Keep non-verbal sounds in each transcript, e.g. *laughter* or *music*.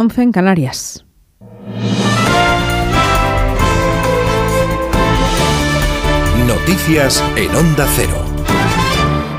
11 en Canarias. Noticias en Onda Cero.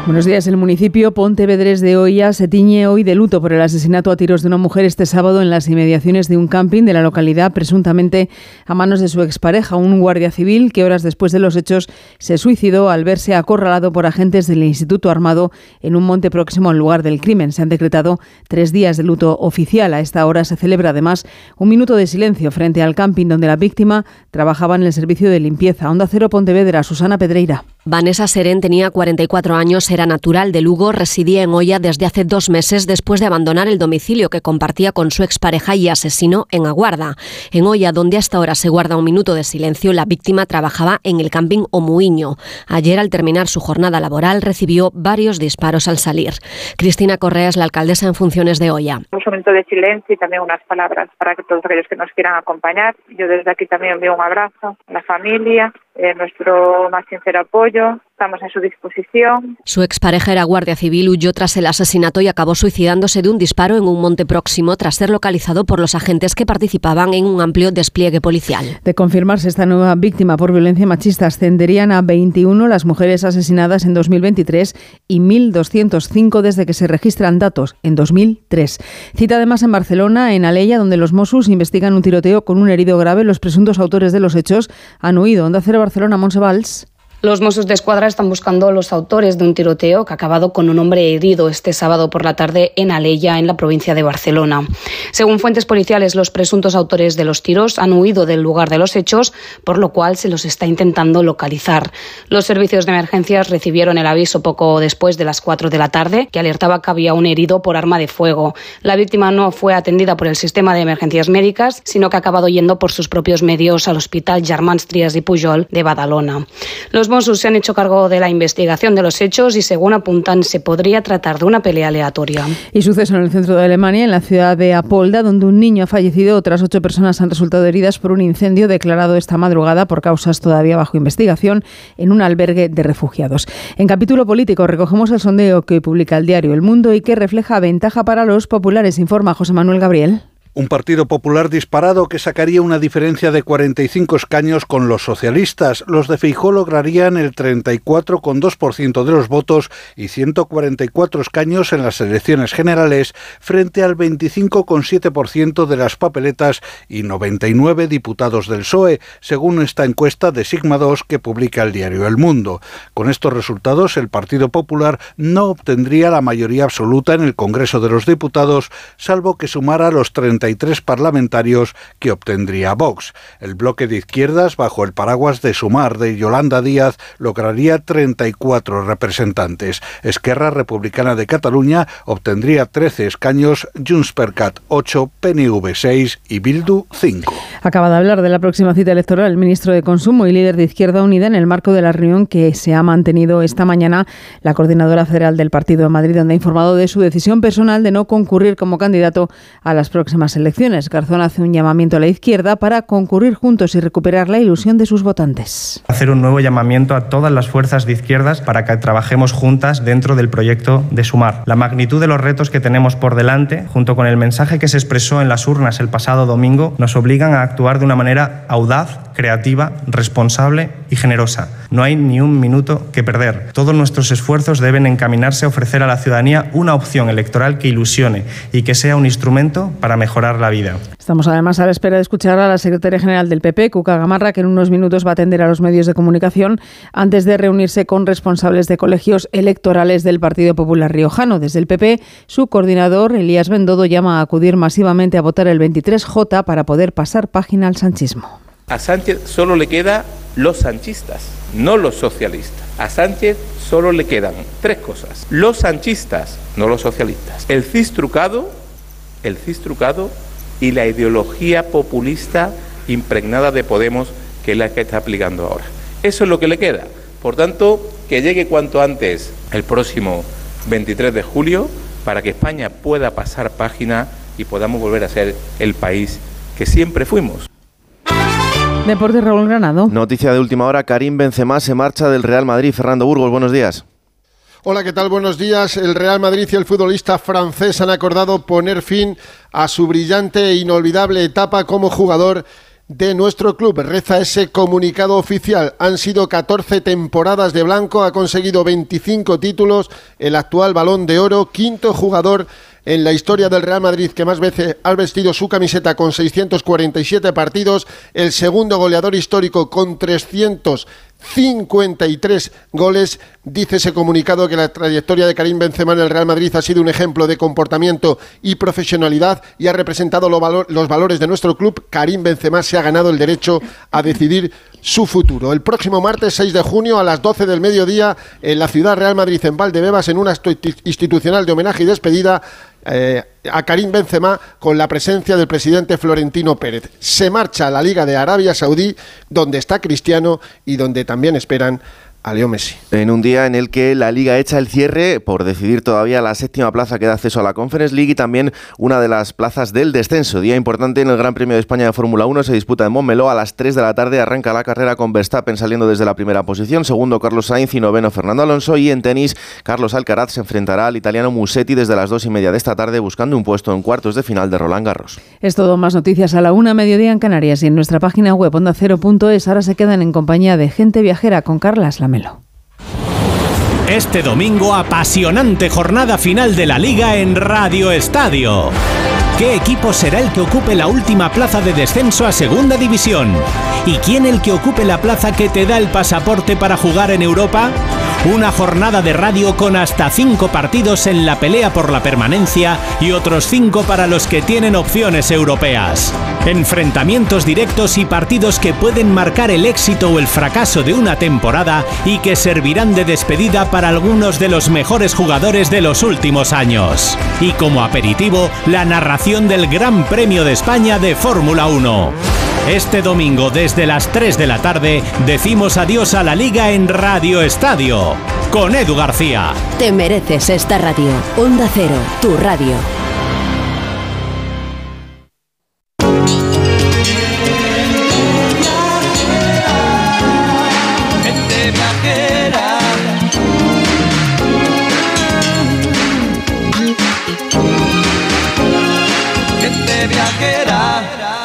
Buenos días. El municipio Pontevedrés de Oya se tiñe hoy de luto por el asesinato a tiros de una mujer este sábado en las inmediaciones de un camping de la localidad, presuntamente a manos de su expareja, un guardia civil que horas después de los hechos se suicidó al verse acorralado por agentes del Instituto Armado en un monte próximo al lugar del crimen. Se han decretado tres días de luto oficial. A esta hora se celebra además un minuto de silencio frente al camping donde la víctima trabajaba en el servicio de limpieza. Onda Cero Pontevedra, Susana Pedreira. Vanessa Serén tenía 44 años, era natural de Lugo, residía en Oya desde hace dos meses después de abandonar el domicilio que compartía con su expareja y asesino en Aguarda. En Oya, donde hasta ahora se guarda un minuto de silencio, la víctima trabajaba en el camping Omuiño. Ayer, al terminar su jornada laboral, recibió varios disparos al salir. Cristina Correa es la alcaldesa en funciones de Oya. Un momento de silencio y también unas palabras para todos aquellos que nos quieran acompañar. Yo desde aquí también envío un abrazo a la familia, eh, nuestro más sincero apoyo. Estamos en su disposición. Su expareja era guardia civil, huyó tras el asesinato y acabó suicidándose de un disparo en un monte próximo tras ser localizado por los agentes que participaban en un amplio despliegue policial. De confirmarse esta nueva víctima por violencia machista, ascenderían a 21 las mujeres asesinadas en 2023 y 1.205 desde que se registran datos en 2003. Cita además en Barcelona, en Aleya, donde los Mossos investigan un tiroteo con un herido grave. Los presuntos autores de los hechos han huido. Onda Cero Barcelona, Monsevals. Los Mossos de Escuadra están buscando a los autores de un tiroteo que ha acabado con un hombre herido este sábado por la tarde en Aleya, en la provincia de Barcelona. Según fuentes policiales, los presuntos autores de los tiros han huido del lugar de los hechos, por lo cual se los está intentando localizar. Los servicios de emergencias recibieron el aviso poco después de las 4 de la tarde, que alertaba que había un herido por arma de fuego. La víctima no fue atendida por el sistema de emergencias médicas, sino que ha acabado yendo por sus propios medios al Hospital Germans Trias y Pujol de Badalona. Los Se han hecho cargo de la investigación de los hechos y, según apuntan, se podría tratar de una pelea aleatoria. Y suceso en el centro de Alemania, en la ciudad de Apolda, donde un niño ha fallecido, otras ocho personas han resultado heridas por un incendio declarado esta madrugada por causas todavía bajo investigación en un albergue de refugiados. En capítulo político recogemos el sondeo que publica el diario El Mundo y que refleja ventaja para los populares, informa José Manuel Gabriel. Un Partido Popular disparado que sacaría una diferencia de 45 escaños con los socialistas. Los de Feijó lograrían el 34,2% de los votos y 144 escaños en las elecciones generales frente al 25,7% de las papeletas y 99 diputados del PSOE, según esta encuesta de Sigma 2 que publica el diario El Mundo. Con estos resultados, el Partido Popular no obtendría la mayoría absoluta en el Congreso de los Diputados, salvo que sumara los 30 parlamentarios que obtendría Vox. El bloque de izquierdas, bajo el paraguas de Sumar de Yolanda Díaz, lograría 34 representantes. Esquerra Republicana de Cataluña obtendría 13 escaños, Junts per Cat 8, PNV 6 y Bildu 5. Acaba de hablar de la próxima cita electoral el ministro de Consumo y líder de Izquierda Unida en el marco de la reunión que se ha mantenido esta mañana la coordinadora federal del Partido de Madrid, donde ha informado de su decisión personal de no concurrir como candidato a las próximas elecciones. Garzón hace un llamamiento a la izquierda para concurrir juntos y recuperar la ilusión de sus votantes. Hacer un nuevo llamamiento a todas las fuerzas de izquierdas para que trabajemos juntas dentro del proyecto de Sumar. La magnitud de los retos que tenemos por delante, junto con el mensaje que se expresó en las urnas el pasado domingo, nos obligan a actuar de una manera audaz, creativa, responsable y generosa. No hay ni un minuto que perder. Todos nuestros esfuerzos deben encaminarse a ofrecer a la ciudadanía una opción electoral que ilusione y que sea un instrumento para mejorar la vida. Estamos además a la espera de escuchar a la secretaria general del PP, Cuca Gamarra, que en unos minutos va a atender a los medios de comunicación antes de reunirse con responsables de colegios electorales del Partido Popular Riojano. Desde el PP, su coordinador, Elías Bendodo, llama a acudir masivamente a votar el 23J para poder pasar página al sanchismo. A Sánchez solo le queda los sanchistas, no los socialistas. A Sánchez solo le quedan tres cosas. Los sanchistas, no los socialistas. El CIS trucado, el CIS trucado y la ideología populista impregnada de Podemos que es la que está aplicando ahora. Eso es lo que le queda. Por tanto, que llegue cuanto antes el próximo 23 de julio para que España pueda pasar página y podamos volver a ser el país que siempre fuimos. Deporte Raúl Granado. Noticia de última hora, Karim Benzema se marcha del Real Madrid. Fernando Burgos, buenos días. Hola, ¿qué tal? Buenos días. El Real Madrid y el futbolista francés han acordado poner fin a su brillante e inolvidable etapa como jugador de nuestro club. Reza ese comunicado oficial. Han sido 14 temporadas de blanco, ha conseguido 25 títulos, el actual balón de oro, quinto jugador en la historia del Real Madrid que más veces ha vestido su camiseta con 647 partidos, el segundo goleador histórico con 353 goles. Dice ese comunicado que la trayectoria de Karim Benzema en el Real Madrid ha sido un ejemplo de comportamiento y profesionalidad y ha representado los valores de nuestro club. Karim Benzema se ha ganado el derecho a decidir su futuro. El próximo martes 6 de junio a las 12 del mediodía en la ciudad Real Madrid en Valdebebas en una institucional de homenaje y despedida eh, a Karim Benzema con la presencia del presidente Florentino Pérez. Se marcha a la Liga de Arabia Saudí, donde está Cristiano y donde también esperan a Leo Messi. En un día en el que la Liga echa el cierre por decidir todavía la séptima plaza que da acceso a la Conference League y también una de las plazas del descenso. Día importante en el Gran Premio de España de Fórmula 1 se disputa en Montmeló a las 3 de la tarde. Arranca la carrera con Verstappen saliendo desde la primera posición, segundo Carlos Sainz y noveno Fernando Alonso. Y en tenis, Carlos Alcaraz se enfrentará al italiano Musetti desde las 2 y media de esta tarde buscando un puesto en cuartos de final de Roland Garros. Es todo, más noticias a la una mediodía en Canarias y en nuestra página web ondacero.es. Ahora se quedan en compañía de gente viajera con Carlas Este domingo, apasionante jornada final de la liga en Radio Estadio. ¿Qué equipo será el que ocupe la última plaza de descenso a Segunda División? ¿Y quién el que ocupe la plaza que te da el pasaporte para jugar en Europa? Una jornada de radio con hasta cinco partidos en la pelea por la permanencia y otros cinco para los que tienen opciones europeas. Enfrentamientos directos y partidos que pueden marcar el éxito o el fracaso de una temporada y que servirán de despedida para algunos de los mejores jugadores de los últimos años. Y como aperitivo, la narración del Gran Premio de España de Fórmula 1. Este domingo desde las 3 de la tarde decimos adiós a la liga en Radio Estadio con Edu García. Te mereces esta radio. Onda Cero, tu radio.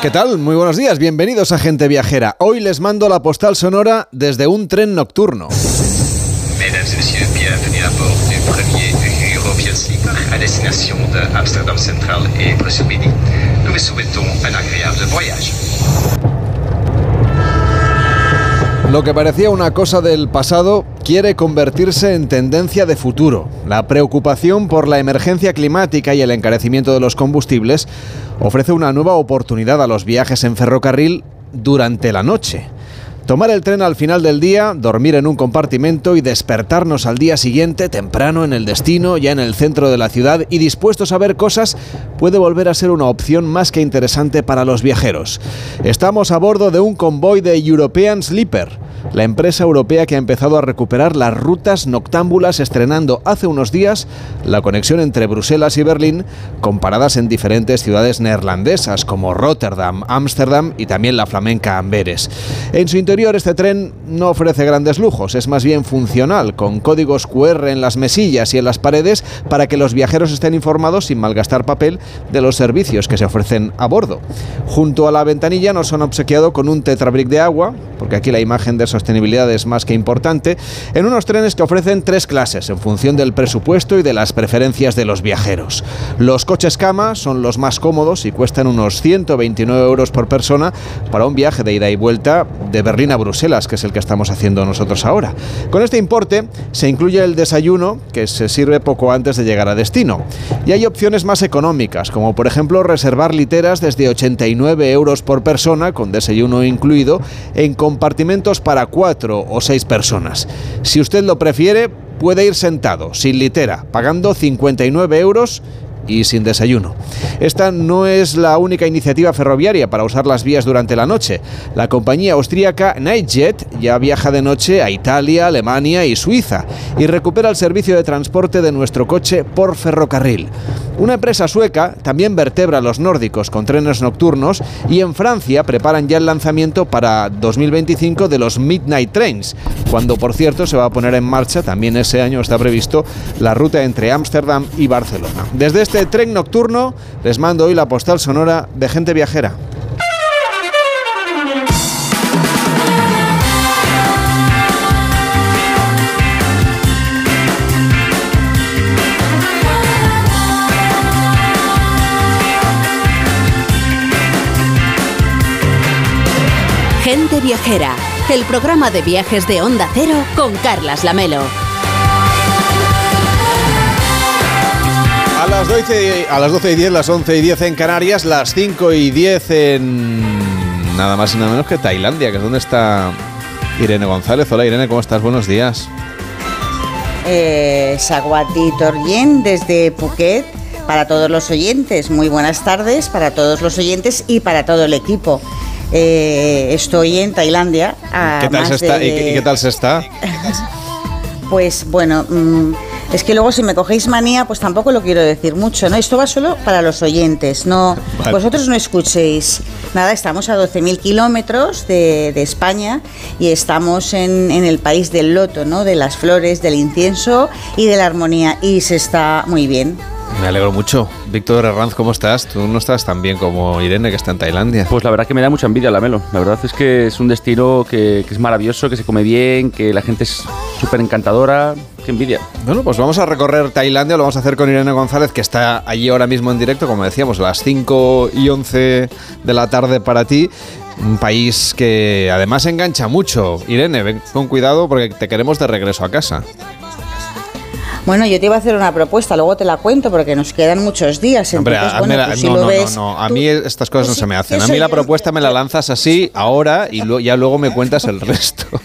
¿Qué tal? Muy buenos días, bienvenidos a Gente Viajera. Hoy les mando la postal sonora desde un tren nocturno. Mesdames et messieurs, bienvenue à bord du premier European Sleeper à destination de Amsterdam Central et Bruxelles Midi. Nous vous souhaitons un agréable voyage. Lo que parecía una cosa del pasado quiere convertirse en tendencia de futuro. La preocupación por la emergencia climática y el encarecimiento de los combustibles ofrece una nueva oportunidad a los viajes en ferrocarril durante la noche. Tomar el tren al final del día, dormir en un compartimento y despertarnos al día siguiente temprano en el destino, ya en el centro de la ciudad y dispuestos a ver cosas, puede volver a ser una opción más que interesante para los viajeros. Estamos a bordo de un convoy de European Sleeper, la empresa europea que ha empezado a recuperar las rutas noctámbulas estrenando hace unos días la conexión entre Bruselas y Berlín, comparadas en diferentes ciudades neerlandesas como Rotterdam, Ámsterdam y también la flamenca Amberes. En su este tren no ofrece grandes lujos, es más bien funcional, con códigos QR en las mesillas y en las paredes para que los viajeros estén informados sin malgastar papel de los servicios que se ofrecen a bordo. Junto a la ventanilla nos han obsequiado con un tetrabric de agua, porque aquí la imagen de sostenibilidad es más que importante, en unos trenes que ofrecen tres clases en función del presupuesto y de las preferencias de los viajeros. Los coches cama son los más cómodos y cuestan unos 129 euros por persona para un viaje de ida y vuelta de Berlín a Bruselas, que es el que estamos haciendo nosotros ahora. Con este importe se incluye el desayuno, que se sirve poco antes de llegar a destino. Y hay opciones más económicas, como por ejemplo reservar literas desde 89 euros por persona, con desayuno incluido, en compartimentos para cuatro o seis personas. Si usted lo prefiere, puede ir sentado, sin litera, pagando 59 euros y sin desayuno. Esta no es la única iniciativa ferroviaria para usar las vías durante la noche. La compañía austríaca Nightjet ya viaja de noche a Italia, Alemania y Suiza y recupera el servicio de transporte de nuestro coche por ferrocarril. Una empresa sueca también vertebra los nórdicos con trenes nocturnos y en Francia preparan ya el lanzamiento para 2025 de los Midnight Trains, cuando por cierto se va a poner en marcha, también ese año está previsto, la ruta entre Ámsterdam y Barcelona. Desde este tren nocturno les mando hoy la postal sonora de gente viajera. Gente Viajera, el programa de viajes de Onda Cero con Carlas Lamelo. A las, 12, a las 12 y 10, las 11 y 10 en Canarias, las 5 y 10 en nada más y nada menos que Tailandia, que es donde está Irene González. Hola Irene, ¿cómo estás? Buenos días. Eh, Saguati Torien desde Phuket para todos los oyentes. Muy buenas tardes para todos los oyentes y para todo el equipo. Eh, estoy en Tailandia. a ¿Qué tal, más se está? de- ¿Y qué- y qué tal se está? *laughs* Pues bueno, mm, es que luego si me cogéis manía, pues tampoco lo quiero decir mucho, ¿no? Esto va solo para los oyentes, no Vale. vosotros no escuchéis nada. Estamos a 12.000 kilómetros de, de España y estamos en, en el país del loto, ¿no? De las flores, del incienso y de la armonía y se está muy bien. Me alegro mucho. Víctor Herranz, ¿cómo estás? Tú no estás tan bien como Irene, que está en Tailandia. Pues la verdad que me da mucha envidia la Melo. La verdad es que es un destino que, que es maravilloso, que se come bien, que la gente es súper encantadora. Qué envidia. Bueno, pues vamos a recorrer Tailandia, lo vamos a hacer con Irene González, que está allí ahora mismo en directo, como decíamos, a las 5 y 11 de la tarde para ti. Un país que además engancha mucho. Irene, ven con cuidado porque te queremos de regreso a casa. Bueno, yo te iba a hacer una propuesta, luego te la cuento porque nos quedan muchos días. Hombre, entonces, a, bueno, la- pues si no, no, ves, no, no, a tú- mí estas cosas no se me hacen. A mí la propuesta me la lanzas así, ahora, y lo- ya luego me cuentas el resto. *laughs*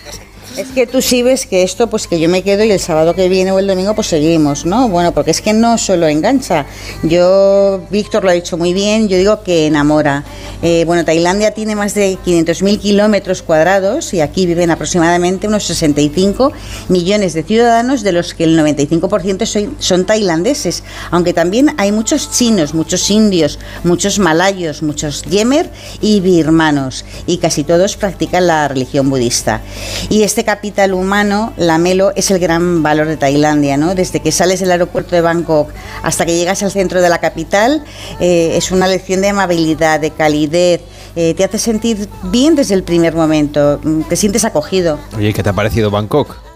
Es que tú sí ves que esto, pues que yo me quedo y el sábado que viene o el domingo, pues seguimos, ¿no? Bueno, porque es que no solo engancha. Yo, Víctor lo ha dicho muy bien, yo digo que enamora. Eh, bueno, Tailandia tiene más de 500.000 kilómetros cuadrados y aquí viven aproximadamente unos 65 millones de ciudadanos, de los que el 95% son, son tailandeses. Aunque también hay muchos chinos, muchos indios, muchos malayos, muchos yemer y birmanos. Y casi todos practican la religión budista. Y este capital humano, la Melo, es el gran valor de Tailandia, ¿no? Desde que sales del aeropuerto de Bangkok hasta que llegas al centro de la capital, eh, es una lección de amabilidad, de calidez, eh, te hace sentir bien desde el primer momento, mm, te sientes acogido. Oye, ¿qué te ha parecido Bangkok?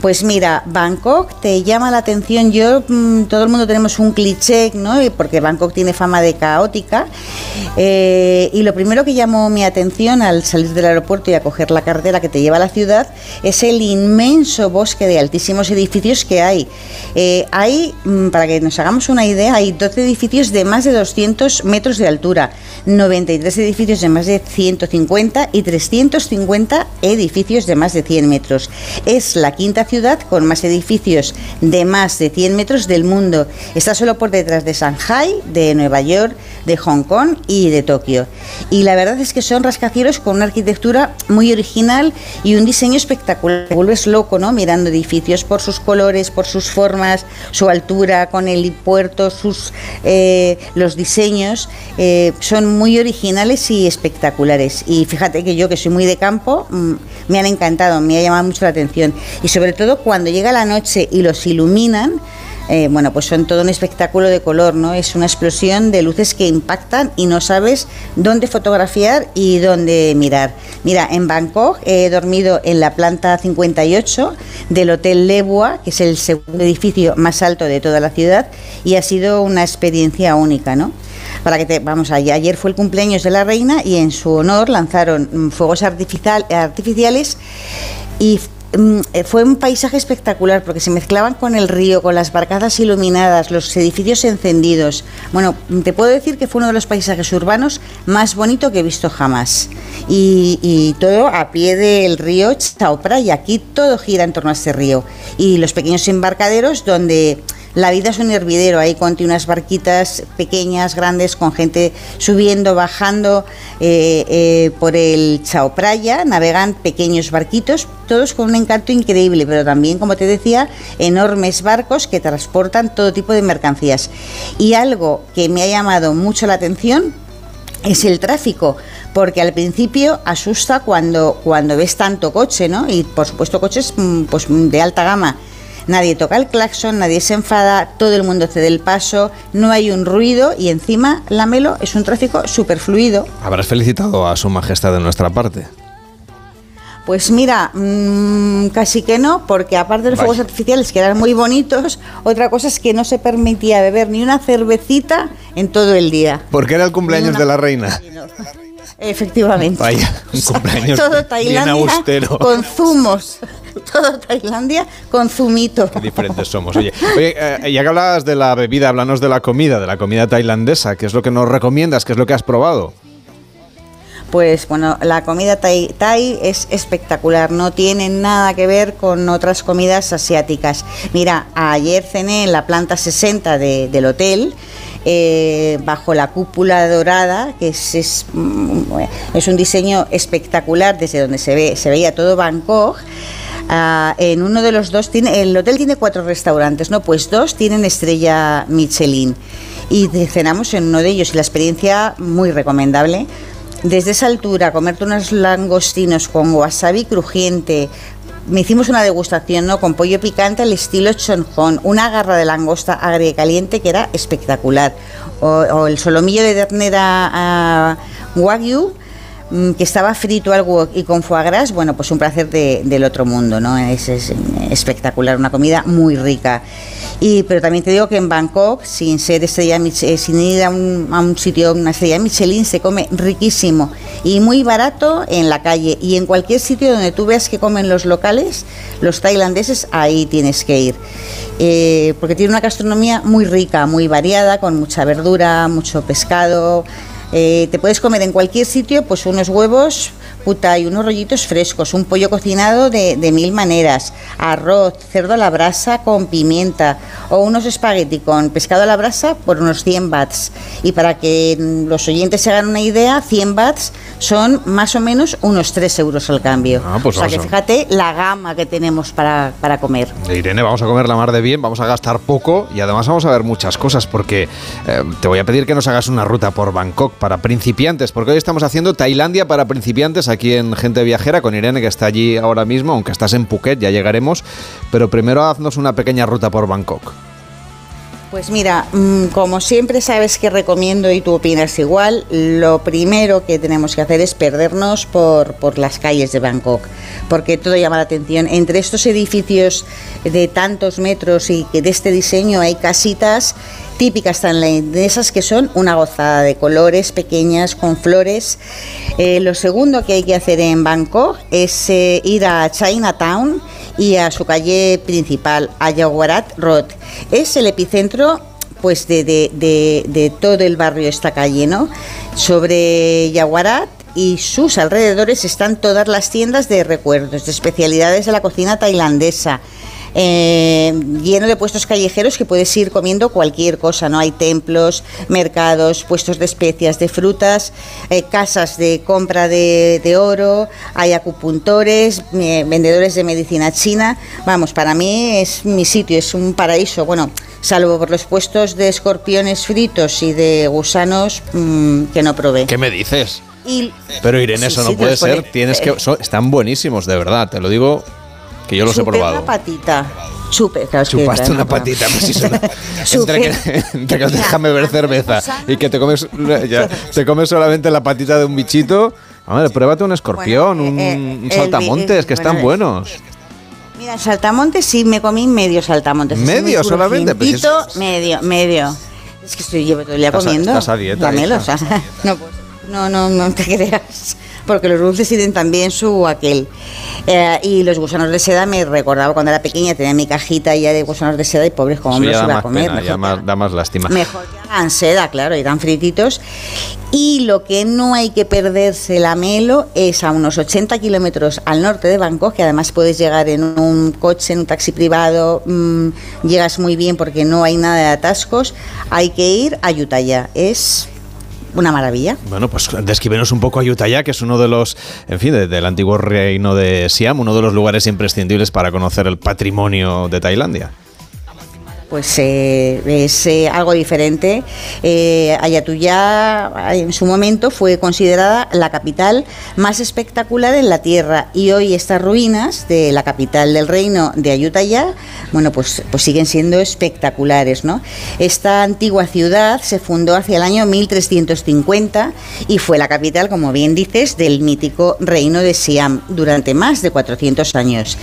Pues mira, Bangkok te llama la atención. Yo, mm, todo el mundo tenemos un cliché, ¿no? Porque Bangkok tiene fama de caótica. Eh, y lo primero que llamó mi atención al salir del aeropuerto y a coger la carretera que te lleva a la ciudad es el inmenso bosque de altísimos edificios que hay. Eh, hay, mm, para que nos hagamos una idea, hay 12 edificios de más de 200 metros de altura, 93 edificios de más de 150 y 350 edificios de más de 100 metros. Es la quinta ciudad con más edificios de más de 100 metros del mundo. Está solo por detrás de Shanghai, de Nueva York, de Hong Kong y de Tokio. Y la verdad es que son rascacielos con una arquitectura muy original y un diseño espectacular. Te vuelves loco, ¿no? Mirando edificios por sus colores, por sus formas, su altura, con el puerto, sus eh, los diseños eh, son muy originales y espectaculares. Y fíjate que yo que soy muy de campo mm, me han encantado, me ha llamado mucho la atención y sobre todo cuando llega la noche y los iluminan. eh, bueno, pues son todo un espectáculo de color, ¿no? Es una explosión de luces que impactan y no sabes dónde fotografiar y dónde mirar. Mira, en Bangkok he dormido en la planta 58 del Hotel Lebua, que es el segundo edificio más alto de toda la ciudad, y ha sido una experiencia única, ¿no? Para que te, vamos, allá, ayer fue el cumpleaños de la reina y en su honor lanzaron fuegos artificial- artificiales y fue un paisaje espectacular porque se mezclaban con el río, con las barcazas iluminadas, los edificios encendidos. Bueno, mm, te puedo decir que fue uno de los paisajes urbanos más bonito que he visto jamás. Y, y todo a pie del río Chao Phraya. Aquí todo gira en torno a este río. Y los pequeños embarcaderos donde la vida es un hervidero, ahí conté unas barquitas pequeñas, grandes, con gente subiendo, bajando eh, eh, por el Chao Praya, navegan pequeños barquitos, todos con un encanto increíble, pero también, como te decía, enormes barcos que transportan todo tipo de mercancías. Y algo que me ha llamado mucho la atención es el tráfico, porque al principio asusta cuando, cuando ves tanto coche, ¿no? Y por supuesto coches mm, pues, de alta gama. Nadie toca el claxon, nadie se enfada, todo el mundo cede el paso, no hay un ruido y encima la Melo es un tráfico súper fluido. Habrás felicitado a su majestad de nuestra parte. Pues mira, mm, casi que no, porque aparte de los fuegos artificiales que eran muy bonitos, otra cosa es que no se permitía beber ni una cervecita en todo el día. Porque era el cumpleaños de la reina. Efectivamente. Vaya, un *laughs* cumpleaños todo bien austero. con zumos. *laughs* Todo Tailandia con zumito. Qué diferentes somos. Oye, oye eh, ya que hablabas de la bebida, háblanos de la comida, de la comida tailandesa. ¿Qué es lo que nos recomiendas? ¿Qué es lo que has probado? Pues bueno, la comida thai, thai es espectacular, no tiene nada que ver con otras comidas asiáticas. Mira, ayer cené en la planta 60 de- del hotel. Eh, bajo la cúpula dorada, que es, es, mm, es un diseño espectacular desde donde se ve, se veía todo Bangkok. Ah, en uno de los dos tiene, el hotel tiene cuatro restaurantes, ¿no? Pues dos tienen estrella Michelin. Y cenamos en uno de ellos y la experiencia muy recomendable. Desde esa altura, comerte unos langostinos con wasabi crujiente. Me hicimos una degustación, ¿no? Con pollo picante al estilo chonjón, una garra de langosta agria y caliente que era espectacular. O, el solomillo de ternera ah, wagyu, que estaba frito al wok y con foie gras, bueno, pues un placer de- del otro mundo, ¿no? Es, es espectacular, una comida muy rica. Y, pero también te digo que en Bangkok, sin ser estrella, eh, sin ir a un, a un sitio, una estrella Michelin, se come riquísimo y muy barato en la calle. Y en cualquier sitio donde tú veas que comen los locales, los tailandeses, ahí tienes que ir. Eh, porque tiene una gastronomía muy rica, muy variada, con mucha verdura, mucho pescado. Eh, te puedes comer en cualquier sitio pues unos huevos puta y unos rollitos frescos, un pollo cocinado de, de mil maneras, arroz, cerdo a la brasa con pimienta o unos espagueti con pescado a la brasa por unos 100 bahts. Y para que mm, los oyentes se hagan una idea, 100 bahts son más o menos unos 3 euros al cambio. Ah, pues o sea que fíjate la gama que tenemos para, para comer. Irene, vamos a comer la mar de bien, vamos a gastar poco y además vamos a ver muchas cosas porque eh, te voy a pedir que nos hagas una ruta por Bangkok para principiantes, porque hoy estamos haciendo Tailandia para principiantes aquí en Gente Viajera con Irene que está allí ahora mismo, aunque estás en Phuket, ya llegaremos, pero primero haznos una pequeña ruta por Bangkok. Pues mira, mm, como siempre sabes que recomiendo y tú opinas igual, lo primero que tenemos que hacer es perdernos por, por las calles de Bangkok, porque todo llama la atención. Entre estos edificios de tantos metros y que de este diseño hay casitas típicas tailandesas que son una gozada de colores pequeñas con flores. Eh, lo segundo que hay que hacer en Bangkok es eh, ir a Chinatown y a su calle principal, a Yaowarat Road. Es el epicentro pues de, de- de- de todo el barrio esta calle. Sobre Yaowarat y sus alrededores están todas las tiendas de recuerdos, de especialidades de la cocina tailandesa. Eh, lleno de puestos callejeros que puedes ir comiendo cualquier cosa, ¿no? Hay templos, mercados, puestos de especias, de frutas, eh, casas de compra de, de oro, hay acupuntores, eh, vendedores de medicina china. Vamos, para mí es mi sitio, es un paraíso. Bueno, salvo por los puestos de escorpiones fritos y de gusanos mm, que no probé. ¿Qué me dices? Y Pero Irene, Sí, eso no puede pone- ser, tienes que... son- están buenísimos, de verdad, te lo digo que yo los he chupé probado. una patita. Chupe, claro, que- Chupaste una patita, pues sí, *laughs* Chupé. entre que, entre que déjame ver cerveza y que te comes, ya, te comes solamente la patita de un bichito. Hombre, pruébate un escorpión, un, eh, un el- saltamontes, el- que están bueno, buenos. Mira, saltamontes sí, me comí medio saltamontes. ¿Medio solamente? Pues es- crujientito, medio, medio. Es que estoy llevo todo el día a- comiendo. estás a dieta, Dámelo, hija. o sea, *laughs* no, pues, no, no, no te *laughs* creas. Porque los dulces tienen también su aquel. Eh, y los gusanos de seda me recordaba cuando era pequeña, tenía mi cajita ya de gusanos de seda y pobres como me los iba a comer. da más lástima. Mejor que hagan seda, claro, y dan frititos. Y lo que no hay que perderse la melo es a unos 80 kilómetros al norte de Bangkok, que además puedes llegar en un coche, en un taxi privado, mm, llegas muy bien porque no hay nada de atascos. Hay que ir a Ayutthaya. Es una maravilla. Bueno, pues describenos un poco Ayutthaya, que es uno de los, en fin, del antiguo reino de Siam, uno de los lugares imprescindibles para conocer el patrimonio de Tailandia pues eh, es eh, algo diferente. Eh, Ayatuyá en su momento fue considerada la capital más espectacular en la tierra y hoy estas ruinas de la capital del reino de Ayutthaya, bueno, pues, pues siguen siendo espectaculares, ¿no? Esta antigua ciudad se fundó hacia el año 1350 y fue la capital, como bien dices, del mítico reino de Siam durante más de 400 años.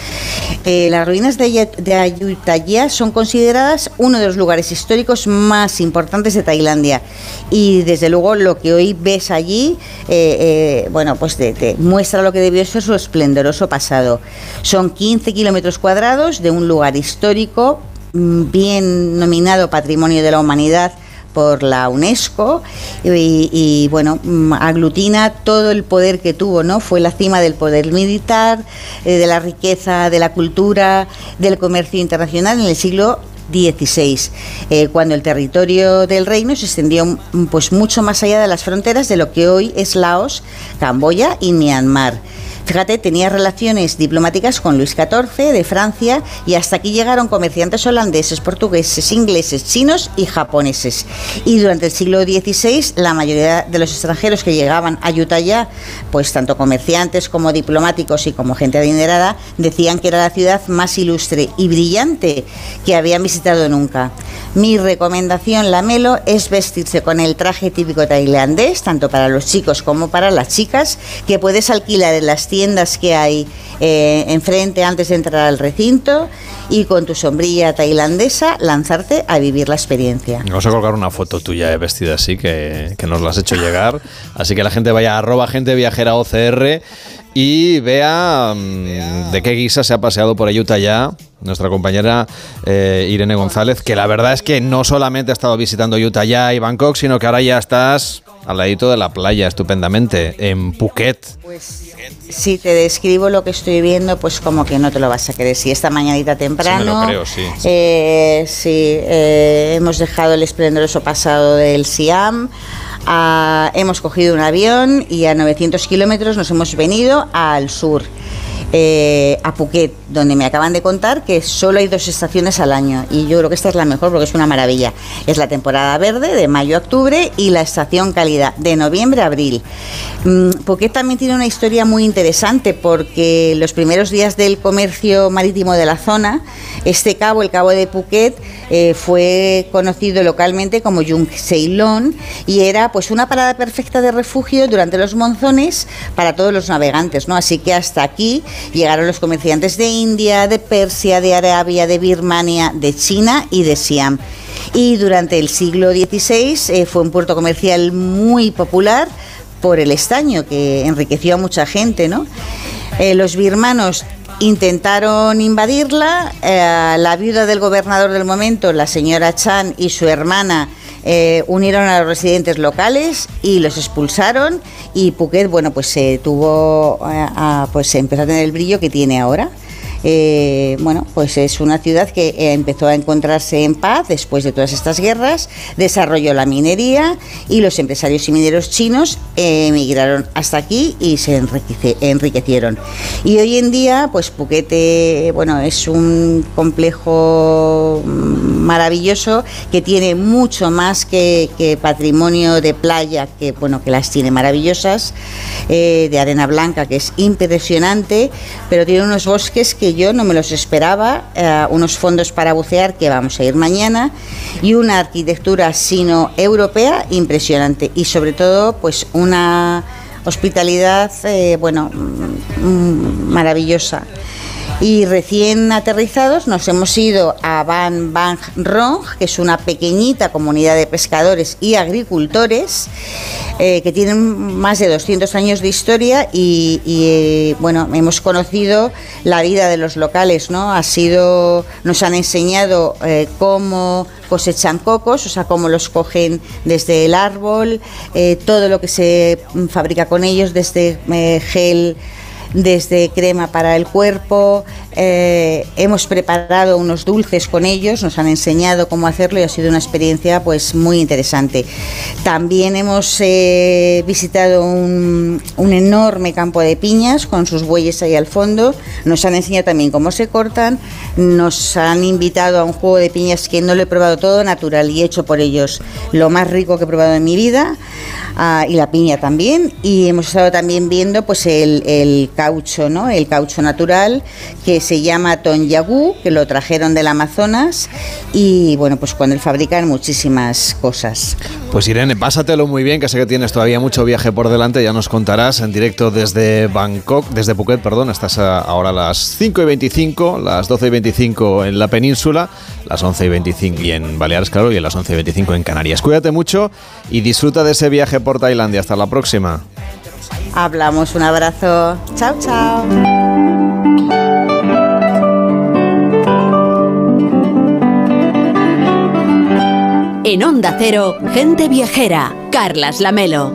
las ruinas de Ayutthaya son consideradas uno de los lugares históricos más importantes de Tailandia. Y desde luego lo que hoy ves allí, eh, eh, bueno, pues te, muestra lo que debió ser su esplendoroso pasado. Son 15 kilómetros cuadrados de un lugar histórico mm, bien nominado Patrimonio de la Humanidad por la UNESCO y, bueno mm, aglutina todo el poder que tuvo no fue la cima del poder militar eh, de la riqueza de la cultura del comercio internacional en el siglo 16, eh, cuando el territorio del reino se extendió pues mucho más allá de las fronteras de lo que hoy es Laos, Camboya y Myanmar. Fíjate, tenía relaciones diplomáticas con Luis XIV de Francia y hasta aquí llegaron comerciantes holandeses, portugueses, ingleses, chinos y japoneses. Y durante el siglo XVI la mayoría de los extranjeros que llegaban a Ayutthaya, pues tanto comerciantes como diplomáticos y como gente adinerada, decían que era la ciudad más ilustre y brillante que habían visitado nunca. Mi recomendación, Lamelo, es vestirse con el traje típico tailandés, tanto para los chicos como para las chicas, que puedes alquilar en las tiendas que hay eh, enfrente antes de entrar al recinto y con tu sombrilla tailandesa lanzarte a vivir la experiencia. Vamos a colgar una foto tuya eh, vestida así que, nos la has hecho llegar. Así que la gente vaya a arroba gente viajera OCR y vea mm, de qué guisa se ha paseado por Ayuta ya nuestra compañera eh, Irene González, que la verdad es que no solamente ha estado visitando Utah ya y Bangkok, sino que ahora ya estás al ladito de la playa estupendamente, en Phuket. Pues si te describo lo que estoy viendo, pues como que no te lo vas a creer. Si esta mañanita temprano. Sí, creo, sí. Eh, sí, eh, hemos dejado el esplendoroso pasado del Siam. Ah, hemos cogido un avión y a 900 kilómetros nos hemos venido al sur. Eh, a Phuket, donde me acaban de contar que solo hay dos estaciones al año y yo creo que esta es la mejor porque es una maravilla. Es la temporada verde de mayo a octubre y la estación cálida de noviembre a abril. Mm, Phuket también tiene una historia muy interesante porque los primeros días del comercio marítimo de la zona, este cabo, el cabo de Phuket, eh, fue conocido localmente como Yung Ceylon y era pues una parada perfecta de refugio durante los monzones para todos los navegantes, ¿no? Así que hasta aquí llegaron los comerciantes de India, de Persia, de Arabia, de Birmania, de China y de Siam. Y durante el siglo XVI eh, fue un puerto comercial muy popular por el estaño que enriqueció a mucha gente, ¿no? Eh, los birmanos intentaron invadirla, eh, la viuda del gobernador del momento, la señora Chan y su hermana eh, unieron a los residentes locales y los expulsaron y Phuket, bueno, pues se tuvo, a, pues empezó a tener el brillo que tiene ahora. Eh, bueno, pues es una ciudad que eh, empezó a encontrarse en paz después de todas estas guerras, desarrolló la minería y los empresarios y mineros chinos emigraron hasta aquí y se enriquecieron. Y hoy en día, pues Phuket, bueno, es un complejo maravilloso que tiene mucho más que, patrimonio de playa, que bueno, que las tiene maravillosas, eh, de arena blanca, que es impresionante, pero tiene unos bosques que yo no me los esperaba, eh, unos fondos para bucear que vamos a ir mañana y una arquitectura sino-europea impresionante y sobre todo pues una hospitalidad, eh, bueno, mm, maravillosa. Y recién aterrizados nos hemos ido a Van Bang Rong, que es una pequeñita comunidad de pescadores y agricultores eh, que tienen más de 200 años de historia y, eh, bueno, hemos conocido la vida de los locales, ¿no? Ha sido, nos han enseñado eh, cómo cosechan cocos, o sea, cómo los cogen desde el árbol, todo lo que se fabrica con ellos, desde gel desde crema para el cuerpo, eh, hemos preparado unos dulces con ellos, nos han enseñado cómo hacerlo y ha sido una experiencia pues muy interesante. También hemos eh, visitado un, un, enorme campo de piñas con sus bueyes ahí al fondo, nos han enseñado también cómo se cortan, nos han invitado a un juego de piñas que no lo he probado todo natural y hecho por ellos, lo más rico que he probado en mi vida, ah, y la piña también, y hemos estado también viendo pues el, el caucho, ¿no? el caucho natural que se llama Tonyagu, que lo trajeron del Amazonas y bueno, pues cuando él fabrican muchísimas cosas. Pues Irene, pásatelo muy bien, que sé que tienes todavía mucho viaje por delante, ya nos contarás en directo desde Bangkok, desde Phuket, perdón, estás ahora a las 5 y 25, las 12 y 25 en la península, las 11 y 25 y en Baleares, claro, y las 11 y 25 en Canarias. Cuídate mucho y disfruta de ese viaje por Tailandia. Hasta la próxima. Hablamos, un abrazo. Chao, chao. En Onda Cero, gente viajera, Carlas Lamelo.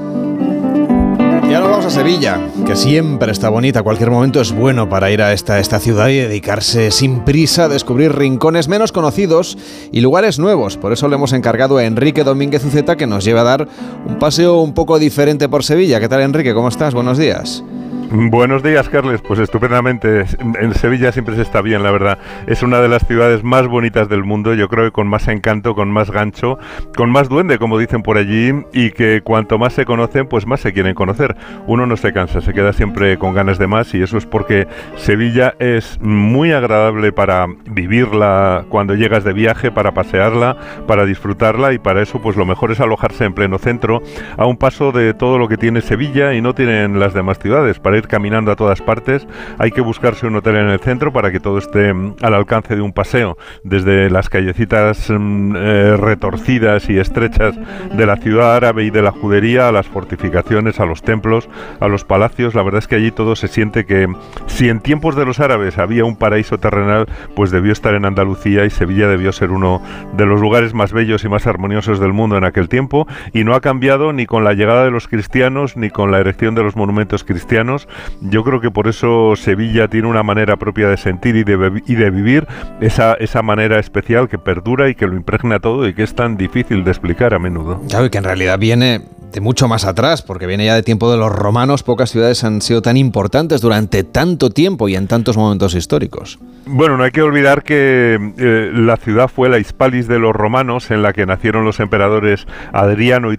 Y ahora vamos a Sevilla, que siempre está bonita. Cualquier momento es bueno para ir a esta, esta ciudad y dedicarse sin prisa a descubrir rincones menos conocidos y lugares nuevos. Por eso le hemos encargado a Enrique Domínguez Uceta que nos lleva a dar un paseo un poco diferente por Sevilla. ¿Qué tal, Enrique? ¿Cómo estás? Buenos días. Buenos días, Carles. Pues estupendamente. En Sevilla siempre se está bien, la verdad. Es una de las ciudades más bonitas del mundo. Yo creo que con más encanto, con más gancho, con más duende, como dicen por allí, y que cuanto más se conocen, pues más se quieren conocer. Uno no se cansa, se queda siempre con ganas de más, y eso es porque Sevilla es muy agradable para vivirla cuando llegas de viaje, para pasearla, para disfrutarla, y para eso, pues lo mejor es alojarse en pleno centro, a un paso de todo lo que tiene Sevilla y no tienen las demás ciudades. Caminando a todas partes, hay que buscarse un hotel en el centro para que todo esté mm, al alcance de un paseo, desde las callecitas mm, eh, retorcidas y estrechas de la ciudad árabe y de la judería a las fortificaciones, a los templos, a los palacios. La verdad es que allí todo se siente que si en tiempos de los árabes había un paraíso terrenal, pues debió estar en Andalucía y Sevilla debió ser uno de los lugares más bellos y más armoniosos del mundo en aquel tiempo y no ha cambiado ni con la llegada de los cristianos ni con la erección de los monumentos cristianos yo creo que por eso Sevilla tiene una manera propia de sentir y de, y de vivir, esa, esa manera especial que perdura y que lo impregna todo y que es tan difícil de explicar a menudo. Claro, y que en realidad viene de mucho más atrás, porque viene ya de tiempo de los romanos, pocas ciudades han sido tan importantes durante tanto tiempo y en tantos momentos históricos. Bueno, no hay que olvidar que eh, la ciudad fue la Hispalis de los romanos, en la que nacieron los emperadores Adriano y,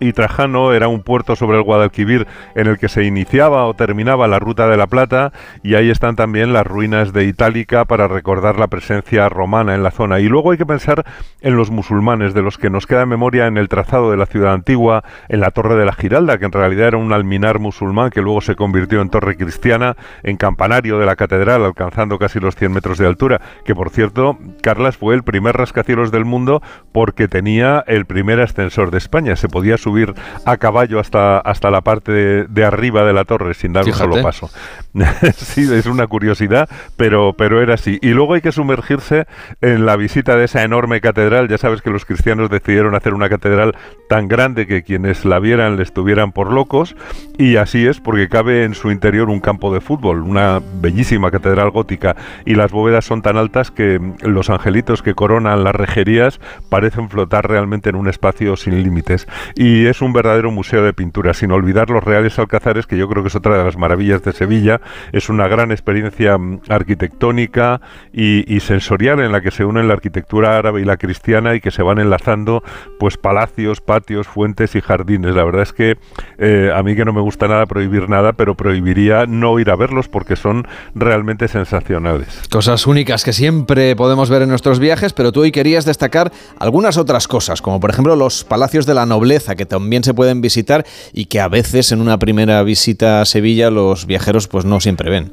y Trajano. Era un puerto sobre el Guadalquivir en el que se iniciaba o terminaba la Ruta de la Plata, y ahí están también las ruinas de Itálica para recordar la presencia romana en la zona. Y luego hay que pensar en los musulmanes, de los que nos queda memoria en el trazado de la ciudad antigua, en la Torre de la Giralda, que en realidad era un alminar musulmán que luego se convirtió en torre cristiana, en campanario de la catedral, alcanzando casi los 100 metros de altura, que por cierto, Carlas fue el primer rascacielos del mundo porque tenía el primer ascensor de España. Se podía subir a caballo hasta, hasta la parte de, arriba de la torre sin dar un solo paso. *laughs* sí, es una curiosidad, pero, pero era así. Y luego hay que sumergirse en la visita de esa enorme catedral. Ya sabes que los cristianos decidieron hacer una catedral tan grande que quienes la vieran le estuvieran por locos. Y así es, porque cabe en su interior un campo de fútbol, una bellísima catedral gótica y las bóvedas son tan altas que los angelitos que coronan las rejerías parecen flotar realmente en un espacio sin límites. Y es un verdadero museo de pintura, sin olvidar los reales alcazares, que yo creo que es otra de las maravillas de Sevilla. Es una gran experiencia mm, arquitectónica y, sensorial en la que se unen la arquitectura árabe y la cristiana y que se van enlazando pues palacios, patios, fuentes y jardines. La verdad es que eh, a mí que no me gusta nada prohibir nada, pero prohibiría no ir a verlos porque son realmente sensacionales. Cosas únicas que siempre podemos ver en nuestros viajes, pero tú hoy querías destacar algunas otras cosas, como por ejemplo los palacios de la nobleza, que también se pueden visitar y que a veces en una primera visita a Sevilla los viajeros pues no siempre ven.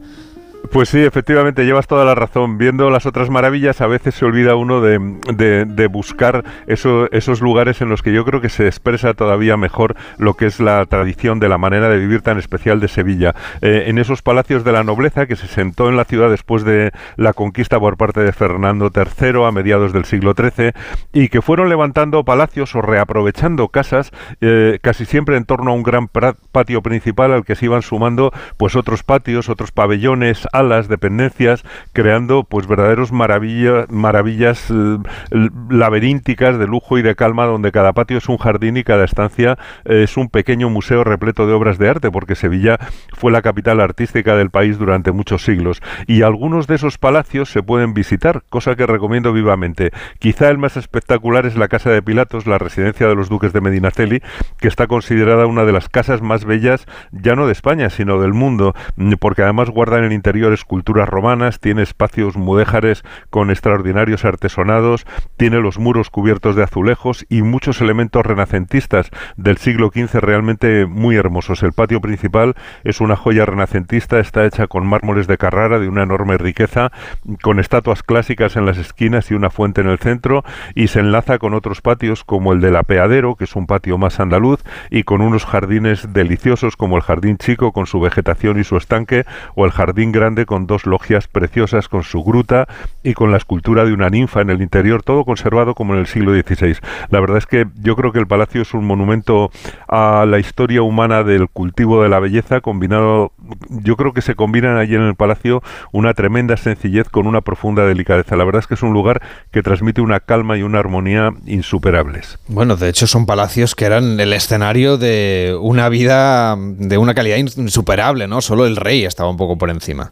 Pues sí, efectivamente, llevas toda la razón. Viendo las otras maravillas, a veces se olvida uno de, buscar esos lugares en los que yo creo que se expresa todavía mejor lo que es la tradición de la manera de vivir tan especial de Sevilla. Eh, en esos palacios de la nobleza que se sentó en la ciudad después de la conquista por parte de Fernando III a mediados del siglo XIII y que fueron levantando palacios o reaprovechando casas eh, casi siempre en torno a un gran patio principal al que se iban sumando pues otros patios, otros pabellones, alas, dependencias, creando pues verdaderos maravillas eh, laberínticas de lujo y de calma donde cada patio es un jardín y cada estancia es un pequeño museo repleto de obras de arte porque Sevilla fue la capital artística del país durante muchos siglos y algunos de esos palacios se pueden visitar, cosa que recomiendo vivamente. Quizá el más espectacular es la Casa de Pilatos, la residencia de los duques de Medinaceli, que está considerada una de las casas más bellas ya no de España, sino del mundo, porque además guarda en el interior esculturas romanas, tiene espacios mudéjares con extraordinarios artesonados, tiene los muros cubiertos de azulejos y muchos elementos renacentistas del siglo XV realmente muy hermosos. El patio principal es una joya renacentista, está hecha con mármoles de Carrara de una enorme riqueza, con estatuas clásicas en las esquinas y una fuente en el centro, y se enlaza con otros patios como el del Apeadero, que es un patio más andaluz, y con unos jardines deliciosos como el Jardín Chico con su vegetación y su estanque, o el Jardín Grande con dos logias preciosas con su gruta y con la escultura de una ninfa en el interior, todo conservado como en el siglo XVI. La verdad es que yo creo que el palacio es un monumento a la historia humana del cultivo de la belleza, combinado, yo creo que se combinan allí en el palacio una tremenda sencillez con una profunda delicadeza. La verdad es que es un lugar que transmite una calma y una armonía insuperables. Bueno, de hecho son palacios que eran el escenario de una vida de una calidad insuperable, ¿no? Solo el rey estaba un poco por encima.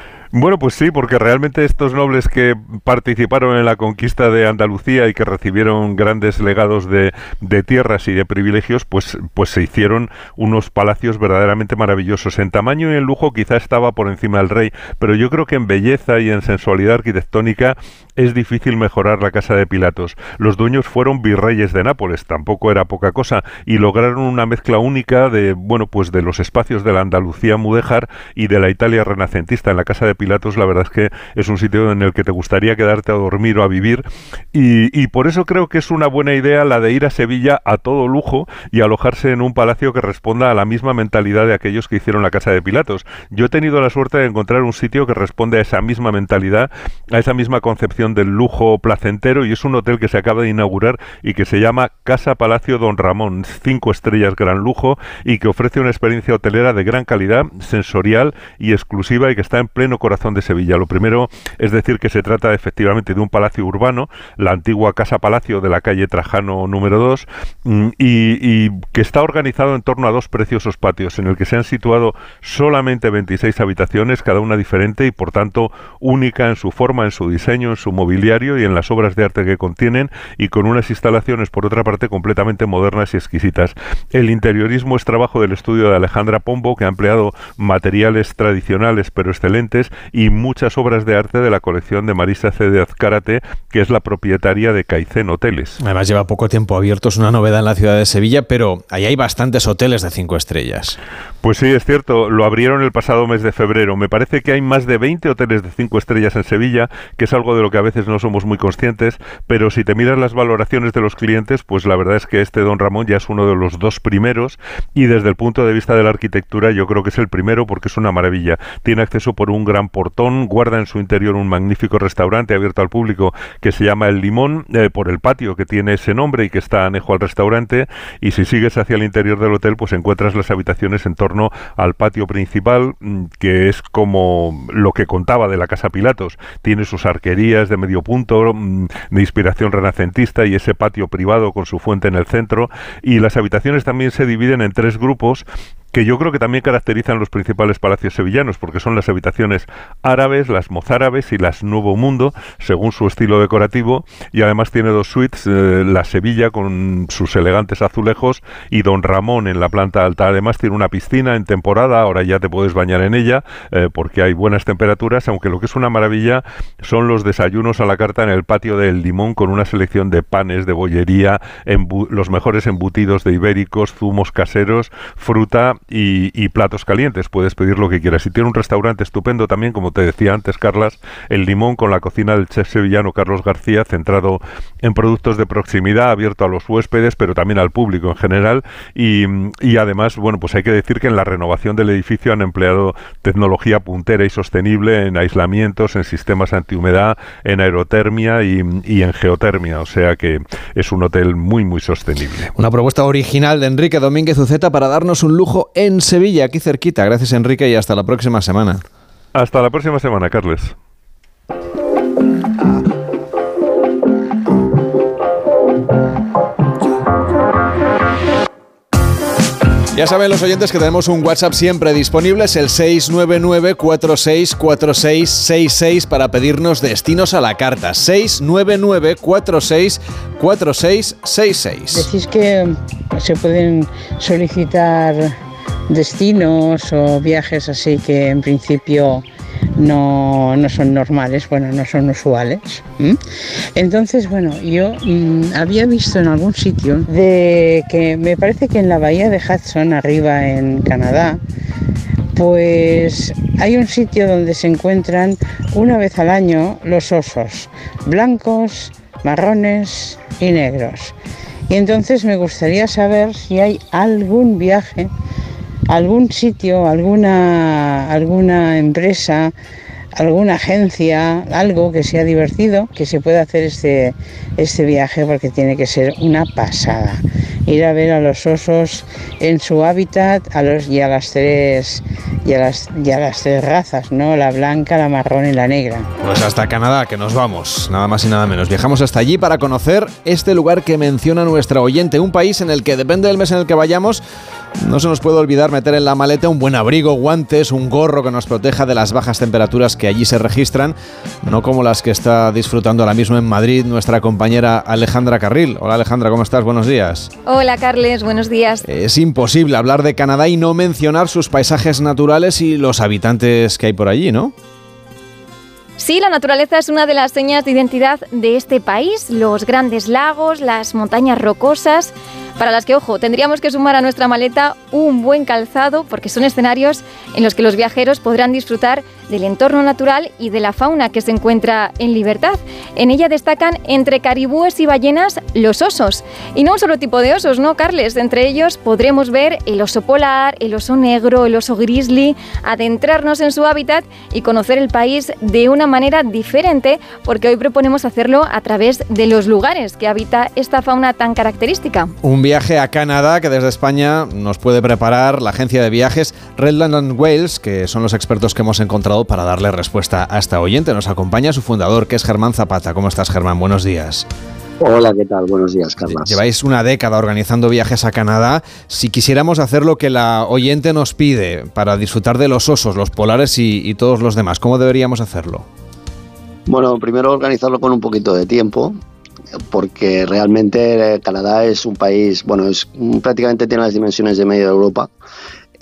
Bueno, pues sí, porque realmente estos nobles que participaron en la conquista de Andalucía y que recibieron grandes legados de, tierras y de privilegios, pues, pues se hicieron unos palacios verdaderamente maravillosos. En tamaño y en lujo quizá estaba por encima del rey, pero yo creo que en belleza y en sensualidad arquitectónica es difícil mejorar la casa de Pilatos. Los dueños fueron virreyes de Nápoles, tampoco era poca cosa, y lograron una mezcla única de, bueno, pues de los espacios de la Andalucía mudéjar y de la Italia renacentista. En la casa de Pilatos la verdad es que es un sitio en el que te gustaría quedarte a dormir o a vivir y, por eso creo que es una buena idea la de ir a Sevilla a todo lujo y alojarse en un palacio que responda a la misma mentalidad de aquellos que hicieron la casa de Pilatos. Yo he tenido la suerte de encontrar un sitio que responde a esa misma mentalidad, a esa misma concepción del lujo placentero y es un hotel que se acaba de inaugurar y que se llama Casa Palacio Don Ramón, cinco estrellas gran lujo y que ofrece una experiencia hotelera de gran calidad, sensorial y exclusiva y que está en pleno corazón de Sevilla. Lo primero es decir que se trata efectivamente de un palacio urbano, la antigua Casa Palacio de la calle Trajano número 2 mm, y, y que está organizado en torno a dos preciosos patios en el que se han situado solamente 26 habitaciones, cada una diferente y por tanto única en su forma, en su diseño, en su mobiliario y en las obras de arte que contienen y con unas instalaciones por otra parte completamente modernas y exquisitas. El interiorismo es trabajo del estudio de Alejandra Pombo que ha empleado materiales tradicionales pero excelentes y muchas obras de arte de la colección de Marisa C. de Azcárate que es la propietaria de Caicén Hoteles. Además lleva poco tiempo abierto, es una novedad en la ciudad de Sevilla, pero ahí hay bastantes hoteles de cinco estrellas. Pues sí, es cierto, lo abrieron el pasado mes de febrero. Me parece que hay más de 20 hoteles de cinco estrellas en Sevilla, que es algo de lo que a veces no somos muy conscientes, pero si te miras las valoraciones de los clientes, pues la verdad es que este Don Ramón ya es uno de los dos primeros y desde el punto de vista de la arquitectura yo creo que es el primero porque es una maravilla. Tiene acceso por un gran portón, guarda en su interior un magnífico restaurante abierto al público que se llama El Limón, eh, por el patio que tiene ese nombre y que está anejo al restaurante y si sigues hacia el interior del hotel pues encuentras las habitaciones en torno al patio principal, mm, que es como lo que contaba de la Casa Pilatos. Tiene sus arquerías de medio punto, mm, de inspiración renacentista, y ese patio privado con su fuente en el centro. Y las habitaciones también se dividen en tres grupos que yo creo que también caracterizan los principales palacios sevillanos, porque son las habitaciones árabes, las mozárabes y las Nuevo Mundo, según su estilo decorativo, y además tiene dos suites, eh, la Sevilla con sus elegantes azulejos y Don Ramón en la planta alta. Además tiene una piscina en temporada, ahora ya te puedes bañar en ella, eh, porque hay buenas temperaturas, aunque lo que es una maravilla son los desayunos a la carta en el patio del Limón con una selección de panes, de bollería, los mejores embutidos de ibéricos, zumos caseros, fruta y, platos calientes. Puedes pedir lo que quieras. Y tiene un restaurante estupendo también, como te decía antes, Carlas, El Limón, con la cocina del chef sevillano Carlos García, centrado en productos de proximidad, abierto a los huéspedes, pero también al público en general. Y, y además, bueno, pues hay que decir que en la renovación del edificio han empleado tecnología puntera y sostenible en aislamientos, en sistemas antihumedad, en aerotermia y, y en geotermia. O sea que es un hotel muy, muy sostenible. Una propuesta original de Enrique Domínguez Uceta para darnos un lujo en Sevilla, aquí cerquita. Gracias, Enrique, y hasta la próxima semana. Hasta la próxima semana, Carles. Ya saben los oyentes que tenemos un WhatsApp siempre disponible, es el 699-464666 para pedirnos destinos a la carta. 699-464666. Decís que se pueden solicitar destinos o viajes así que en principio no, no son normales, bueno, no son usuales. Entonces, bueno, yo mm, había visto en algún sitio de que me parece que en la bahía de Hudson, arriba en Canadá, pues hay un sitio donde se encuentran una vez al año los osos, blancos, marrones y negros. Y entonces me gustaría saber si hay algún viaje algún sitio, alguna, alguna empresa, alguna agencia, algo que sea divertido, que se pueda hacer este, este viaje porque tiene que ser una pasada. Ir a ver a los osos en su hábitat a los, y, a las tres, y, a las, y a las tres razas, ¿no? La blanca, la marrón y la negra. Pues hasta Canadá, que nos vamos, nada más y nada menos. Viajamos hasta allí para conocer este lugar que menciona nuestra oyente, un país en el que depende del mes en el que vayamos, no se nos puede olvidar meter en la maleta un buen abrigo, guantes, un gorro que nos proteja de las bajas temperaturas que allí se registran, no como las que está disfrutando ahora mismo en Madrid nuestra compañera Alejandra Carril. Hola Alejandra, ¿cómo estás? Buenos días. Hola Carles, buenos días. Es imposible hablar de Canadá y no mencionar sus paisajes naturales y los habitantes que hay por allí, ¿no? Sí, la naturaleza es una de las señas de identidad de este país, los grandes lagos, las montañas rocosas, para las que, ojo, tendríamos que sumar a nuestra maleta un buen calzado porque son escenarios en los que los viajeros podrán disfrutar del entorno natural y de la fauna que se encuentra en libertad. En ella destacan entre caribúes y ballenas los osos. Y no un solo tipo de osos, ¿no, Carles? Entre ellos podremos ver el oso polar, el oso negro, el oso grizzly, adentrarnos en su hábitat y conocer el país de una manera diferente porque hoy proponemos hacerlo a través de los lugares que habita esta fauna tan característica. Un viaje a Canadá que desde España nos puede preparar la agencia de viajes Redland Wales, que son los expertos que hemos encontrado para darle respuesta a esta oyente. Nos acompaña su fundador, que es Germán Zapata. ¿Cómo estás, Germán? Buenos días. Hola, ¿qué tal? Buenos días, Carlos. Lleváis una década organizando viajes a Canadá. Si quisiéramos hacer lo que la oyente nos pide para disfrutar de los osos, los polares y, y todos los demás, ¿cómo deberíamos hacerlo? Bueno, primero organizarlo con un poquito de tiempo, porque realmente Canadá es un país, bueno, es prácticamente tiene las dimensiones de media Europa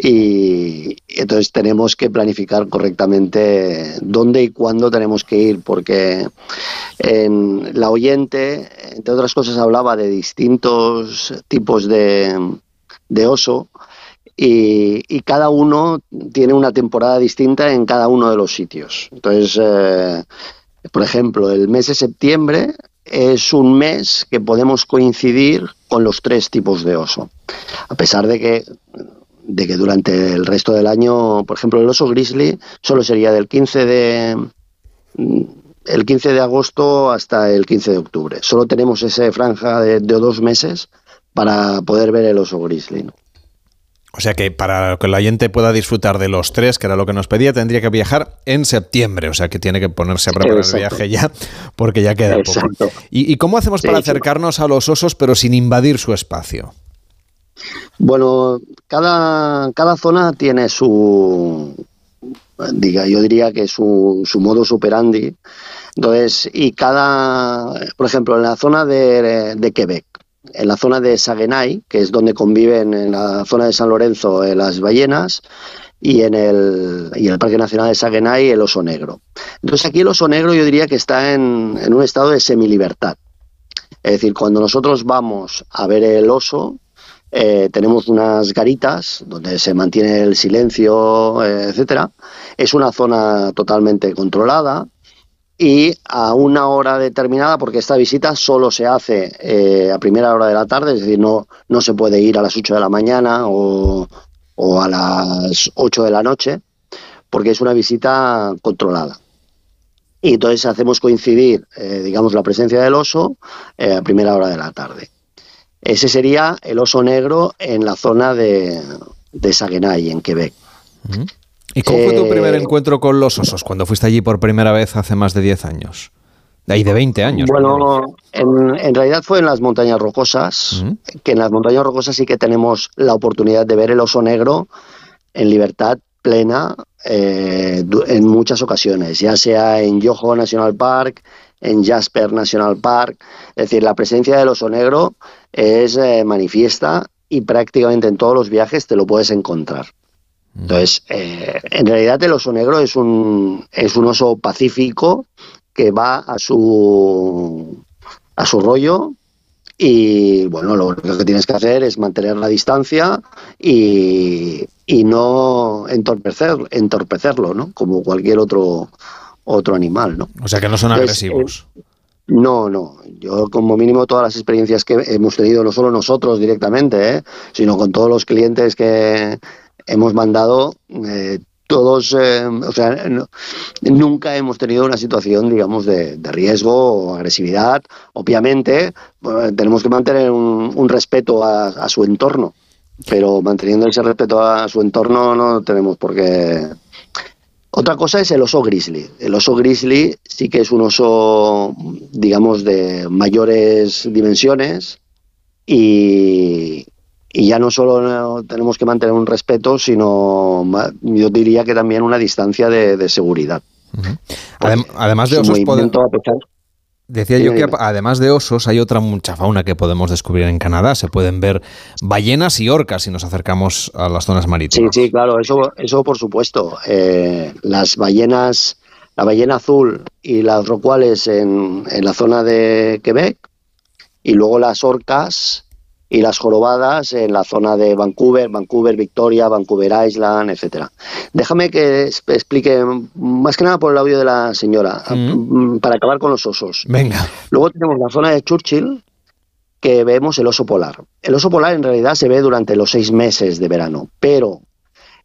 y entonces tenemos que planificar correctamente dónde y cuándo tenemos que ir, porque en la oyente, entre otras cosas, hablaba de distintos tipos de, oso y, cada uno tiene una temporada distinta en cada uno de los sitios. Entonces, eh, por ejemplo, el mes de septiembre es un mes que podemos coincidir con los tres tipos de oso. A pesar de que de que durante el resto del año, por ejemplo, el oso grizzly solo sería del 15 de el 15 de agosto hasta el 15 de octubre. Solo tenemos esa franja de, dos meses para poder ver el oso grizzly. O sea que para que el oyente pueda disfrutar de los tres, que era lo que nos pedía, tendría que viajar en septiembre. O sea que tiene que ponerse a preparar el viaje ya, *laughs* porque ya queda poco. ¿Y, cómo hacemos para acercarnos a los osos pero sin invadir su espacio? Bueno, cada, cada zona tiene su, diga, yo diría que su, su modo superandi. Entonces, y cada, por ejemplo, en la zona de, de Quebec, en la zona de Saguenay, que es donde conviven en la zona de San Lorenzo eh, las ballenas, y en el, y el Parque Nacional de Saguenay el oso negro. Entonces aquí el oso negro yo diría que está en, en un estado de semilibertad. Es decir, cuando nosotros vamos a ver el oso, eh, tenemos unas garitas donde se mantiene el silencio, eh, etcétera. Es una zona totalmente controlada y a una hora determinada, porque esta visita solo se hace eh, a primera hora de la tarde, es decir, no, no se puede ir a las 8 de la mañana o, o a las 8 de la noche, porque es una visita controlada. Y entonces hacemos coincidir, eh, digamos, la presencia del oso eh, a primera hora de la tarde. Ese sería el oso negro en la zona de, de Saguenay, en Quebec. ¿Y cómo fue tu Eh, primer encuentro con los osos cuando fuiste allí por primera vez hace más de 10 años? De ahí de 20 años. Bueno, en, en realidad fue en las montañas rocosas, que en las montañas rocosas sí que tenemos la oportunidad de ver el oso negro en libertad plena eh, en muchas ocasiones, ya sea en Yoho National Park, en Jasper National Park. Es decir, la presencia del oso negro es eh, manifiesta y prácticamente en todos los viajes te lo puedes encontrar. Entonces, eh, en realidad el oso negro es un, es un oso pacífico que va a su, a su rollo y bueno, lo único que tienes que hacer es mantener la distancia y, y no entorpecer, entorpecerlo, ¿no? Como cualquier otro, otro animal, ¿no? O sea que no son Entonces, agresivos. eh, no, no. Yo como mínimo todas las experiencias que hemos tenido, no solo nosotros directamente, ¿eh? sino con todos los clientes que hemos mandado, eh, todos, eh, o sea, nunca hemos tenido una situación, digamos, de, riesgo o agresividad. Obviamente, tenemos que mantener un, un respeto a, a su entorno, pero manteniendo ese respeto a su entorno no tenemos por qué otra cosa es el oso grizzly. El oso grizzly sí que es un oso, digamos, de mayores dimensiones y, y ya no solo no tenemos que mantener un respeto, sino yo diría que también una distancia de, de seguridad. Adem- además de osos, decía yo que además de osos hay otra mucha fauna que podemos descubrir en Canadá. Se pueden ver ballenas y orcas si nos acercamos a las zonas Sí, marítimas. sí, claro, eso, eso por supuesto. Eh, las ballenas, la ballena azul y las rocuales en, en la zona de Quebec y luego las orcas y las jorobadas en la zona de Vancouver, Vancouver, Victoria, Vancouver Island, etcétera. Déjame que explique más que nada por el audio de la señora, mm, para acabar con los osos. Venga. Luego tenemos la zona de Churchill, que vemos el oso polar. El oso polar en realidad se ve durante los seis meses de verano, pero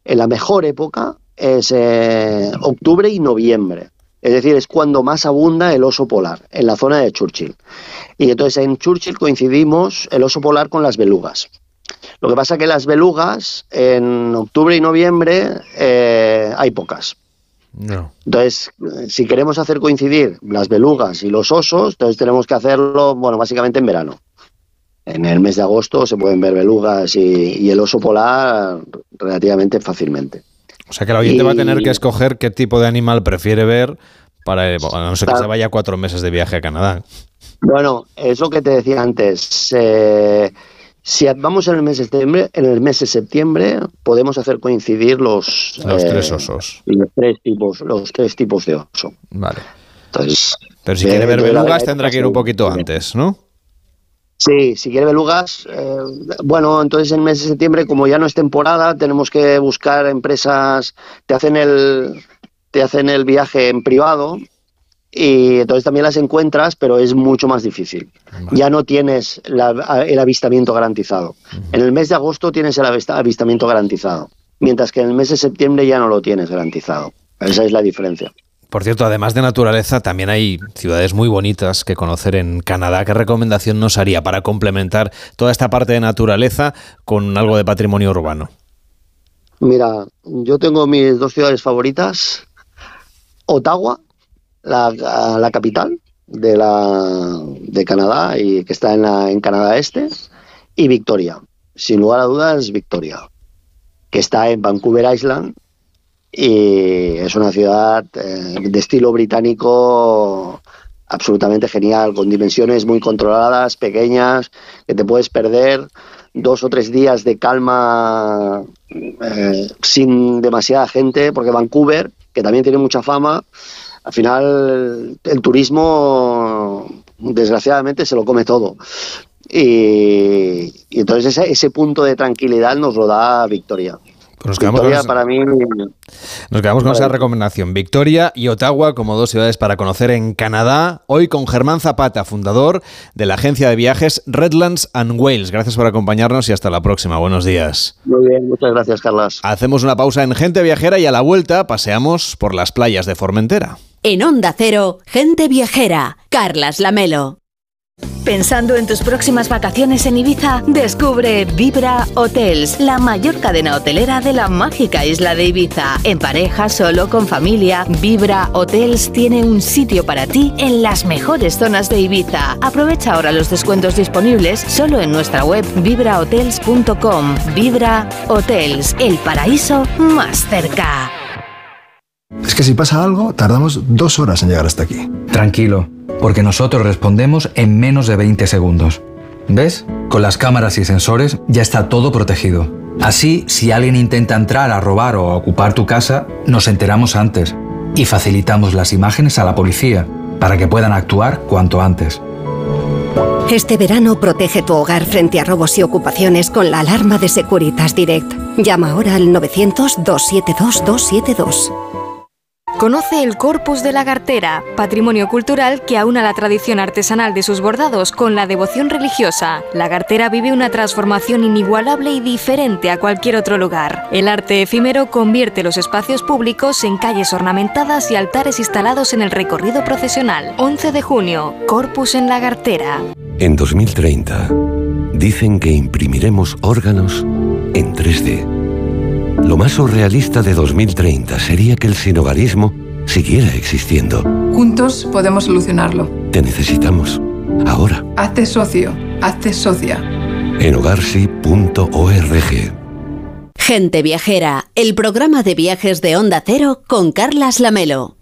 en la mejor época es eh, octubre y noviembre. Es decir, es cuando más abunda el oso polar, en la zona de Churchill. Y entonces en Churchill coincidimos el oso polar con las belugas. Lo que pasa que las belugas en octubre y noviembre eh, hay pocas. No. Entonces, si queremos hacer coincidir las belugas y los osos, entonces tenemos que hacerlo, bueno, básicamente en verano. En el mes de agosto se pueden ver belugas y, y el oso polar relativamente fácilmente. O sea que el oyente va a tener que escoger qué tipo de animal prefiere ver para, a no ser que se vaya cuatro meses de viaje a Canadá. Bueno, es lo que te decía antes. eh, si vamos en el mes de septiembre, en el mes de septiembre podemos hacer coincidir los Los eh, tres osos. los tres tipos, los tres tipos de oso. Vale. Entonces, Pero si eh, quiere ver belugas tendrá que ir un poquito antes, ¿no? Sí, si quiere belugas, eh, bueno, entonces en el mes de septiembre, como ya no es temporada, tenemos que buscar empresas, te hacen el, te hacen el viaje en privado y entonces también las encuentras, pero es mucho más difícil. Ya no tienes la- el avistamiento garantizado. En el mes de agosto tienes el avista- avistamiento garantizado, mientras que en el mes de septiembre ya no lo tienes garantizado. Esa es la diferencia. Por cierto, además de naturaleza, también hay ciudades muy bonitas que conocer en Canadá. ¿Qué recomendación nos haría para complementar toda esta parte de naturaleza con algo de patrimonio urbano? Mira, yo tengo mis dos ciudades favoritas. Ottawa, la, capital de Canadá y que está en, la, en Canadá Este, y Victoria. Sin lugar a dudas, Victoria, que está en Vancouver Island y es una ciudad eh, de estilo británico absolutamente genial, con dimensiones muy controladas, pequeñas, que te puedes perder dos o tres días de calma eh, sin demasiada gente, porque Vancouver, que también tiene mucha fama, al final el turismo desgraciadamente se lo come todo. y, y entonces ese, ese punto de tranquilidad nos lo da Victoria. Nos quedamos, Victoria con, para mí nos quedamos con esa recomendación. Victoria y Ottawa como dos ciudades para conocer en Canadá. Hoy con Germán Zapata, fundador de la agencia de viajes Redlands and Wales. Gracias por acompañarnos y hasta la próxima. Buenos días. Muy bien, muchas gracias, Carlas. Hacemos una pausa en Gente Viajera y a la vuelta paseamos por las playas de Formentera. En Onda Cero, Gente Viajera, Carlas Lamelo. Pensando en tus próximas vacaciones en Ibiza, descubre Vibra Hotels, la mayor cadena hotelera de la mágica isla de Ibiza. En pareja, solo, con familia, Vibra Hotels tiene un sitio para ti en las mejores zonas de Ibiza. Aprovecha ahora los descuentos disponibles solo en nuestra web vibrahotels.com. Vibra Hotels, el paraíso más cerca. Es que si pasa algo, tardamos dos horas en llegar hasta aquí. Tranquilo, porque nosotros respondemos en menos de 20 segundos. ¿Ves? Con las cámaras y sensores ya está todo protegido. Así, si alguien intenta entrar a robar o a ocupar tu casa, nos enteramos antes y facilitamos las imágenes a la policía para que puedan actuar cuanto antes. Este verano protege tu hogar frente a robos y ocupaciones con la alarma de Securitas Direct. Llama ahora al 900-272-272. Conoce el Corpus de la Gartera, patrimonio cultural que aúna la tradición artesanal de sus bordados con la devoción religiosa. La Gartera vive una transformación inigualable y diferente a cualquier otro lugar. El arte efímero convierte los espacios públicos en calles ornamentadas y altares instalados en el recorrido procesional. 11 de junio, Corpus en la Gartera. En 2030, dicen que imprimiremos órganos en 3D. Lo más surrealista de 2030 sería que el sinogarismo siguiera existiendo. Juntos podemos solucionarlo. Te necesitamos. Ahora. Hazte socio. Hazte socia. En hogarsi.org. Gente Viajera, el programa de viajes de Onda Cero con Carlas Lamelo.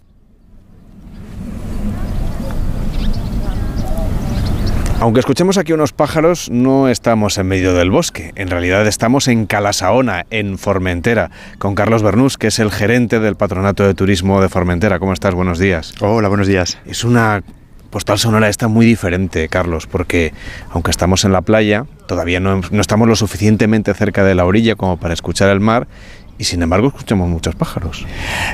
Aunque escuchemos aquí unos pájaros, no estamos en medio del bosque. En realidad estamos en Calasaona, en Formentera, con Carlos Bernús, que es el gerente del Patronato de Turismo de Formentera. ¿Cómo estás? Buenos días. Hola, buenos días. Es una postal sonora esta muy diferente, Carlos, porque aunque estamos en la playa, todavía no, no estamos lo suficientemente cerca de la orilla como para escuchar el mar y sin embargo escuchamos muchos pájaros.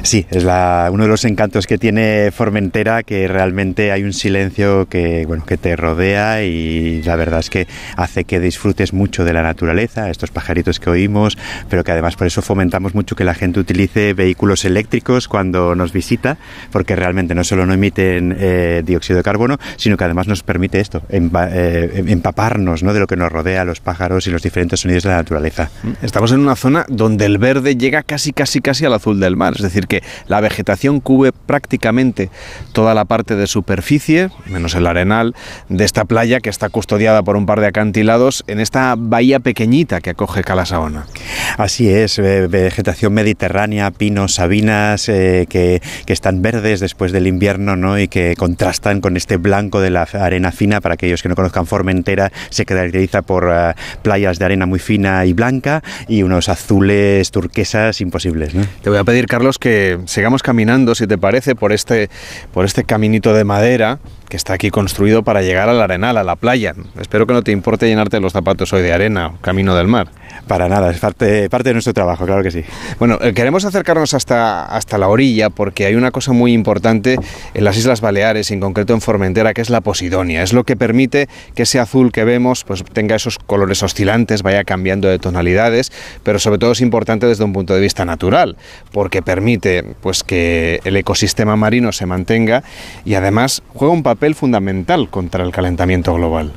Sí, es la, uno de los encantos que tiene Formentera, que realmente hay un silencio que, bueno, que te rodea y la verdad es que hace que disfrutes mucho de la naturaleza, estos pajaritos que oímos, pero que además por eso fomentamos mucho que la gente utilice vehículos eléctricos cuando nos visita, porque realmente no solo no emiten eh, dióxido de carbono, sino que además nos permite esto, empa, eh, empaparnos ¿no? de lo que nos rodea, los pájaros y los diferentes sonidos de la naturaleza. Estamos en una zona donde el verde llega casi, casi, casi al azul del mar. Es decir, que la vegetación cubre prácticamente toda la parte de superficie, menos el arenal, de esta playa que está custodiada por un par de acantilados en esta bahía pequeñita que acoge Calasaona. Así es, vegetación mediterránea, pinos, sabinas, eh, que, que, están verdes después del invierno ¿no? y que contrastan con este blanco de la arena fina. Para aquellos que no conozcan Formentera, se caracteriza por uh, playas de arena muy fina y blanca y unos azules turquesas imposibles. ¿no? Te voy a pedir, Carlos, que sigamos caminando, si te parece, por este, por este caminito de madera que está aquí construido para llegar al arenal, a la playa. Espero que no te importe llenarte los zapatos hoy de arena, camino del mar. Para nada, es parte, parte de nuestro trabajo, claro que sí. Bueno, eh, queremos acercarnos hasta, hasta la orilla porque hay una cosa muy importante en las Islas Baleares, en concreto en Formentera, que es la posidonia. Es lo que permite que ese azul que vemos pues, tenga esos colores oscilantes, vaya cambiando de tonalidades, pero sobre todo es importante desde un punto de vista natural, porque permite pues, que el ecosistema marino se mantenga y además juega un papel fundamental contra el calentamiento global.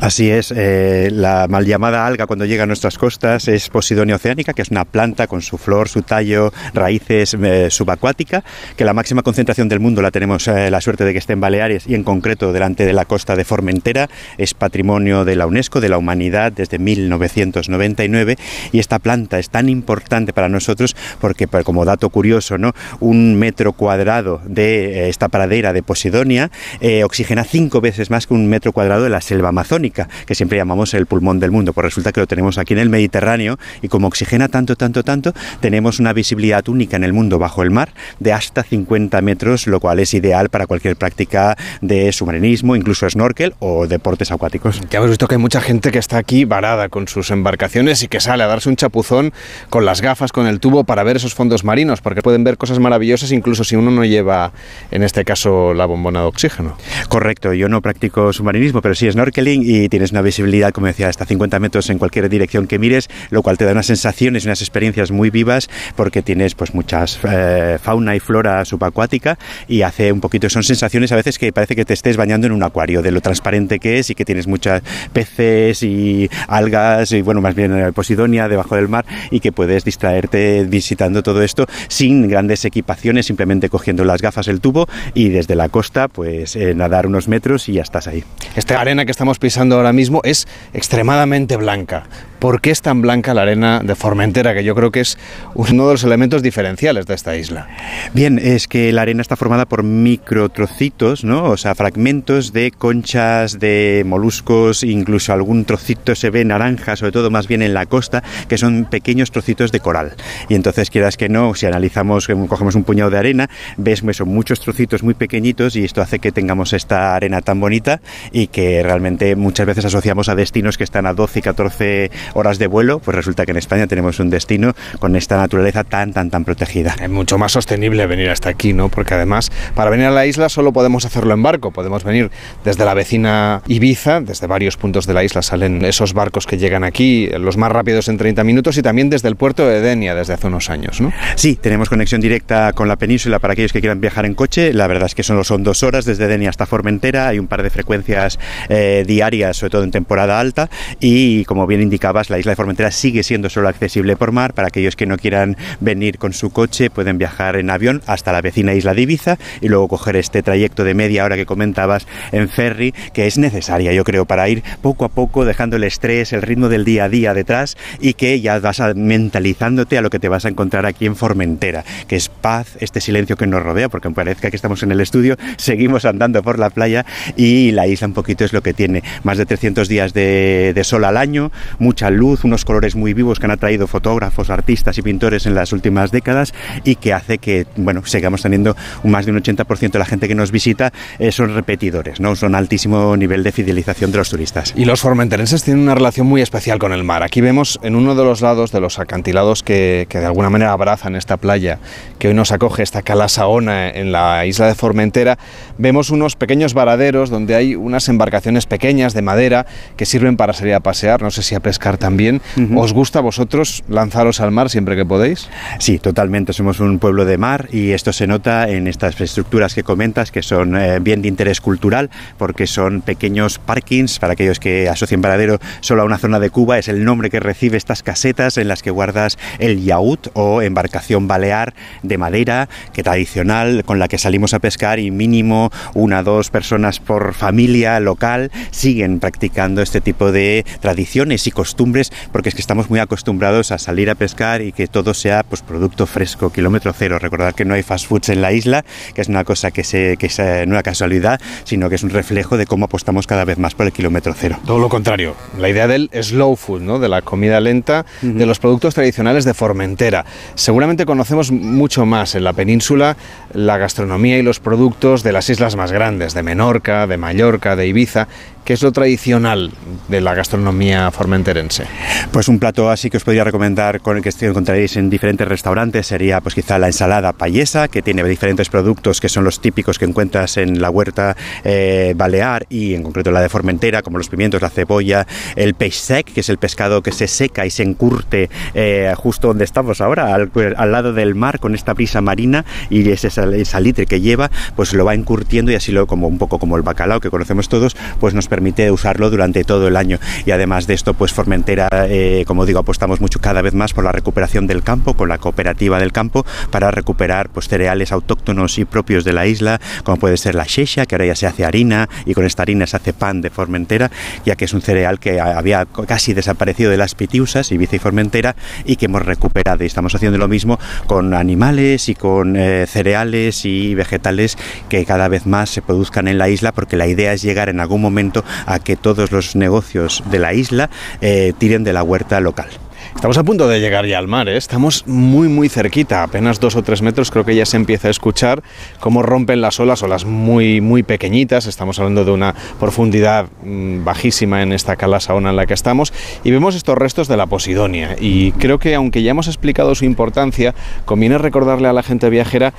Así es, eh, la mal llamada alga cuando llega a nuestras costas es Posidonia oceánica, que es una planta con su flor, su tallo, raíces eh, subacuática, que la máxima concentración del mundo la tenemos eh, la suerte de que esté en Baleares y en concreto delante de la costa de Formentera, es patrimonio de la UNESCO, de la humanidad desde 1999 y esta planta es tan importante para nosotros porque como dato curioso, ¿no? un metro cuadrado de esta pradera de Posidonia eh, oxigena cinco veces más que un metro cuadrado de la selva amazónica, que siempre llamamos el pulmón del mundo. Pues resulta que lo tenemos aquí en el Mediterráneo Mediterráneo y como oxigena tanto, tanto, tanto, tenemos una visibilidad única en el mundo bajo el mar de hasta 50 metros, lo cual es ideal para cualquier práctica de submarinismo, incluso snorkel o deportes acuáticos. Ya hemos visto que hay mucha gente que está aquí varada con sus embarcaciones y que sale a darse un chapuzón con las gafas, con el tubo para ver esos fondos marinos, porque pueden ver cosas maravillosas incluso si uno no lleva, en este caso, la bombona de oxígeno. Correcto, yo no practico submarinismo, pero sí snorkeling y tienes una visibilidad, como decía, hasta 50 metros en cualquier dirección que mires, lo cual te da unas sensaciones y unas experiencias muy vivas porque tienes pues muchas eh, fauna y flora subacuática y hace un poquito, son sensaciones a veces que parece que te estés bañando en un acuario, de lo transparente que es y que tienes muchas peces y algas y bueno, más bien posidonia debajo del mar y que puedes distraerte visitando todo esto sin grandes equipaciones, simplemente cogiendo las gafas, el tubo y desde la costa pues eh, nadar unos metros y ya estás ahí. Esta arena que estamos pisando ahora mismo es extremadamente blanca. ¿Por qué es tan blanca la arena de Formentera? Que yo creo que es uno de los elementos diferenciales de esta isla. Bien, es que la arena está formada por microtrocitos, ¿no? O sea, fragmentos de conchas, de moluscos, incluso algún trocito se ve naranja, sobre todo más bien en la costa, que son pequeños trocitos de coral. Y entonces, quieras que no, si analizamos, cogemos un puñado de arena, ves son muchos trocitos muy pequeñitos y esto hace que tengamos esta arena tan bonita y que realmente muchas veces asociamos a destinos que están a 12 y 14 horas de vuelo, pues resulta que en España tenemos un destino con esta naturaleza tan, tan, tan protegida. Es mucho más sostenible venir hasta aquí, ¿no? Porque además, para venir a la isla solo podemos hacerlo en barco, podemos venir desde la vecina Ibiza, desde varios puntos de la isla salen esos barcos que llegan aquí, los más rápidos en 30 minutos, y también desde el puerto de Denia desde hace unos años, ¿no? Sí, tenemos conexión directa con la península para aquellos que quieran viajar en coche. La verdad es que solo son dos horas desde Denia hasta Formentera, hay un par de frecuencias eh, diarias, sobre todo en temporada alta, y como bien la isla de Formentera sigue siendo solo accesible por mar. Para aquellos que no quieran venir con su coche, pueden viajar en avión hasta la vecina isla de Ibiza y luego coger este trayecto de media hora que comentabas en ferry, que es necesaria, yo creo, para ir poco a poco dejando el estrés, el ritmo del día a día detrás y que ya vas mentalizándote a lo que te vas a encontrar aquí en Formentera, que es paz, este silencio que nos rodea, porque aunque parezca que estamos en el estudio, seguimos andando por la playa y la isla un poquito es lo que tiene. Más de 300 días de, de sol al año, mucha luz, unos colores muy vivos que han atraído fotógrafos, artistas y pintores en las últimas décadas y que hace que, bueno, sigamos teniendo más de un 80% de la gente que nos visita eh, son repetidores, ¿no? Son altísimo nivel de fidelización de los turistas. Y los formenterenses tienen una relación muy especial con el mar. Aquí vemos en uno de los lados de los acantilados que, que de alguna manera abrazan esta playa, que hoy nos acoge esta cala Saona en la isla de Formentera, vemos unos pequeños varaderos donde hay unas embarcaciones pequeñas de madera que sirven para salir a pasear, no sé si a pescar también. ¿Os gusta a vosotros lanzaros al mar siempre que podéis? Sí, totalmente. Somos un pueblo de mar y esto se nota en estas estructuras que comentas que son eh, bien de interés cultural porque son pequeños parkings para aquellos que asocian Varadero solo a una zona de Cuba. Es el nombre que recibe estas casetas en las que guardas el yaut o embarcación balear de madera que tradicional con la que salimos a pescar y mínimo una o dos personas por familia local siguen practicando este tipo de tradiciones y costumbres porque es que estamos muy acostumbrados a salir a pescar y que todo sea pues producto fresco, kilómetro cero. Recordar que no hay fast foods en la isla, que es una cosa que, se, que es una casualidad, sino que es un reflejo de cómo apostamos cada vez más por el kilómetro cero. Todo lo contrario, la idea del slow food, ¿no? de la comida lenta, uh -huh. de los productos tradicionales de Formentera. Seguramente conocemos mucho más en la península la gastronomía y los productos de las islas más grandes, de Menorca, de Mallorca, de Ibiza, ¿Qué es lo tradicional de la gastronomía formenterense? Pues un plato así que os podría recomendar con el que encontraréis en diferentes restaurantes sería pues quizá la ensalada payesa, que tiene diferentes productos que son los típicos que encuentras en la huerta eh, balear y en concreto la de Formentera, como los pimientos, la cebolla, el peix sec, que es el pescado que se seca y se encurte eh, justo donde estamos ahora, al, lado del mar, con esta brisa marina y ese salitre que lleva, pues lo va encurtiendo y así lo como un poco como el bacalao que conocemos todos, pues nos permite usarlo durante todo el año. Y además de esto, pues Formentera, eh, como digo, apostamos mucho cada vez más por la recuperación del campo, con la cooperativa del campo, para recuperar pues, cereales autóctonos y propios de la isla, como puede ser la xeixa, que ahora ya se hace harina, y con esta harina se hace pan de Formentera, ya que es un cereal que había casi desaparecido de las pitiusas, Ibiza y Formentera, y que hemos recuperado. Y estamos haciendo lo mismo con animales y con eh, cereales y vegetales que cada vez más se produzcan en la isla, porque la idea es llegar en algún momento a que todos los negocios de la isla eh, tiren de la huerta local. Estamos a punto de llegar ya al mar, ¿eh? estamos muy muy cerquita, apenas dos o tres metros, creo que ya se empieza a escuchar cómo rompen las olas, olas muy muy pequeñitas, estamos hablando de una profundidad mm, bajísima en esta cala saona en la que estamos, y vemos estos restos de la Posidonia, y creo que aunque ya hemos explicado su importancia, conviene recordarle a la gente viajera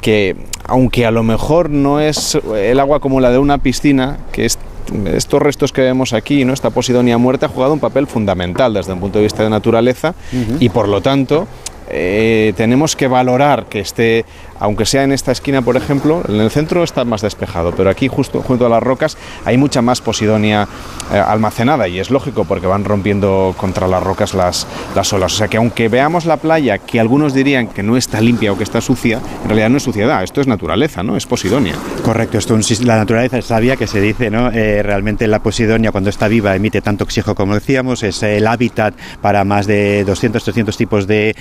que aunque a lo mejor no es el agua como la de una piscina, que es estos restos que vemos aquí, ¿no? esta Posidonia muerta, ha jugado un papel fundamental desde un punto de vista de naturaleza y por lo tanto eh, tenemos que valorar que esté, aunque sea en esta esquina, por ejemplo, en el centro está más despejado, pero aquí justo junto a las rocas hay mucha más posidonia eh, almacenada y es lógico porque van rompiendo contra las rocas las, las olas. O sea que aunque veamos la playa que algunos dirían que no está limpia o que está sucia, en realidad no es suciedad, esto es naturaleza, ¿no? Es posidonia. Correcto, esto es la naturaleza sabia que se dice, ¿no? Eh, realmente la posidonia cuando está viva emite tanto oxígeno como decíamos, es el hábitat para más de 200, 300 tipos de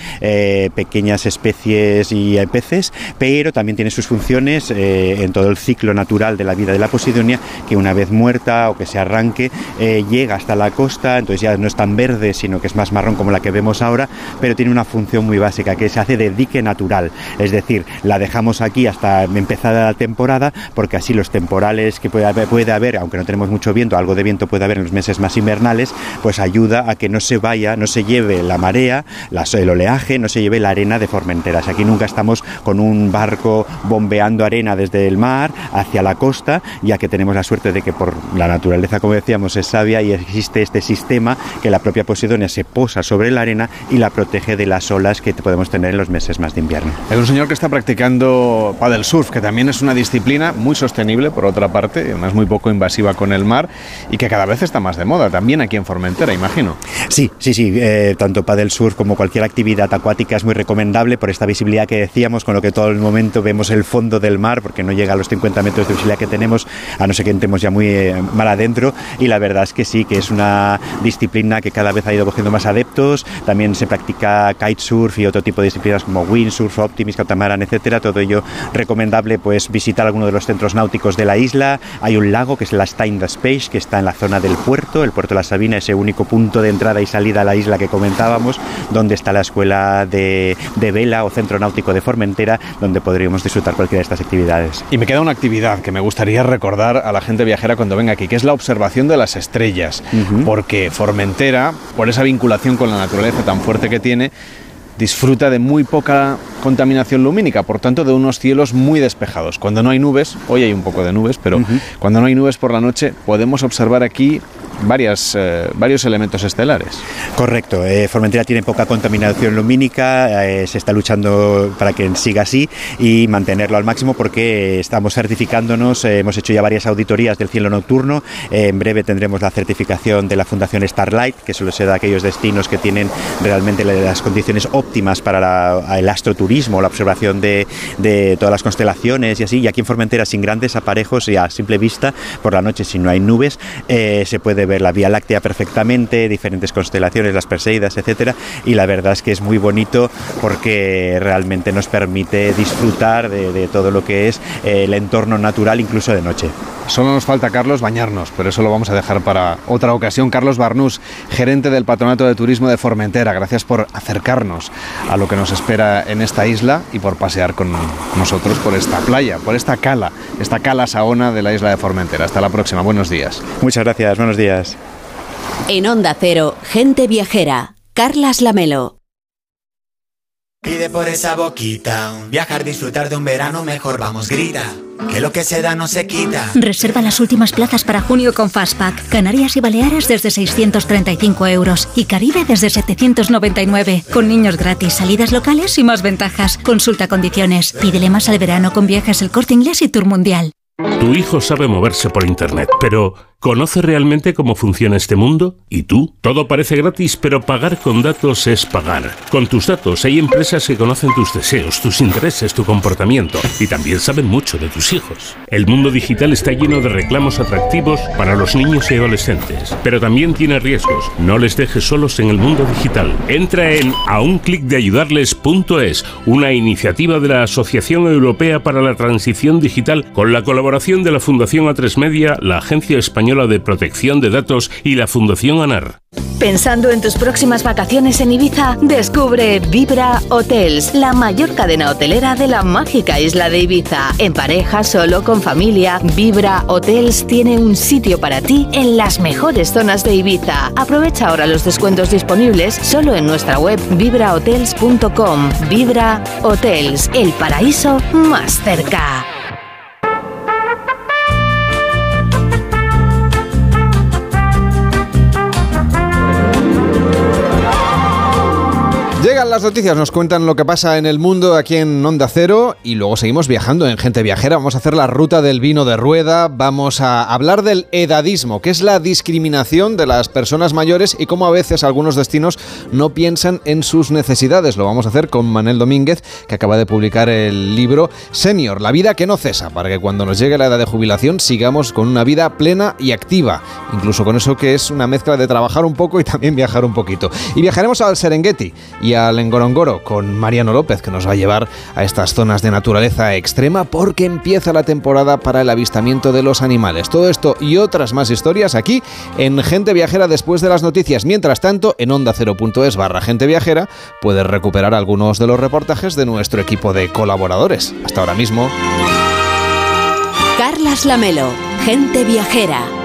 pequeñas especies y peces, pero también tiene sus funciones eh, en todo el ciclo natural de la vida de la Posidonia, que una vez muerta o que se arranque, eh, llega hasta la costa, entonces ya no es tan verde, sino que es más marrón como la que vemos ahora, pero tiene una función muy básica, que se hace de dique natural, es decir, la dejamos aquí hasta empezada la temporada, porque así los temporales que puede haber, puede haber, aunque no tenemos mucho viento, algo de viento puede haber en los meses más invernales, pues ayuda a que no se vaya, no se lleve la marea, el oleaje, no se lleve la arena de Formenteras. Aquí nunca estamos con un barco bombeando arena desde el mar hacia la costa, ya que tenemos la suerte de que por la naturaleza, como decíamos, es sabia y existe este sistema que la propia Posidonia se posa sobre la arena y la protege de las olas que podemos tener en los meses más de invierno. Hay un señor que está practicando paddle surf, que también es una disciplina muy sostenible, por otra parte, además muy poco invasiva con el mar y que cada vez está más de moda, también aquí en Formentera, imagino. Sí, sí, sí, eh, tanto paddle surf como cualquier actividad acuática es muy recomendable por esta visibilidad que decíamos, con lo que todo el momento vemos el fondo del mar, porque no llega a los 50 metros de visibilidad que tenemos, a no ser que entremos ya muy eh, mal adentro. Y la verdad es que sí, que es una disciplina que cada vez ha ido cogiendo más adeptos. También se practica kitesurf y otro tipo de disciplinas como windsurf, optimist, catamaran, etcétera. Todo ello recomendable, pues visitar alguno de los centros náuticos de la isla. Hay un lago que es la Stein Space, que está en la zona del puerto, el puerto de la Sabina, ese único punto de entrada y salida a la isla que comentábamos, donde está la escuela de, vela o centro náutico de Formentera, donde podríamos disfrutar cualquiera de estas actividades. Y me queda una actividad que me gustaría recordar a la gente viajera cuando venga aquí, que es la observación de las estrellas, porque Formentera, por esa vinculación con la naturaleza tan fuerte que tiene, disfruta de muy poca contaminación lumínica, por tanto de unos cielos muy despejados. Cuando no hay nubes, hoy hay un poco de nubes, pero cuando no hay nubes por la noche podemos observar aquí varias, eh, varios elementos estelares. Correcto, eh, Formentera tiene poca contaminación lumínica, eh, se está luchando para que siga así y mantenerlo al máximo porque estamos certificándonos, hemos hecho ya varias auditorías del cielo nocturno, en breve tendremos la certificación de la Fundación Starlight, que solo se da a aquellos destinos que tienen realmente las condiciones óptimas para el astroturismo, la observación de, de, todas las constelaciones y así, y aquí en Formentera sin grandes aparejos y a simple vista, por la noche si no hay nubes, se puede ver la Vía Láctea perfectamente, diferentes constelaciones, las Perseidas, etcétera, y la verdad es que es muy bonito porque realmente nos permite disfrutar de, todo lo que es el entorno natural, incluso de noche. Solo nos falta, Carlos, bañarnos, pero eso lo vamos a dejar para otra ocasión. Carlos Barnús, gerente del Patronato de Turismo de Formentera, gracias por acercarnos a lo que nos espera en esta isla y por pasear con nosotros por esta playa, por esta cala, esta cala saona de la isla de Formentera. Hasta la próxima, buenos días. Muchas gracias, buenos días. En Onda Cero, gente viajera. Carlas Lamelo. Pide por esa boquita, viajar, disfrutar de un verano mejor, vamos, grita. Que lo que se da no se quita. Reserva las últimas plazas para junio con Fastpack. Canarias y Baleares desde 635 euros y Caribe desde 799. Con niños gratis, salidas locales y más ventajas. Consulta condiciones. Pídele más al verano con viajes el corte inglés y tour mundial. Tu hijo sabe moverse por Internet, pero ¿Conoce realmente cómo funciona este mundo? ¿Y tú? Todo parece gratis, pero pagar con datos es pagar. Con tus datos hay empresas que conocen tus deseos, tus intereses, tu comportamiento y también saben mucho de tus hijos. El mundo digital está lleno de reclamos atractivos para los niños y adolescentes, pero también tiene riesgos. No les dejes solos en el mundo digital. Entra en aunclickdeayudarles.es, una iniciativa de la Asociación Europea para la Transición Digital con la colaboración de la Fundación A3 Media, la Agencia Española De Protección de Datos y la Fundación ANAR. Pensando en tus próximas vacaciones en Ibiza, descubre Vibra Hotels, la mayor cadena hotelera de la mágica isla de Ibiza. En pareja, solo, con familia, Vibra Hotels tiene un sitio para ti en las mejores zonas de Ibiza. Aprovecha ahora los descuentos disponibles solo en nuestra web vibrahotels.com. Vibra Hotels, el paraíso más cerca. Las noticias, nos cuentan lo que pasa en el mundo aquí en Onda Cero y luego seguimos viajando en Gente Viajera. Vamos a hacer la ruta del vino de rueda, vamos a hablar del edadismo, que es la discriminación de las personas mayores y cómo a veces algunos destinos no piensan en sus necesidades. Lo vamos a hacer con Manel Domínguez, que acaba de publicar el libro Senior, la vida que no cesa, para que cuando nos llegue la edad de jubilación sigamos con una vida plena y activa, incluso con eso que es una mezcla de trabajar un poco y también viajar un poquito. Y viajaremos al Serengeti y al Ngorongoro con Mariano López, que nos va a llevar a estas zonas de naturaleza extrema porque empieza la temporada para el avistamiento de los animales. Todo esto y otras más historias aquí en Gente Viajera después de las noticias. Mientras tanto, en onda 0.es barra Gente Viajera puedes recuperar algunos de los reportajes de nuestro equipo de colaboradores. Hasta ahora mismo. Carlas Lamelo, Gente Viajera.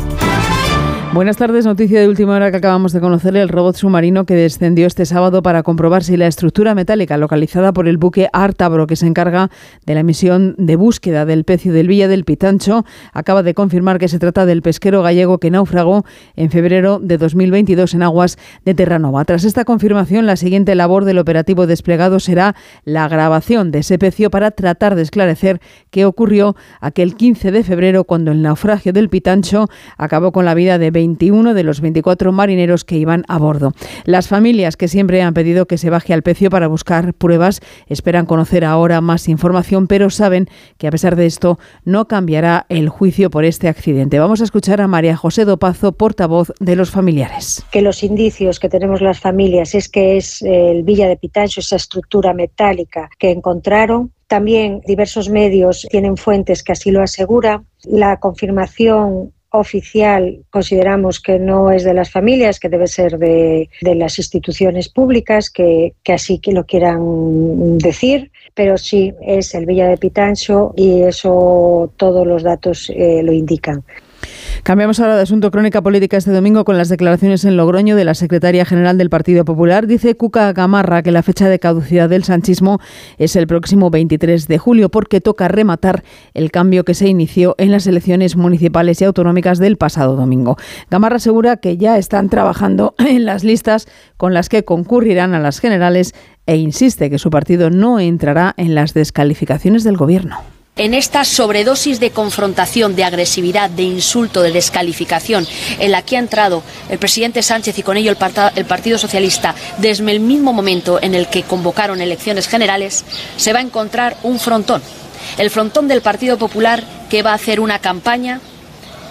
Buenas tardes, noticia de última hora que acabamos de conocer, el robot submarino que descendió este sábado para comprobar si la estructura metálica localizada por el buque Artabro que se encarga de la misión de búsqueda del pecio del Villa del Pitancho acaba de confirmar que se trata del pesquero gallego que naufragó en febrero de 2022 en aguas de Terranova. Tras esta confirmación, la siguiente labor del operativo desplegado será la grabación de ese pecio para tratar de esclarecer qué ocurrió aquel 15 de febrero cuando el naufragio del Pitancho acabó con la vida de 21 de los 24 marineros que iban a bordo. Las familias que siempre han pedido que se baje al pecio para buscar pruebas esperan conocer ahora más información, pero saben que a pesar de esto no cambiará el juicio por este accidente. Vamos a escuchar a María José Dopazo, portavoz de los familiares. Que los indicios que tenemos las familias es que es el Villa de Pitancho, esa estructura metálica que encontraron, también diversos medios tienen fuentes que así lo aseguran. La confirmación oficial consideramos que no es de las familias, que debe ser de, de las instituciones públicas, que, que, así que lo quieran decir, pero sí es el Villa de Pitancho y eso todos los datos eh, lo indican. Cambiamos ahora de asunto crónica política este domingo con las declaraciones en Logroño de la secretaria general del Partido Popular. Dice Cuca Gamarra que la fecha de caducidad del sanchismo es el próximo 23 de julio porque toca rematar el cambio que se inició en las elecciones municipales y autonómicas del pasado domingo. Gamarra asegura que ya están trabajando *clears throat* en las listas con las que concurrirán a las generales e insiste que su partido no entrará en las descalificaciones del gobierno en esta sobredosis de confrontación, de agresividad, de insulto, de descalificación en la que ha entrado el presidente Sánchez y con ello el, Partido Socialista desde el mismo momento en el que convocaron elecciones generales, se va a encontrar un frontón. El frontón del Partido Popular que va a hacer una campaña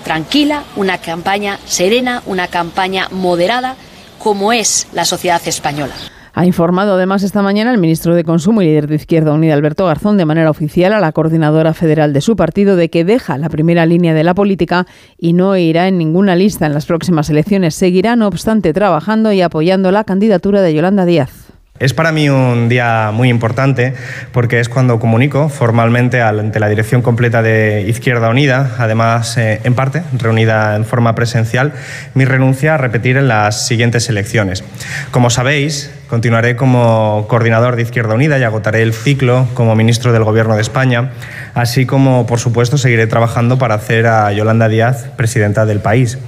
tranquila, una campaña serena, una campaña moderada, como es la sociedad española. Ha informado además esta mañana el ministro de Consumo y líder de Izquierda Unida, Alberto Garzón, de manera oficial a la coordinadora federal de su partido de que deja la primera línea de la política y no irá en ninguna lista en las próximas elecciones. Seguirá, no obstante, trabajando y apoyando la candidatura de Yolanda Díaz. Es para mí un día muy importante porque es cuando comunico formalmente ante la dirección completa de Izquierda Unida, además eh, en parte reunida en forma presencial, mi renuncia a repetir en las siguientes elecciones. Como sabéis, continuaré como coordinador de Izquierda Unida y agotaré el ciclo como ministro del Gobierno de España, así como, por supuesto, seguiré trabajando para hacer a Yolanda Díaz presidenta del país.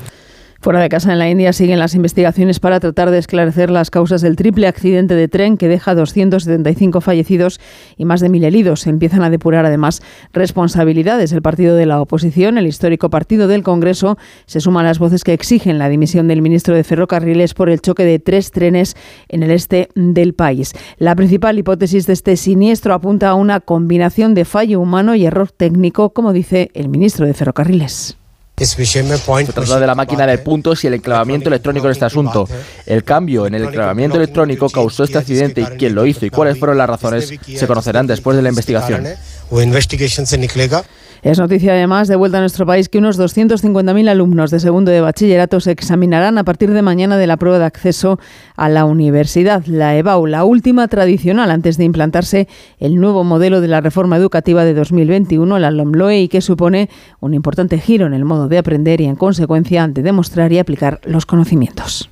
Fuera de casa en la India siguen las investigaciones para tratar de esclarecer las causas del triple accidente de tren que deja 275 fallecidos y más de mil heridos. Se empiezan a depurar además responsabilidades. El partido de la oposición, el histórico partido del Congreso, se suma a las voces que exigen la dimisión del ministro de Ferrocarriles por el choque de tres trenes en el este del país. La principal hipótesis de este siniestro apunta a una combinación de fallo humano y error técnico, como dice el ministro de Ferrocarriles. Se trata de la máquina de puntos y el enclavamiento electrónico en este asunto. El cambio en el enclavamiento electrónico causó este accidente y quién lo hizo y cuáles fueron las razones se conocerán después de la investigación. Es noticia además de vuelta a nuestro país que unos 250.000 alumnos de segundo de bachillerato se examinarán a partir de mañana de la prueba de acceso a la universidad, la EBAU, la última tradicional antes de implantarse el nuevo modelo de la reforma educativa de 2021, la LOMLOE, y que supone un importante giro en el modo de aprender y en consecuencia de demostrar y aplicar los conocimientos.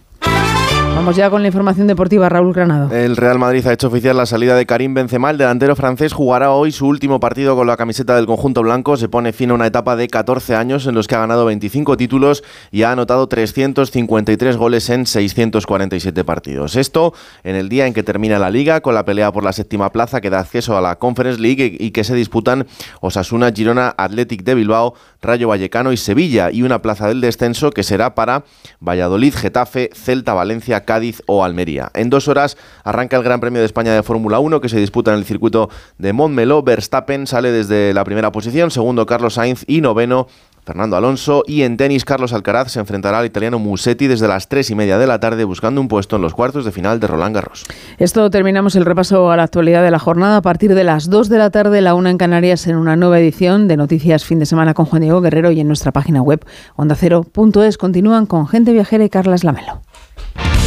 Vamos ya con la información deportiva, Raúl Granado. El Real Madrid ha hecho oficial la salida de Karim Benzema. El delantero francés jugará hoy su último partido con la camiseta del conjunto blanco. Se pone fin a una etapa de 14 años en los que ha ganado 25 títulos y ha anotado 353 goles en 647 partidos. Esto en el día en que termina la liga con la pelea por la séptima plaza que da acceso a la Conference League y que se disputan Osasuna, Girona, Athletic de Bilbao, Rayo Vallecano y Sevilla y una plaza del descenso que será para Valladolid, Getafe, Celta, Valencia, Cádiz o Almería. En dos horas arranca el Gran Premio de España de Fórmula 1 que se disputa en el circuito de Montmeló. Verstappen sale desde la primera posición, segundo Carlos Sainz y noveno Fernando Alonso y en tenis Carlos Alcaraz se enfrentará al italiano Musetti desde las tres y media de la tarde buscando un puesto en los cuartos de final de Roland Garros. Esto terminamos el repaso a la actualidad de la jornada a partir de las 2 de la tarde, la una en Canarias en una nueva edición de Noticias Fin de Semana con Juan Diego Guerrero y en nuestra página web ondacero.es continúan con Gente Viajera y Carlas Lamelo.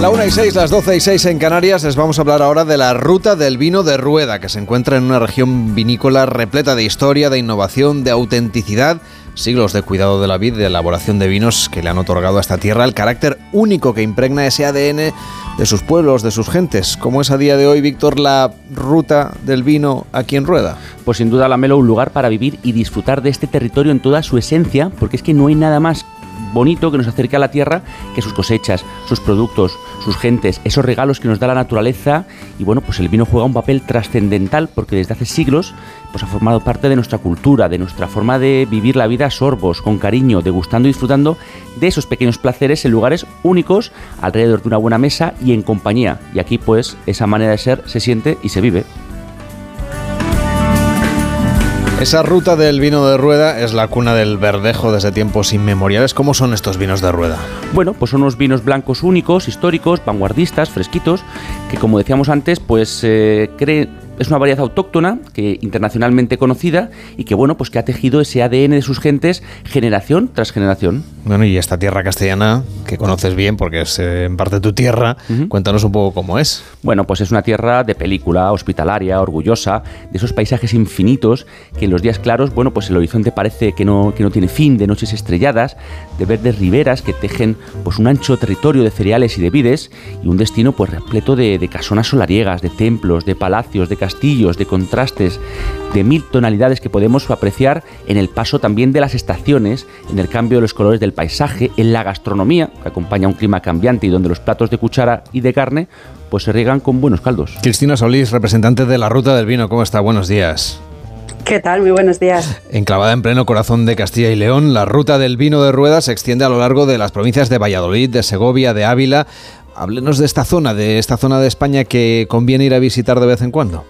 La 1 y 6, las 12 y 6 en Canarias, les vamos a hablar ahora de la ruta del vino de Rueda, que se encuentra en una región vinícola repleta de historia, de innovación, de autenticidad, siglos de cuidado de la vid, de elaboración de vinos que le han otorgado a esta tierra el carácter único que impregna ese ADN de sus pueblos, de sus gentes. ¿Cómo es a día de hoy, Víctor, la ruta del vino aquí en Rueda? Pues sin duda, Lamelo, un lugar para vivir y disfrutar de este territorio en toda su esencia, porque es que no hay nada más bonito que nos acerque a la tierra que sus cosechas, sus productos, sus gentes, esos regalos que nos da la naturaleza y bueno, pues el vino juega un papel trascendental porque desde hace siglos pues ha formado parte de nuestra cultura, de nuestra forma de vivir la vida sorbos, con cariño, degustando y disfrutando de esos pequeños placeres en lugares únicos alrededor de una buena mesa y en compañía. Y aquí pues esa manera de ser se siente y se vive. Esa ruta del vino de rueda es la cuna del verdejo desde tiempos inmemoriales. ¿Cómo son estos vinos de rueda? Bueno, pues son unos vinos blancos únicos, históricos, vanguardistas, fresquitos, que como decíamos antes, pues eh, creen es una variedad autóctona que internacionalmente conocida y que bueno, pues que ha tejido ese ADN de sus gentes generación tras generación. Bueno, y esta tierra castellana que conoces bien porque es eh, en parte tu tierra, cuéntanos un poco cómo es. Bueno, pues es una tierra de película, hospitalaria, orgullosa, de esos paisajes infinitos que en los días claros, bueno, pues el horizonte parece que no, que no tiene fin, de noches estrelladas, de verdes riberas que tejen pues un ancho territorio de cereales y de vides y un destino pues repleto de, de casonas solariegas, de templos, de palacios, de castillos, de contrastes, de mil tonalidades que podemos apreciar en el paso también de las estaciones, en el cambio de los colores del paisaje, en la gastronomía, que acompaña un clima cambiante y donde los platos de cuchara y de carne pues se riegan con buenos caldos. Cristina Solís, representante de la Ruta del Vino, ¿cómo está? Buenos días. ¿Qué tal? Muy buenos días. Enclavada en pleno corazón de Castilla y León, la ruta del vino de ruedas se extiende a lo largo de las provincias de Valladolid, de Segovia, de Ávila. Háblenos de esta zona, de esta zona de España que conviene ir a visitar de vez en cuando.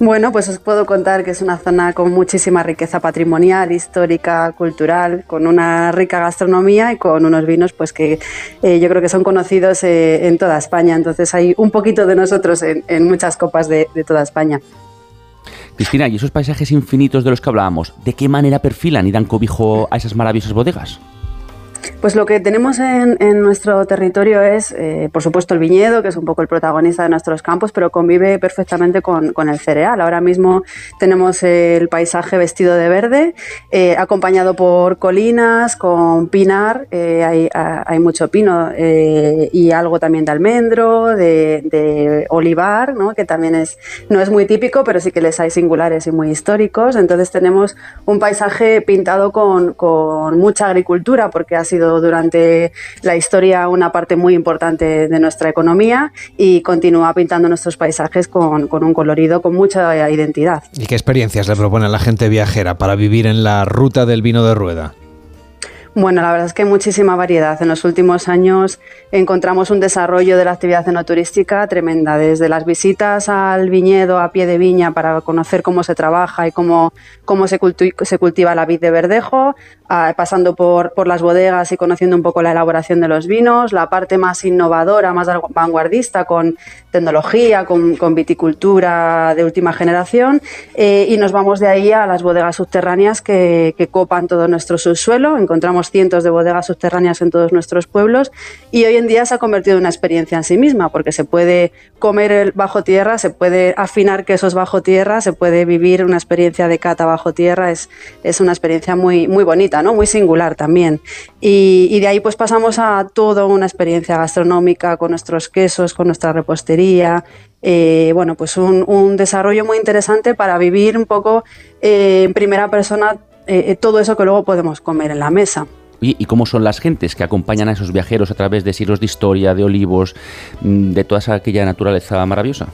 Bueno, pues os puedo contar que es una zona con muchísima riqueza patrimonial, histórica, cultural, con una rica gastronomía y con unos vinos pues que eh, yo creo que son conocidos eh, en toda España. Entonces hay un poquito de nosotros en, muchas copas de, de toda España. Cristina, ¿y esos paisajes infinitos de los que hablábamos, de qué manera perfilan y dan cobijo a esas maravillosas bodegas? Pues lo que tenemos en, nuestro territorio es, eh, por supuesto, el viñedo, que es un poco el protagonista de nuestros campos, pero convive perfectamente con, el cereal. Ahora mismo tenemos el paisaje vestido de verde, eh, acompañado por colinas, con pinar, eh, hay, mucho pino y algo también de almendro, de, olivar, que también es, no es muy típico, pero sí que les hay singulares y muy históricos. Entonces tenemos un paisaje pintado con, con mucha agricultura, porque ha sido durante la historia una parte muy importante de nuestra economía y continúa pintando nuestros paisajes con, con un colorido con mucha identidad. ¿Y qué experiencias le propone a la gente viajera para vivir en la ruta del vino de rueda? Bueno, la verdad es que hay muchísima variedad. En los últimos años encontramos un desarrollo de la actividad enoturística tremenda, desde las visitas al viñedo a pie de viña para conocer cómo se trabaja y cómo, cómo se, cultiva la vid de verdejo, pasando por, por las bodegas y conociendo un poco la elaboración de los vinos, la parte más innovadora, más vanguardista, con tecnología, con, viticultura de última generación, eh, y nos vamos de ahí a las bodegas subterráneas que, que copan todo nuestro subsuelo. Encontramos cientos de bodegas subterráneas en todos nuestros pueblos y hoy en día se ha convertido en una experiencia en sí misma porque se puede comer el bajo tierra, se puede afinar quesos bajo tierra, se puede vivir una experiencia de cata bajo tierra, es, es una experiencia muy, muy bonita, ¿no? muy singular también. Y, de ahí pues pasamos a toda una experiencia gastronómica con nuestros quesos, con nuestra repostería, eh, bueno, pues un, desarrollo muy interesante para vivir un poco eh, en primera persona eh, todo eso que luego podemos comer en la mesa. ¿y cómo son las gentes que acompañan a esos viajeros a través de siglos de historia, de olivos, mm, de toda esa, aquella naturaleza maravillosa?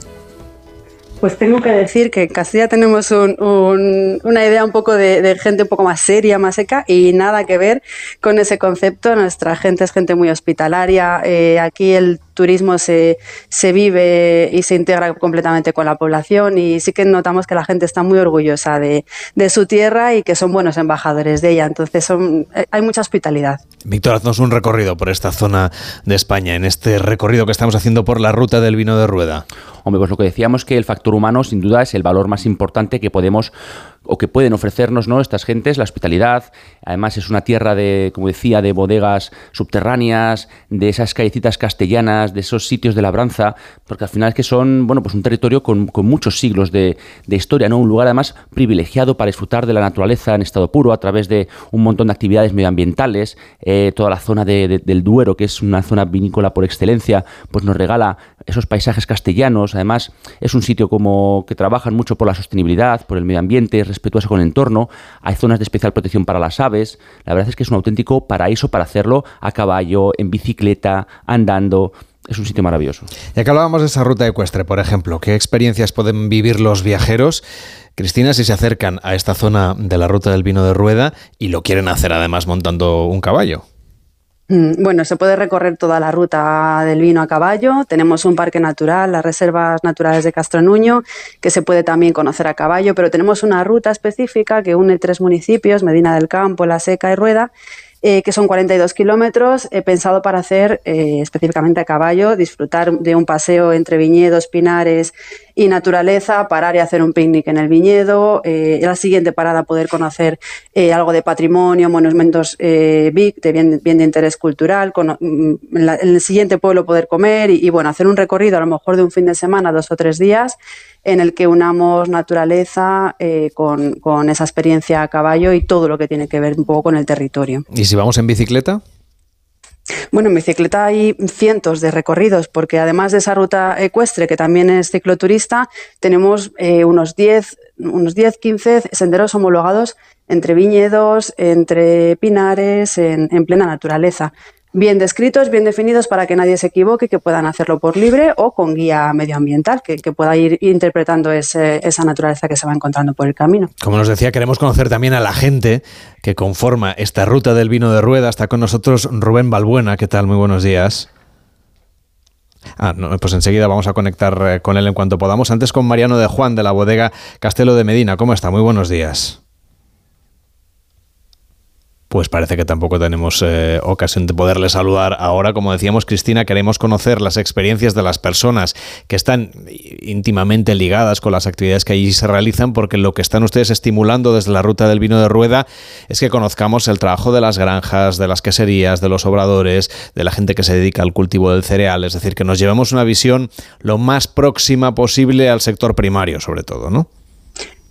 Pues tengo que decir que en Castilla tenemos una idea un poco de, gente un poco más seria, más seca y nada que ver con ese concepto. Nuestra gente es gente muy hospitalaria. Eh, aquí el turismo se, se, vive y se integra completamente con la población y sí que notamos que la gente está muy orgullosa de, de su tierra y que son buenos embajadores de ella. Entonces son, eh, hay mucha hospitalidad. Víctor, haznos un recorrido por esta zona de España, en este recorrido que estamos haciendo por la ruta del vino de rueda. Hombre, pues lo que decíamos que el factor humano sin duda es el valor más importante que podemos o que pueden ofrecernos ¿no? estas gentes, la hospitalidad. Además es una tierra de, como decía, de bodegas subterráneas, de esas callecitas castellanas, de esos sitios de labranza, porque al final es que son bueno, pues un territorio con, muchos siglos de, historia, ¿no? un lugar además privilegiado para disfrutar de la naturaleza en estado puro a través de un montón de actividades medioambientales. Eh, toda la zona del Duero, que es una zona vinícola por excelencia, pues nos regala esos paisajes castellanos. Además es un sitio como que trabajan mucho por la sostenibilidad, por el medio ambiente, respetuoso con el entorno, hay zonas de especial protección para las aves, la verdad es que es un auténtico paraíso para hacerlo a caballo, en bicicleta, andando. Es un sitio maravilloso. Ya que hablábamos de esa ruta ecuestre, por ejemplo, ¿qué experiencias pueden vivir los viajeros? Cristina, si se acercan a esta zona de la ruta del vino de rueda y lo quieren hacer además montando un caballo. Mm, bueno, se puede recorrer toda la ruta del vino a caballo. Tenemos un parque natural, las reservas naturales de Castronuño, que se puede también conocer a caballo, pero tenemos una ruta específica que une tres municipios, Medina del Campo, La Seca y Rueda, eh, que son 42 kilómetros, eh, pensado para hacer eh, específicamente a caballo, disfrutar de un paseo entre viñedos, pinares y naturaleza, parar y hacer un picnic en el viñedo, en la siguiente parada poder conocer algo de patrimonio, monumentos big, de bien, de interés cultural, mm, en, el siguiente pueblo poder comer y, bueno, hacer un recorrido a lo mejor de un fin de semana, dos o tres días, en el que unamos naturaleza eh, con, esa experiencia a caballo y todo lo que tiene que ver un poco con el territorio. ¿Y si vamos en bicicleta? Bueno, en bicicleta hay cientos de recorridos, porque además de esa ruta ecuestre, que también es cicloturista, tenemos eh, unos 10, unos 10, 15 senderos homologados entre viñedos, entre pinares, en plena naturaleza bien descritos, bien definidos para que nadie se equivoque, que puedan hacerlo por libre o con guía medioambiental, que, pueda ir interpretando esa naturaleza que se va encontrando por el camino. Como nos decía, queremos conocer también a la gente que conforma esta ruta del vino de rueda. Está con nosotros Rubén Balbuena. ¿Qué tal? Muy buenos días. Ah, no, pues enseguida vamos a conectar eh, con él en cuanto podamos. Antes con Mariano de Juan de la bodega Castelo de Medina. ¿Cómo está? Muy buenos días pues parece que tampoco tenemos eh, ocasión de poderle saludar ahora. Como decíamos, Cristina, queremos conocer las experiencias de las personas que están íntimamente ligadas con las actividades que allí se realizan, porque lo que están ustedes estimulando desde la ruta del vino de rueda es que conozcamos el trabajo de las granjas, de las queserías, de los obradores, de la gente que se dedica al cultivo del cereal, es decir, que nos llevemos una visión lo más próxima posible al sector primario, sobre todo, ¿no?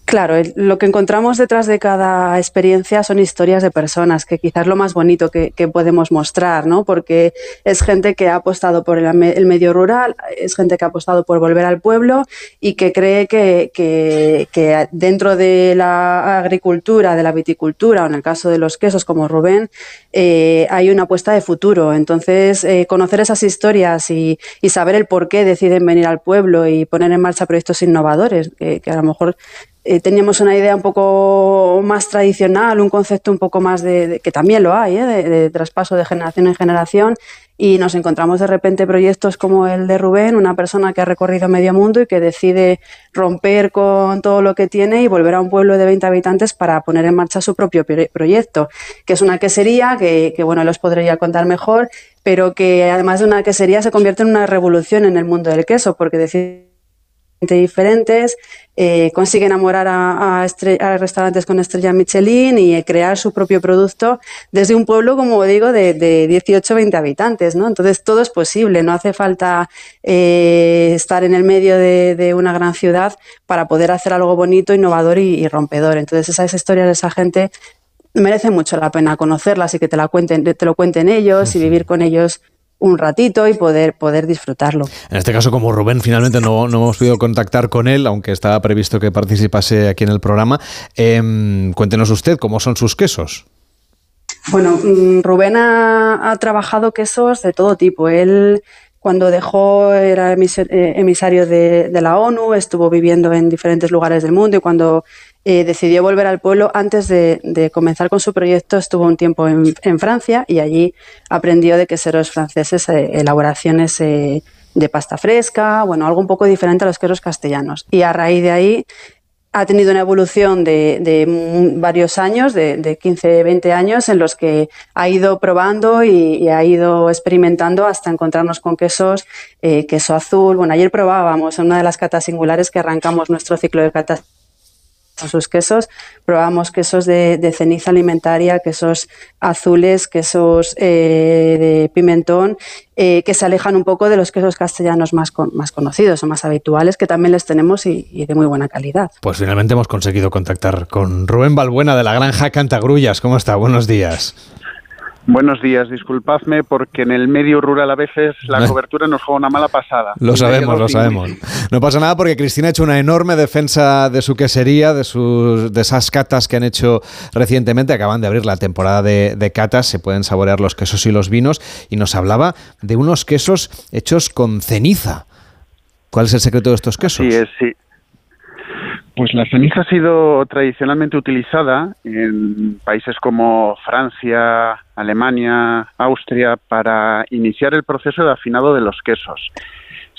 Claro, lo que encontramos detrás de cada experiencia son historias de personas, que quizás lo más bonito que, podemos mostrar, ¿no? Porque es gente que ha apostado por el, medio rural, es gente que ha apostado por volver al pueblo y que cree que, dentro de la agricultura, de la viticultura, o en el caso de los quesos como Rubén, eh, hay una apuesta de futuro. Entonces, eh, conocer esas historias y, saber el por qué deciden venir al pueblo y poner en marcha proyectos innovadores, que a lo mejor eh, teníamos una idea un poco más tradicional, un concepto un poco más de, que también lo hay, ¿eh? de, traspaso de generación en generación, y nos encontramos de repente proyectos como el de Rubén, una persona que ha recorrido medio mundo y que decide romper con todo lo que tiene y volver a un pueblo de 20 habitantes para poner en marcha su propio proyecto, que es una quesería que, que bueno, los podría contar mejor, pero que además de una quesería se convierte en una revolución en el mundo del queso, porque decide diferentes, eh, consigue enamorar a, restaurantes con estrella Michelin y crear su propio producto desde un pueblo, como digo, de, de 18 20 habitantes. ¿no? Entonces todo es posible, no hace falta eh, estar en el medio de, una gran ciudad para poder hacer algo bonito, innovador y, rompedor. Entonces esas historias de esa gente merece mucho la pena conocerlas y que te, la cuenten, te lo cuenten ellos y vivir con ellos un ratito y poder, poder disfrutarlo. En este caso, como Rubén finalmente no, no hemos podido contactar con él, aunque estaba previsto que participase aquí en el programa, em, cuéntenos usted cómo son sus quesos. Bueno, mm, Rubén ha, trabajado quesos de todo tipo. Él cuando dejó era eh, emisario de, de, la ONU, estuvo viviendo en diferentes lugares del mundo y cuando eh, decidió volver al pueblo. Antes de, comenzar con su proyecto estuvo un tiempo en, Francia y allí aprendió de queseros franceses eh, elaboraciones eh, de pasta fresca, bueno, algo un poco diferente a los quesos castellanos. Y a raíz de ahí ha tenido una evolución de, varios años, de, 15, 20 años, en los que ha ido probando y, ha ido experimentando hasta encontrarnos con quesos, queso azul. Bueno, ayer probábamos en una de las catas singulares que arrancamos nuestro ciclo de catas sus quesos, probamos quesos de, ceniza alimentaria, quesos azules, quesos eh, de pimentón, eh, que se alejan un poco de los quesos castellanos más, más conocidos o más habituales, que también les tenemos y, y, de muy buena calidad. Pues finalmente hemos conseguido contactar con Rubén Balbuena de la granja Cantagrullas. ¿Cómo está? Buenos días. Buenos días, disculpadme porque en el medio rural a veces la *laughs* cobertura nos juega una mala pasada. Lo sabemos, lo sabemos. No pasa nada porque Cristina ha hecho una enorme defensa de su quesería, de, sus, de esas catas que han hecho recientemente. Acaban de abrir la temporada de, de catas, se pueden saborear los quesos y los vinos y nos hablaba de unos quesos hechos con ceniza. ¿Cuál es el secreto de estos quesos? Sí, sí. Pues la ceniza ha sido tradicionalmente utilizada en países como Francia, Alemania, Austria para iniciar el proceso de afinado de los quesos.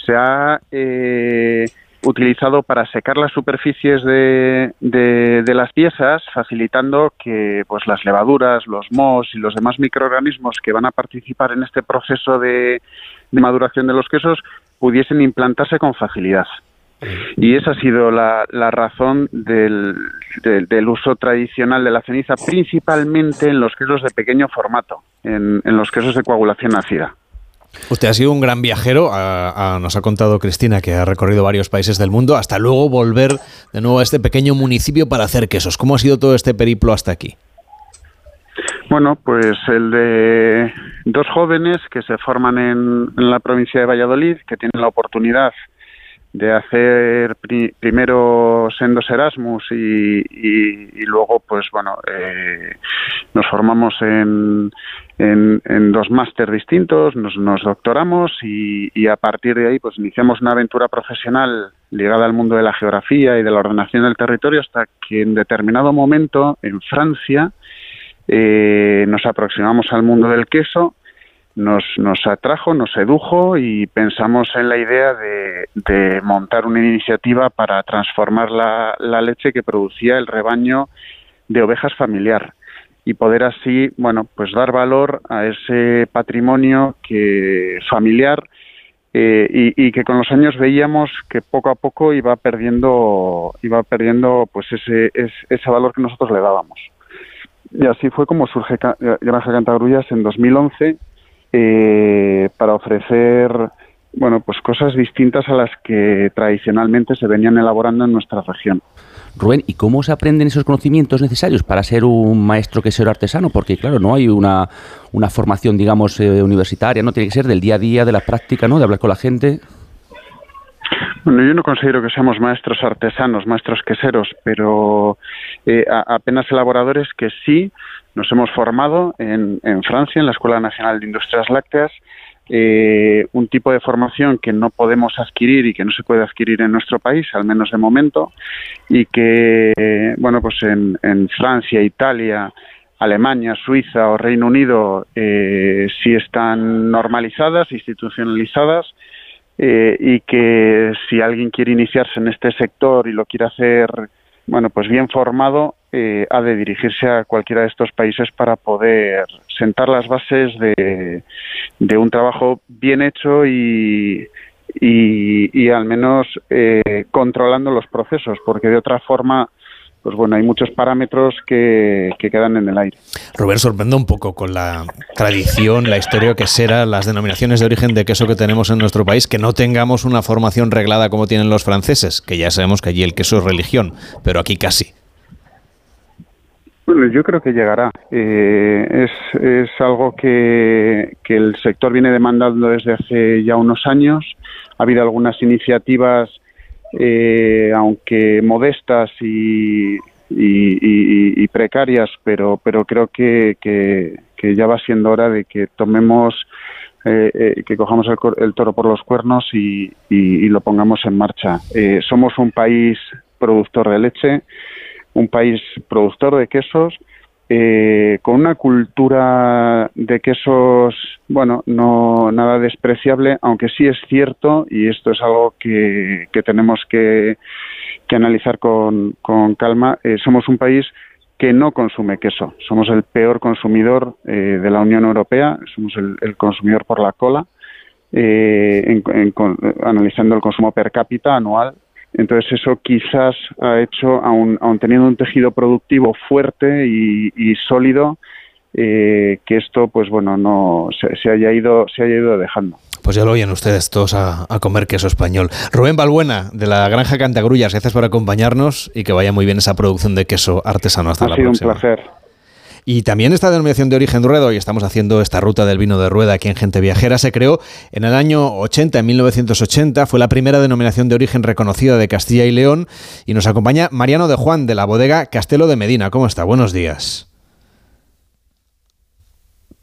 Se ha eh, utilizado para secar las superficies de, las piezas, facilitando que pues, las levaduras, los mohos y los demás microorganismos que van a participar en este proceso de maduración de los quesos pudiesen implantarse con facilidad. Y esa ha sido la, razón del, uso tradicional de la ceniza, principalmente en los quesos de pequeño formato, en, los quesos de coagulación ácida. Usted ha sido un gran viajero, nos ha contado Cristina que ha recorrido varios países del mundo, hasta luego volver de nuevo a este pequeño municipio para hacer quesos. ¿Cómo ha sido todo este periplo hasta aquí? Bueno, pues el de dos jóvenes que se forman en, en la provincia de Valladolid, que tienen la oportunidad de hacer primero sendos Erasmus y, luego, pues bueno, eh, nos formamos en, en, dos máster distintos, nos, nos doctoramos y, a partir de ahí, pues iniciamos una aventura profesional ligada al mundo de la geografía y de la ordenación del territorio hasta que en determinado momento en Francia eh, nos aproximamos al mundo del queso nos, nos atrajo, nos sedujo y pensamos en la idea de, montar una iniciativa para transformar la, leche que producía el rebaño de ovejas familiar y poder así, bueno, pues dar valor a ese patrimonio que familiar eh, y, que con los años veíamos que poco a poco iba perdiendo, iba perdiendo, pues ese, ese, ese valor que nosotros le dábamos. Y así fue como surge Granja Cantagrullas en 2011 eh, para ofrecer bueno, pues cosas distintas a las que tradicionalmente se venían elaborando en nuestra región. Rubén, ¿y cómo se aprenden esos conocimientos necesarios para ser un maestro quesero artesano? Porque, claro, no hay una, una formación, digamos, eh, universitaria, ¿no? Tiene que ser del día a día, de la práctica, ¿no? De hablar con la gente. Bueno, yo no considero que seamos maestros artesanos, maestros queseros, pero eh, apenas elaboradores que sí nos hemos formado en, en, Francia, en la Escuela Nacional de Industrias Lácteas, eh, un tipo de formación que no podemos adquirir y que no se puede adquirir en nuestro país, al menos de momento, y que, bueno, pues en, en Francia, Italia, Alemania, Suiza o Reino Unido eh, sí están normalizadas, institucionalizadas, eh, y que si alguien quiere iniciarse en este sector y lo quiere hacer bueno pues bien formado eh, ha de dirigirse a cualquiera de estos países para poder sentar las bases de, un trabajo bien hecho y al menos eh, controlando los procesos porque de otra forma pues bueno, hay muchos parámetros que, que, quedan en el aire. Robert, sorprende un poco con la tradición, la historia que será, las denominaciones de origen de queso que tenemos en nuestro país, que no tengamos una formación reglada como tienen los franceses, que ya sabemos que allí el queso es religión, pero aquí casi. Bueno, yo creo que llegará. Eh, es, algo que, el sector viene demandando desde hace ya unos años. Ha habido algunas iniciativas eh, aunque modestas y, y, precarias, pero, pero creo que, ya va siendo hora de que tomemos, eh, eh, que cojamos el, el, toro por los cuernos y, y lo pongamos en marcha. Eh, somos un país productor de leche, un país productor de quesos, eh, con una cultura de quesos, bueno, no nada despreciable, aunque sí es cierto, y esto es algo que, que tenemos que, que analizar con, con calma, eh, somos un país que no consume queso. Somos el peor consumidor eh, de la Unión Europea, somos el, consumidor por la cola, eh, en, en, analizando el consumo per cápita anual entonces eso quizás ha hecho, aun, aun teniendo un tejido productivo fuerte y, y sólido, eh, que esto, pues bueno, no se, se, haya ido, se haya ido dejando. Pues ya lo oyen ustedes todos a, a, comer queso español. Rubén Balbuena, de la Granja Cantagrullas, gracias por acompañarnos y que vaya muy bien esa producción de queso artesano. Hasta ha la sido próxima. un placer. Y también esta denominación de origen ruedo, y estamos haciendo esta ruta del vino de rueda aquí en Gente Viajera, se creó en el año 80, en 1980. Fue la primera denominación de origen reconocida de Castilla y León. Y nos acompaña Mariano de Juan, de la bodega Castelo de Medina. ¿Cómo está? Buenos días.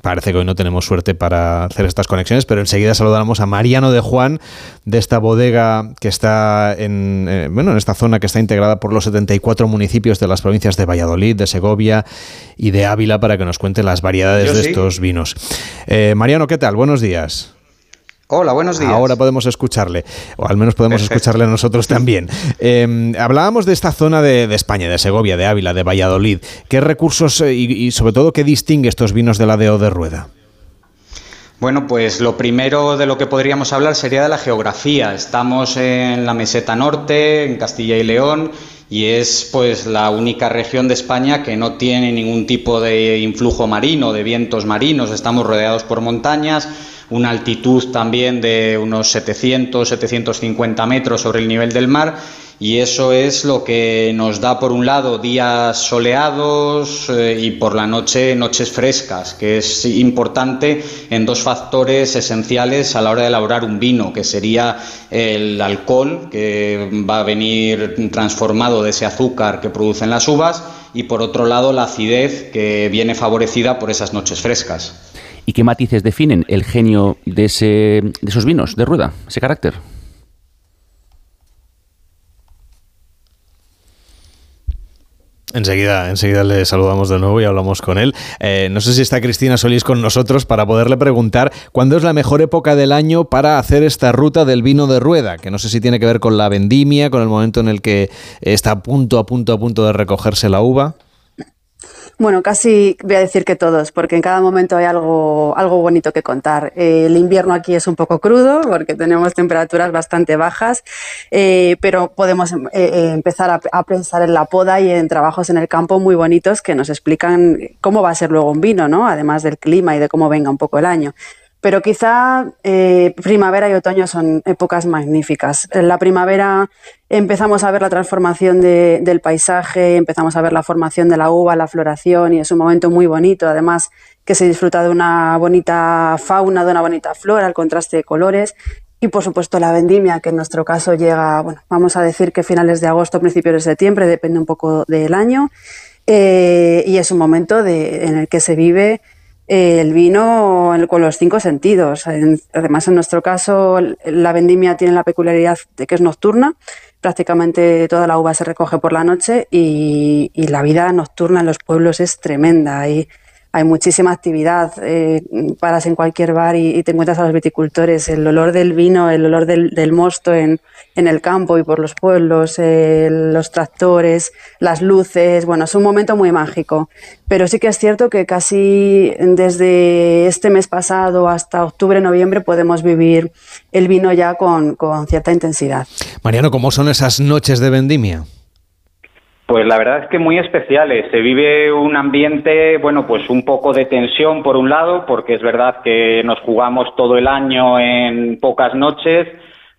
Parece que hoy no tenemos suerte para hacer estas conexiones, pero enseguida saludamos a Mariano de Juan de esta bodega que está en, eh, bueno, en esta zona que está integrada por los 74 municipios de las provincias de Valladolid, de Segovia y de Ávila para que nos cuente las variedades Yo de sí. estos vinos. Eh, Mariano, ¿qué tal? Buenos días. Hola, buenos días. Ahora podemos escucharle, o al menos podemos Perfecto. escucharle a nosotros también. Eh, hablábamos de esta zona de, de, España, de Segovia, de Ávila, de Valladolid. ¿Qué recursos y, y, sobre todo qué distingue estos vinos de la DO de Rueda? Bueno, pues lo primero de lo que podríamos hablar sería de la geografía. Estamos en la meseta norte, en Castilla y León, y es pues la única región de España que no tiene ningún tipo de influjo marino, de vientos marinos. Estamos rodeados por montañas una altitud también de unos 700, 750 metros sobre el nivel del mar y eso es lo que nos da por un lado días soleados eh, y por la noche noches frescas, que es importante en dos factores esenciales a la hora de elaborar un vino, que sería el alcohol, que va a venir transformado de ese azúcar que producen las uvas, y por otro lado la acidez, que viene favorecida por esas noches frescas. ¿Y qué matices definen el genio de, ese, de esos vinos de rueda, ese carácter? Enseguida, enseguida le saludamos de nuevo y hablamos con él. Eh, no sé si está Cristina Solís con nosotros para poderle preguntar cuándo es la mejor época del año para hacer esta ruta del vino de rueda, que no sé si tiene que ver con la vendimia, con el momento en el que está a punto, a punto, a punto de recogerse la uva. Bueno, casi voy a decir que todos, porque en cada momento hay algo, algo bonito que contar. Eh, el invierno aquí es un poco crudo porque tenemos temperaturas bastante bajas, eh, pero podemos eh, empezar a, a, pensar en la poda y en trabajos en el campo muy bonitos que nos explican cómo va a ser luego un vino, ¿no? además del clima y de cómo venga un poco el año. Pero quizá eh, primavera y otoño son épocas magníficas. En la primavera empezamos a ver la transformación de, del paisaje, empezamos a ver la formación de la uva, la floración y es un momento muy bonito. Además que se disfruta de una bonita fauna, de una bonita flora, el contraste de colores y por supuesto la vendimia, que en nuestro caso llega, bueno, vamos a decir que finales de agosto, principios de septiembre, depende un poco del año. Eh, y es un momento en el que se vive el vino con los cinco sentidos. Además, en nuestro caso, la vendimia tiene la peculiaridad de que es nocturna. Prácticamente toda la uva se recoge por la noche y, la vida nocturna en los pueblos es tremenda. Hay muchísima actividad. Eh, paras en cualquier bar y, te encuentras a los viticultores. El olor del vino, el olor del mosto en, el campo y por los pueblos, eh, los tractores, las luces, bueno, es un momento muy mágico. Pero sí que es cierto que casi desde este mes pasado hasta octubre, noviembre podemos vivir el vino ya con cierta intensidad. Mariano, ¿cómo son esas noches de vendimia? Pues la verdad es que muy especiales. Se vive un ambiente, bueno, pues un poco de tensión por un lado, porque es verdad que nos jugamos todo el año en pocas noches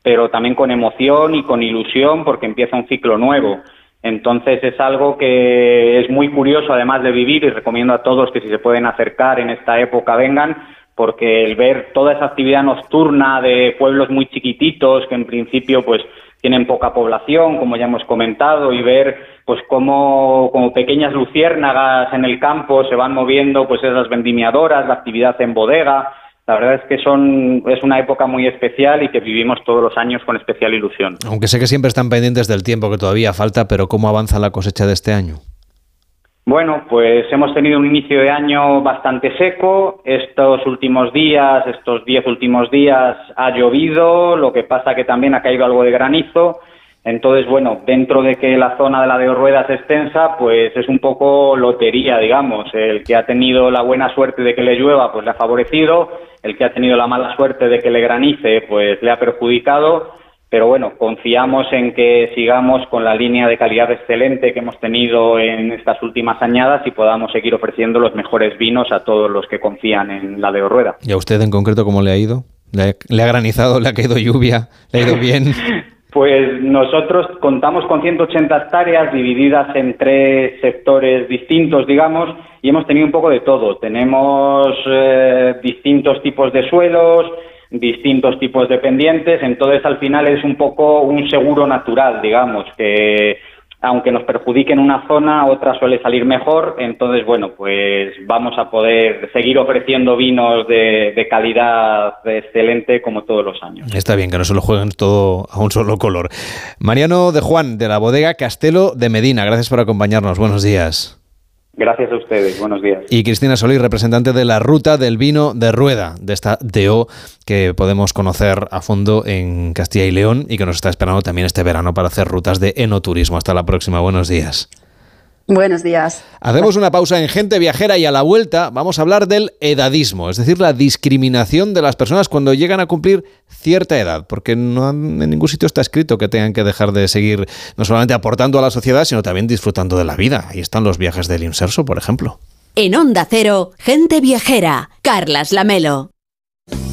pero también con emoción y con ilusión porque empieza un ciclo nuevo. Entonces es algo que es muy curioso además de vivir y recomiendo a todos que si se pueden acercar en esta época vengan porque el ver toda esa actividad nocturna de pueblos muy chiquititos que en principio pues tienen poca población, como ya hemos comentado, y ver pues cómo como pequeñas luciérnagas en el campo se van moviendo pues esas vendimiadoras, la actividad en bodega, la verdad es que son, es una época muy especial y que vivimos todos los años con especial ilusión. Aunque sé que siempre están pendientes del tiempo que todavía falta, pero ¿cómo avanza la cosecha de este año? Bueno, pues hemos tenido un inicio de año bastante seco. Estos últimos días, estos diez últimos días, ha llovido, lo que pasa que también ha caído algo de granizo. Entonces, bueno, dentro de que la zona de la de ruedas es extensa, pues es un poco lotería, digamos. El que ha tenido la buena suerte de que le llueva, pues le ha favorecido. El que ha tenido la mala suerte de que le granice, pues le ha perjudicado. Pero bueno, confiamos en que sigamos con la línea de calidad excelente que hemos tenido en estas últimas añadas y podamos seguir ofreciendo los mejores vinos a todos los que confían en la de Rueda. ¿Y a usted en concreto cómo le ha ido? ¿Le ha granizado? ¿Le ha caído lluvia? ¿Le ha ido bien? *laughs* Pues nosotros contamos con 180 hectáreas divididas en tres sectores distintos, digamos, y hemos tenido un poco de todo. Tenemos eh, distintos tipos de suelos, distintos tipos de pendientes, entonces al final es un poco un seguro natural, digamos, que aunque nos perjudique en una zona, otra suele salir mejor. Entonces, bueno, pues vamos a poder seguir ofreciendo vinos de, calidad excelente como todos los años. Está bien, que no se lo jueguen todo a un solo color. Mariano de Juan, de la bodega Castelo de Medina, gracias por acompañarnos. Buenos días. Gracias a ustedes, buenos días. Y Cristina Solís, representante de la Ruta del Vino de Rueda, de esta DO que podemos conocer a fondo en Castilla y León y que nos está esperando también este verano para hacer rutas de enoturismo. Hasta la próxima, buenos días. Buenos días. Hacemos una pausa en Gente Viajera y a la vuelta vamos a hablar del edadismo, es decir, la discriminación de las personas cuando llegan a cumplir cierta edad, porque no en ningún sitio está escrito que tengan que dejar de seguir no solamente aportando a la sociedad, sino también disfrutando de la vida. Ahí están los viajes del Inserso, por ejemplo. En Onda Cero, Gente Viajera, Carlas Lamelo.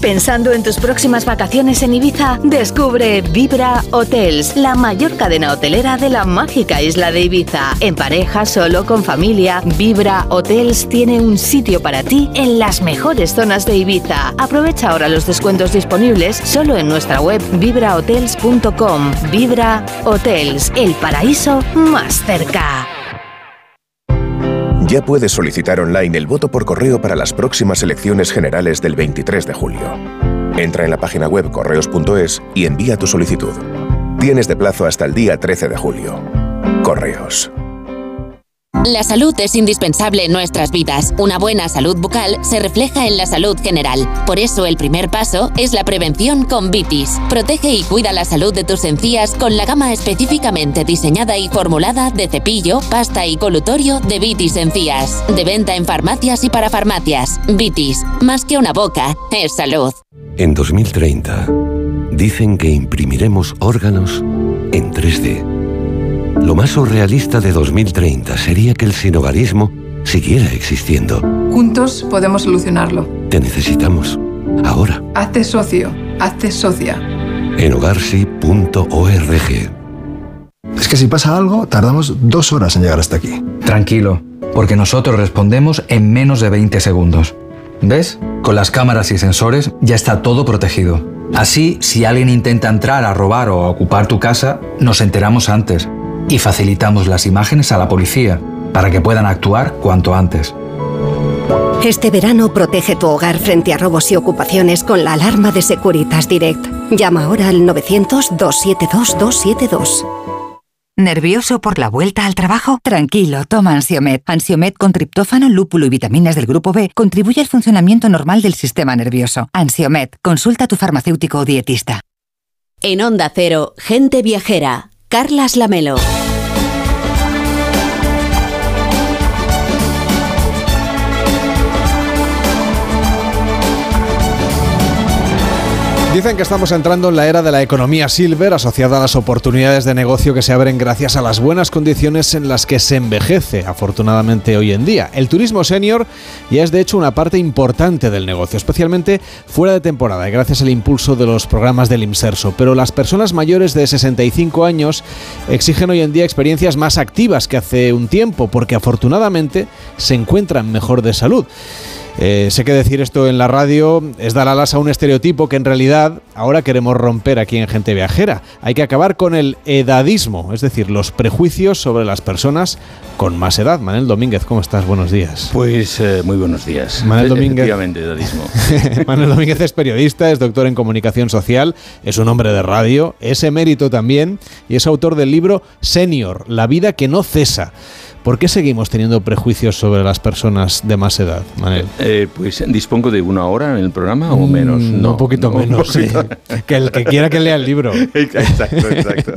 Pensando en tus próximas vacaciones en Ibiza, descubre Vibra Hotels, la mayor cadena hotelera de la mágica isla de Ibiza. En pareja, solo, con familia, Vibra Hotels tiene un sitio para ti en las mejores zonas de Ibiza. Aprovecha ahora los descuentos disponibles solo en nuestra web vibrahotels.com. Vibra Hotels, el paraíso más cerca. Ya puedes solicitar online el voto por correo para las próximas elecciones generales del 23 de julio. Entra en la página web correos.es y envía tu solicitud. Tienes de plazo hasta el día 13 de julio. Correos. La salud es indispensable en nuestras vidas. Una buena salud bucal se refleja en la salud general. Por eso el primer paso es la prevención con Vitis. Protege y cuida la salud de tus encías con la gama específicamente diseñada y formulada de cepillo, pasta y colutorio de Vitis Encías. De venta en farmacias y para farmacias. Vitis, más que una boca, es salud. En 2030, dicen que imprimiremos órganos en 3D lo más surrealista de 2030 sería que el sinogarismo siguiera existiendo. Juntos podemos solucionarlo. Te necesitamos. Ahora. Hazte socio. Hazte socia. En hogarsi.org. Es que si pasa algo, tardamos dos horas en llegar hasta aquí. Tranquilo, porque nosotros respondemos en menos de 20 segundos. ¿Ves? Con las cámaras y sensores ya está todo protegido. Así, si alguien intenta entrar a robar o a ocupar tu casa, nos enteramos antes y facilitamos las imágenes a la policía para que puedan actuar cuanto antes. Este verano protege tu hogar frente a robos y ocupaciones con la alarma de Securitas Direct. Llama ahora al 900-272-272. ¿Nervioso por la vuelta al trabajo? Tranquilo, toma Ansiomet. Ansiomet con triptófano, lúpulo y vitaminas del grupo B contribuye al funcionamiento normal del sistema nervioso. Ansiomet, consulta a tu farmacéutico o dietista. En Onda Cero, gente viajera. Carlas Lamelo. Dicen que estamos entrando en la era de la economía silver asociada a las oportunidades de negocio que se abren gracias a las buenas condiciones en las que se envejece, afortunadamente hoy en día. El turismo senior ya es de hecho una parte importante del negocio, especialmente fuera de temporada y gracias al impulso de los programas del IMSERSO. Pero las personas mayores de 65 años exigen hoy en día experiencias más activas que hace un tiempo porque afortunadamente se encuentran mejor de salud. Eh, sé que decir esto en la radio es dar alas a un estereotipo que en realidad ahora queremos romper aquí en Gente Viajera. Hay que acabar con el edadismo, es decir, los prejuicios sobre las personas con más edad. Manuel Domínguez, ¿cómo estás? Buenos días. Pues eh, muy buenos días. Manuel Domínguez. Edadismo. *laughs* Manuel Domínguez es periodista, es doctor en comunicación social, es un hombre de radio, es emérito también y es autor del libro Senior, la vida que no cesa. ¿Por qué seguimos teniendo prejuicios sobre las personas de más edad, Manel? Eh, pues dispongo de una hora en el programa o menos. Mm, no, un poquito menos, Sí. *laughs* que el que quiera que lea el libro. *laughs* exacto, exacto.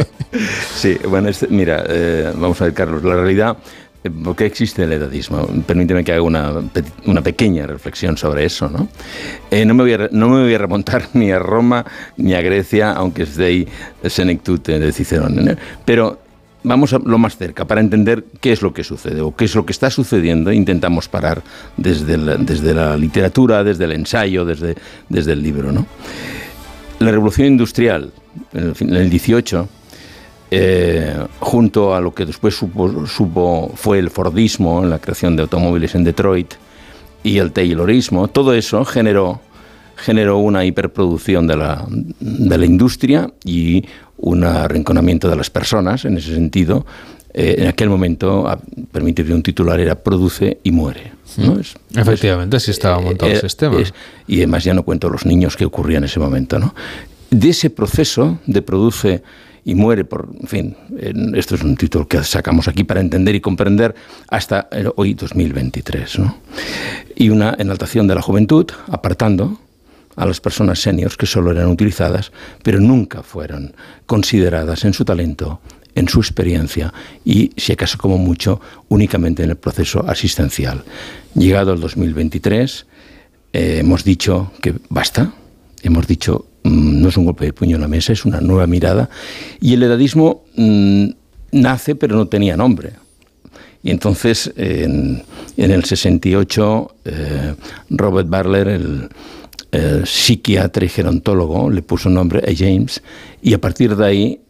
Sí, bueno, este, mira, eh, vamos a ver, Carlos, la realidad... Eh, ¿Por qué existe el edadismo? Permíteme que haga una, una pequeña reflexión sobre eso. ¿no? no, me voy a, no me voy a remontar ni a Roma ni a Grecia, aunque es de Senectute de Cicerón. Pero vamos a lo más cerca para entender qué es lo que sucede o qué es lo que está sucediendo. Intentamos parar desde la, desde la literatura, desde el ensayo, desde, desde el libro. ¿no? La revolución industrial, en el, 18, eh, junto a lo que después supo, fue el Fordismo, en la creación de automóviles en Detroit, y el Taylorismo, todo eso generó generó una hiperproducción de la, de la industria y un arrinconamiento de las personas en ese sentido. Eh, en aquel momento, permitirle un titular era produce y muere. ¿no? Mm. Efectivamente, así estaba montado el sistema. y además ya no cuento los niños que ocurrían en ese momento. ¿no? De ese proceso de produce y muere por, en fin, esto es un título que sacamos aquí para entender y comprender hasta hoy 2023. ¿no? Y una enaltación de la juventud, apartando a las personas seniors que solo eran utilizadas, pero nunca fueron consideradas en su talento, en su experiencia y, si acaso como mucho, únicamente en el proceso asistencial. Llegado el 2023, eh, hemos dicho que basta, hemos dicho mm, no es un golpe de puño en la mesa, es una nueva mirada, y el edadismo mm, nace pero no tenía nombre. Y entonces, en, el 68, eh, Robert Barler, el, psiquiatra y gerontólogo le puso nombre a James y a partir de ahí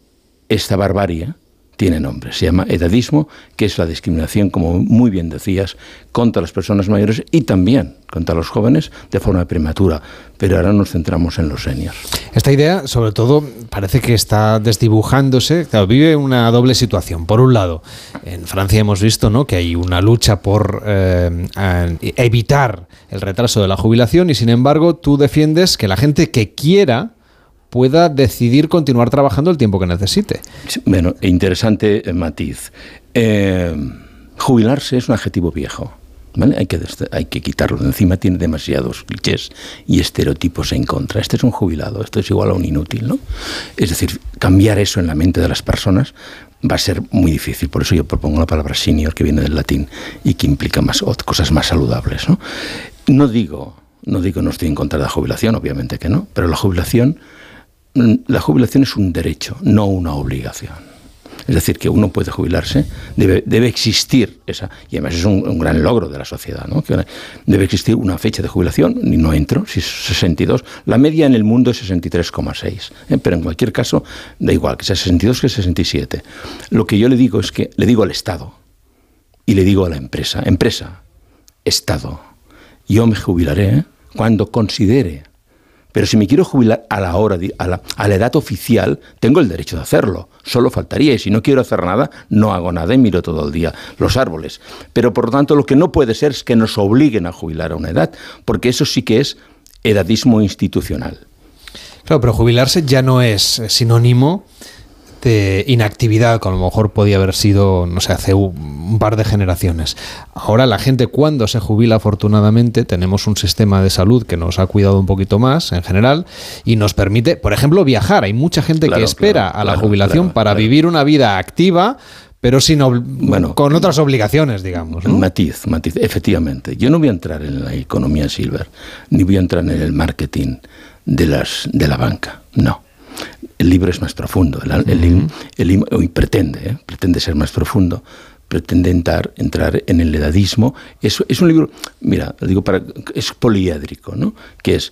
esta barbarie tiene nombre. Se llama edadismo, que es la discriminación, como muy bien decías, contra las personas mayores y también contra los jóvenes de forma prematura. Pero ahora nos centramos en los seniors. Esta idea, sobre todo, parece que está desdibujándose. vive una doble situación. Por un lado, en Francia hemos visto ¿no? que hay una lucha por eh, evitar el retraso de la jubilación y, sin embargo, tú defiendes que la gente que quiera pueda decidir continuar trabajando el tiempo que necesite. Bueno, interesante matiz. Eh, Jubilarse es un adjetivo viejo. ¿Vale? Hay, que, hay que quitarlo de encima, tiene demasiados clichés y estereotipos en contra. Este es un jubilado, esto es igual a un inútil, ¿no? Es decir, cambiar eso en la mente de las personas va a ser muy difícil. Por eso yo propongo la palabra senior, que viene del latín y que implica más, cosas más saludables. ¿no? no digo, no digo no estoy en contra de la jubilación, obviamente que no, pero la jubilación, la jubilación es un derecho, no una obligación. Es decir, que uno puede jubilarse, debe, existir esa, y además es un, gran logro de la sociedad, ¿no? debe existir una fecha de jubilación, y no entro, si es 62, la media en el mundo es 63,6, ¿eh? pero en cualquier caso da igual que sea 62 que 67. Lo que yo le digo es que le digo al Estado y le digo a la empresa, empresa, Estado, yo me jubilaré cuando considere pero si me quiero jubilar a la hora, a, la, a la edad oficial, tengo el derecho de hacerlo. Solo faltaría. Y si no quiero hacer nada, no hago nada y miro todo el día los árboles. Pero por lo tanto, lo que no puede ser es que nos obliguen a jubilar a una edad, porque eso sí que es edadismo institucional. Claro, pero jubilarse ya no es sinónimo inactividad que a lo mejor podía haber sido, no sé, hace un par de generaciones. Ahora la gente cuando se jubila, afortunadamente, tenemos un sistema de salud que nos ha cuidado un poquito más en general y nos permite, por ejemplo, viajar. Hay mucha gente que espera a la jubilación para vivir una vida activa, pero sin bueno, con otras obligaciones, digamos. Matiz, matiz, efectivamente. Yo no voy a entrar en la economía silver, ni voy a entrar en el marketing de, las, de la banca, no el libro es más profundo, el, pretende, ¿eh? pretende ser más profundo, pretende entrar, entrar en el edadismo. Es, es un libro, mira, digo para, es poliédrico, ¿no? Que es,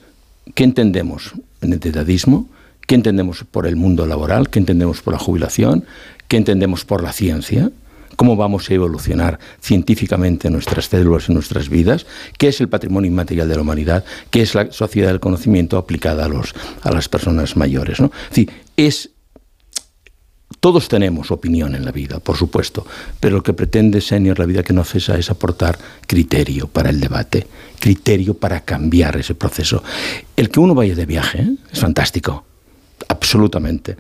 ¿qué entendemos en el edadismo? ¿Qué entendemos por el mundo laboral? ¿Qué entendemos por la jubilación? ¿Qué entendemos por la ciencia? Cómo vamos a evolucionar científicamente nuestras células y nuestras vidas, qué es el patrimonio inmaterial de la humanidad, qué es la sociedad del conocimiento aplicada a, los, a las personas mayores. ¿no? Es todos tenemos opinión en la vida, por supuesto, pero lo que pretende Senior la vida que no cesa es aportar criterio para el debate, criterio para cambiar ese proceso. El que uno vaya de viaje ¿eh? es fantástico, absolutamente.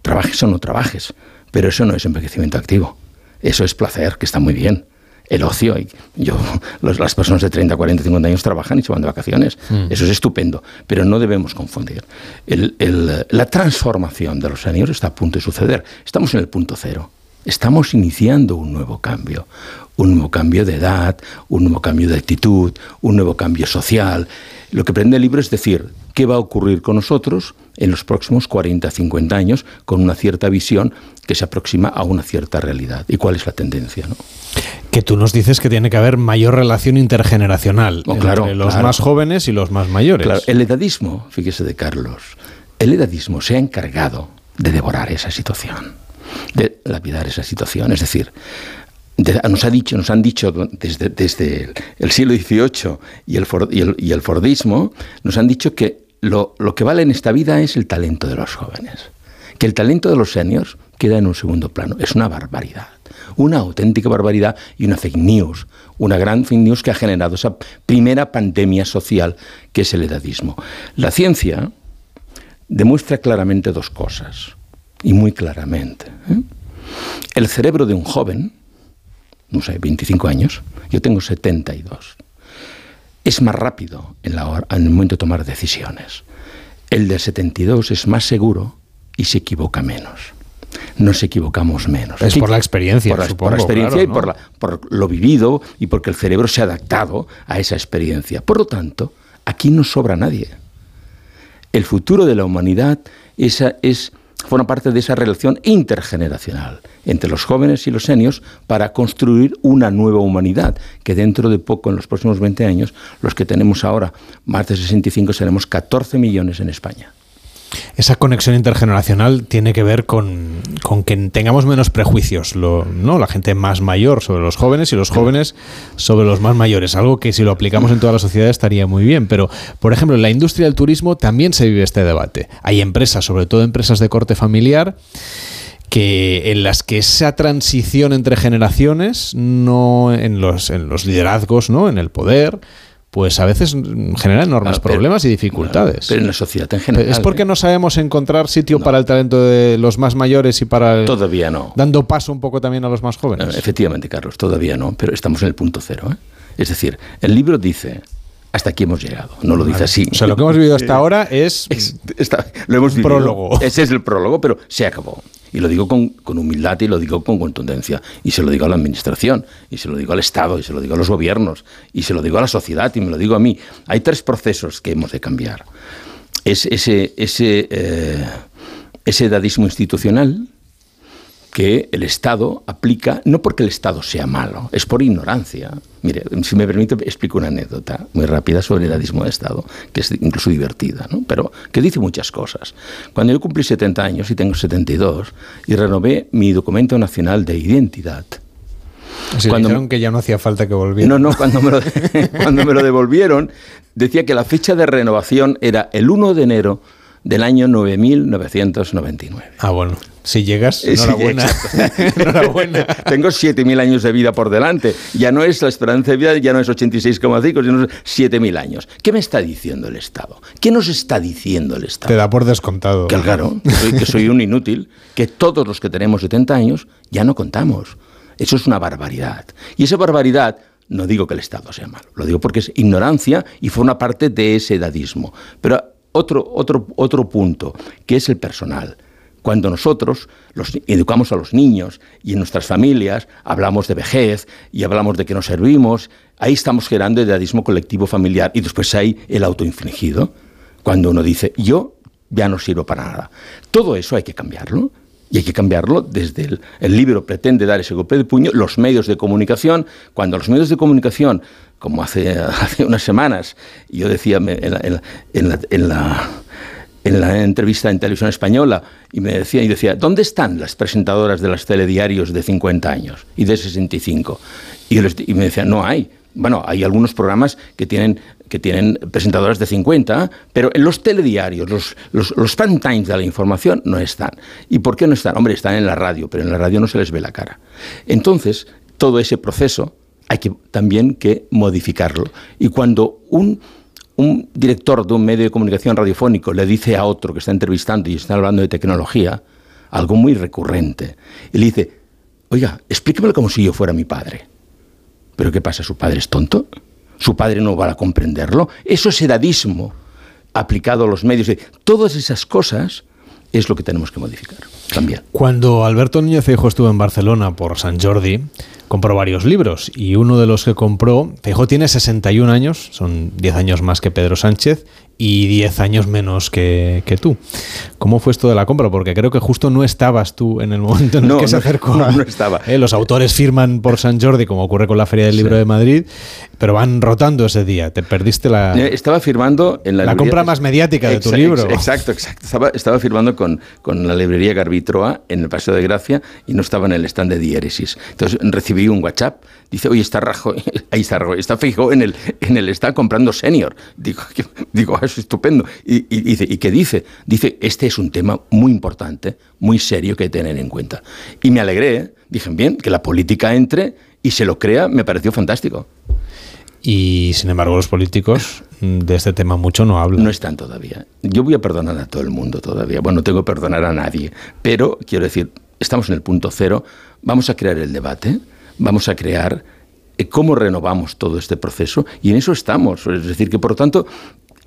Trabajes o no trabajes, pero eso no es envejecimiento activo. Eso es placer, que está muy bien. El ocio, yo, *laughs* las personas de 30, 40, 50 años trabajan y se van de vacaciones. Mm. Eso es estupendo, pero no debemos confundir. la transformación de los seniors está a punto de suceder. Estamos en el punto cero. Estamos iniciando un nuevo cambio, un nuevo cambio de edad, un nuevo cambio de actitud, un nuevo cambio social. Lo que prende el libro es decir, ¿qué va a ocurrir con nosotros en los próximos 40, 50 años con una cierta visión que se aproxima a una cierta realidad? ¿Y cuál es la tendencia? ¿no? Que tú nos dices que tiene que haber mayor relación intergeneracional oh, entre los más jóvenes y los más mayores. Claro, el edadismo, fíjese de Carlos, el edadismo se ha encargado de devorar esa situación, de lapidar esa situación. Es decir, nos, ha dicho, nos han dicho desde, el siglo XVIII y el, Fordismo, nos han dicho que lo, lo, que vale en esta vida es el talento de los jóvenes, que el talento de los seniors queda en un segundo plano. Es una barbaridad, una auténtica barbaridad y una fake news, una gran fake news que ha generado esa primera pandemia social que es el edadismo. La ciencia demuestra claramente dos cosas, y muy claramente. ¿eh? El cerebro de un joven, no sé, 25 años, yo tengo 72. Es más rápido en, la en el momento de tomar decisiones. El de 72 es más seguro y se equivoca menos. Nos equivocamos menos. Es por la experiencia, por la, supongo, experiencia y por, por lo vivido y porque el cerebro se ha adaptado a esa experiencia. Por lo tanto, aquí no sobra nadie. El futuro de la humanidad esa es forma parte de esa relación intergeneracional entre los jóvenes y los senios para construir una nueva humanidad, que dentro de poco, en los próximos 20 años, los que tenemos ahora más de 65 seremos 14 millones en España. Esa conexión intergeneracional tiene que ver con, que tengamos menos prejuicios, ¿no? La gente más mayor sobre los jóvenes y los jóvenes sobre los más mayores. Algo que si lo aplicamos en toda la sociedad estaría muy bien. Pero, por ejemplo, en la industria del turismo también se vive este debate. Hay empresas, sobre todo empresas de corte familiar, que en las que esa transición entre generaciones, no en los, en los liderazgos, ¿no? En el poder, pues a veces genera enormes Ah, pero- problemas y dificultades. Pero en la sociedad en general. ¿Es porque ¿eh? no sabemos encontrar sitio para el talento de los más mayores y para el- Todavía no. dando paso un poco también a los más jóvenes? Eh, Efectivamente, Carlos, todavía no, pero estamos en el punto cero. ¿eh? Es decir, el libro dice, hasta aquí hemos llegado, no lo dice Vale. así. O sea, lo que hemos vivido hasta ahora es, está- lo hemos vivido. prólogo. *laughs* Ese es el prólogo, pero se acabó. Y lo digo con, con humildad y lo digo con contundencia. Y se lo digo a la administración, y se lo digo al Estado, y se lo digo a los gobiernos, y se lo digo a la sociedad, y me lo digo a mí. Hay tres procesos que hemos de cambiar. Es ese, ese, eh, ese edadismo institucional, que el Estado aplica, no porque el Estado sea malo, es por ignorancia. Mire, si me permite, explico una anécdota muy rápida sobre el edadismo de Estado, que es incluso divertida, ¿no? pero que dice muchas cosas. Cuando yo cumplí 70 años, y tengo 72, y renové mi documento nacional de identidad, cuando- dijeron que ya no hacía falta que volviera. no, no, cuando me, lo, *laughs* cuando me lo devolvieron, decía que la fecha de renovación era el 1 de enero del año 9999. Ah, bueno. Si llegas, Eh, sí, enhorabuena. *laughs* *laughs* enhorabuena. Tengo 7.000 años de vida por delante. Ya no es la esperanza de vida, ya no es 86,5, sino es 7.000 años. ¿Qué me está diciendo el Estado? ¿Qué nos está diciendo el Estado? Te da por descontado. Que claro, que soy un inútil, que todos los que tenemos 70 años ya no contamos. Eso es una barbaridad. Y esa barbaridad, no digo que el Estado sea malo, lo digo porque es ignorancia y forma parte de ese edadismo. Pero otro, otro, otro punto, que es el personal. Cuando nosotros los, educamos a los niños y en nuestras familias hablamos de vejez y hablamos de que nos servimos, ahí estamos generando el edadismo colectivo familiar y después hay el autoinfligido, cuando uno dice, yo ya no sirvo para nada. Todo eso hay que cambiarlo. Y hay que cambiarlo desde el, el libro pretende dar ese golpe de puño, los medios de comunicación, cuando los medios de comunicación, como *laughs* hace, unas semanas, yo decía en la, en la- en la- en la- en la entrevista en televisión española y me decía y decía ¿dónde están las presentadoras de los telediarios de 50 años y de 65? Y, y me decían no hay. Bueno, hay algunos programas que tienen que tienen presentadoras de 50, pero en los telediarios, los, los, times de la información no están. ¿Y por qué no están? Hombre, están en la radio, pero en la radio no se les ve la cara. Entonces, todo ese proceso hay que también que modificarlo. Y cuando un, director de un medio de comunicación radiofónico le dice a otro que está entrevistando y está hablando de tecnología, algo muy recurrente, y le dice, oiga, explíquemelo como si yo fuera mi padre. ¿Pero qué pasa? ¿Su padre es tonto? ¿Su padre no va a comprenderlo? Eso es edadismo aplicado a los medios. Todas esas cosas es lo que tenemos que modificar también. Cuando Alberto Núñez Feijóo estuvo en Barcelona por San Jordi, compró varios libros y uno de los que compró, Feijóo tiene 61 años, son 10 años más que Pedro Sánchez y 10 años menos que, que tú. ¿Cómo fue esto de la compra? Porque creo que justo no estabas tú en el momento en el No, que se acercó. no, no estaba. Eh, los autores firman por San Jordi, como ocurre con la Feria del Libro de Madrid, pero van rotando ese día. Te perdiste la... Eh, Estaba firmando en la, La librería- compra más mediática de tu libro. ex- Exacto, exacto. Estaba, estaba firmando con, con la librería Garbitroa en el Paseo de Gracia y no estaba en el stand de Diéresis. Entonces recibí un WhatsApp. Dice, oye, está Rajoy, *laughs* ahí está Rajoy, está fijo en el, en el stand comprando senior. Digo, *laughs* digo, "Ah, es estupendo. Y, y dice, ¿y qué dice? Dice, este es un tema muy importante, muy serio que tener en cuenta. Y me alegré, ¿eh? dije, bien, que la política entre y se lo crea, me pareció fantástico. Y sin embargo los políticos de este tema mucho no hablan. No están todavía. Yo voy a perdonar a todo el mundo todavía. Bueno, no tengo que perdonar a nadie. Pero quiero decir, estamos en el punto cero. Vamos a crear el debate. Vamos a crear eh, cómo renovamos todo este proceso. Y en eso estamos. Es decir, que por lo tanto,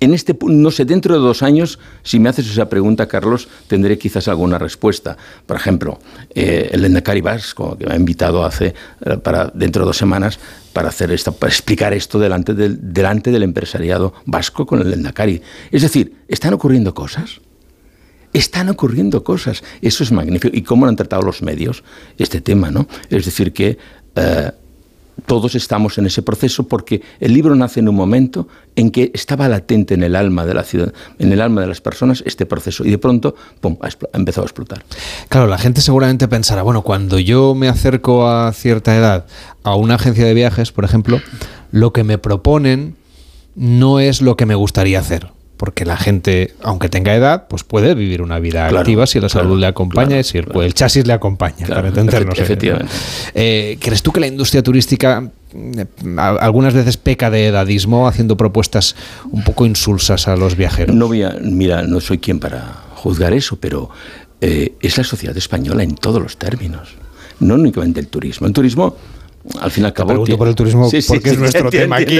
en este no sé, dentro de dos años, si me haces esa pregunta, Carlos, tendré quizás alguna respuesta. Por ejemplo, eh, el Endacari Vasco, que me ha invitado hace, eh, para, dentro de dos semanas para, hacer para explicar esto delante del, delante del empresariado vasco con el Endacari. Es decir, están ocurriendo cosas. Están ocurriendo cosas. Eso es magnífico. ¿Y cómo lo han tratado los medios este tema? ¿no? Es decir, que eh, todos estamos en ese proceso porque el libro nace en un momento en que estaba latente en el alma de la ciudad, en el alma de las personas este proceso y de pronto pum, ha empezado a explotar. Claro, la gente seguramente pensará, bueno, cuando yo me acerco a cierta edad a una agencia de viajes, por ejemplo, lo que me proponen no es lo que me gustaría hacer. Porque la gente, aunque tenga edad, pues puede vivir una vida Claro, activa si la claro, salud le acompaña y si el, el chasis le acompaña, para entendernos. efe- efectivamente. Eh, ¿Crees tú que la industria turística eh, algunas veces peca de edadismo haciendo propuestas un poco insulsas a los viajeros. No voy a, mira, no soy quien para juzgar eso, pero eh, es la sociedad española en todos los términos, no únicamente el turismo. El turismo al fin y al cabo. Te pregunto por el turismo porque es nuestro tema aquí.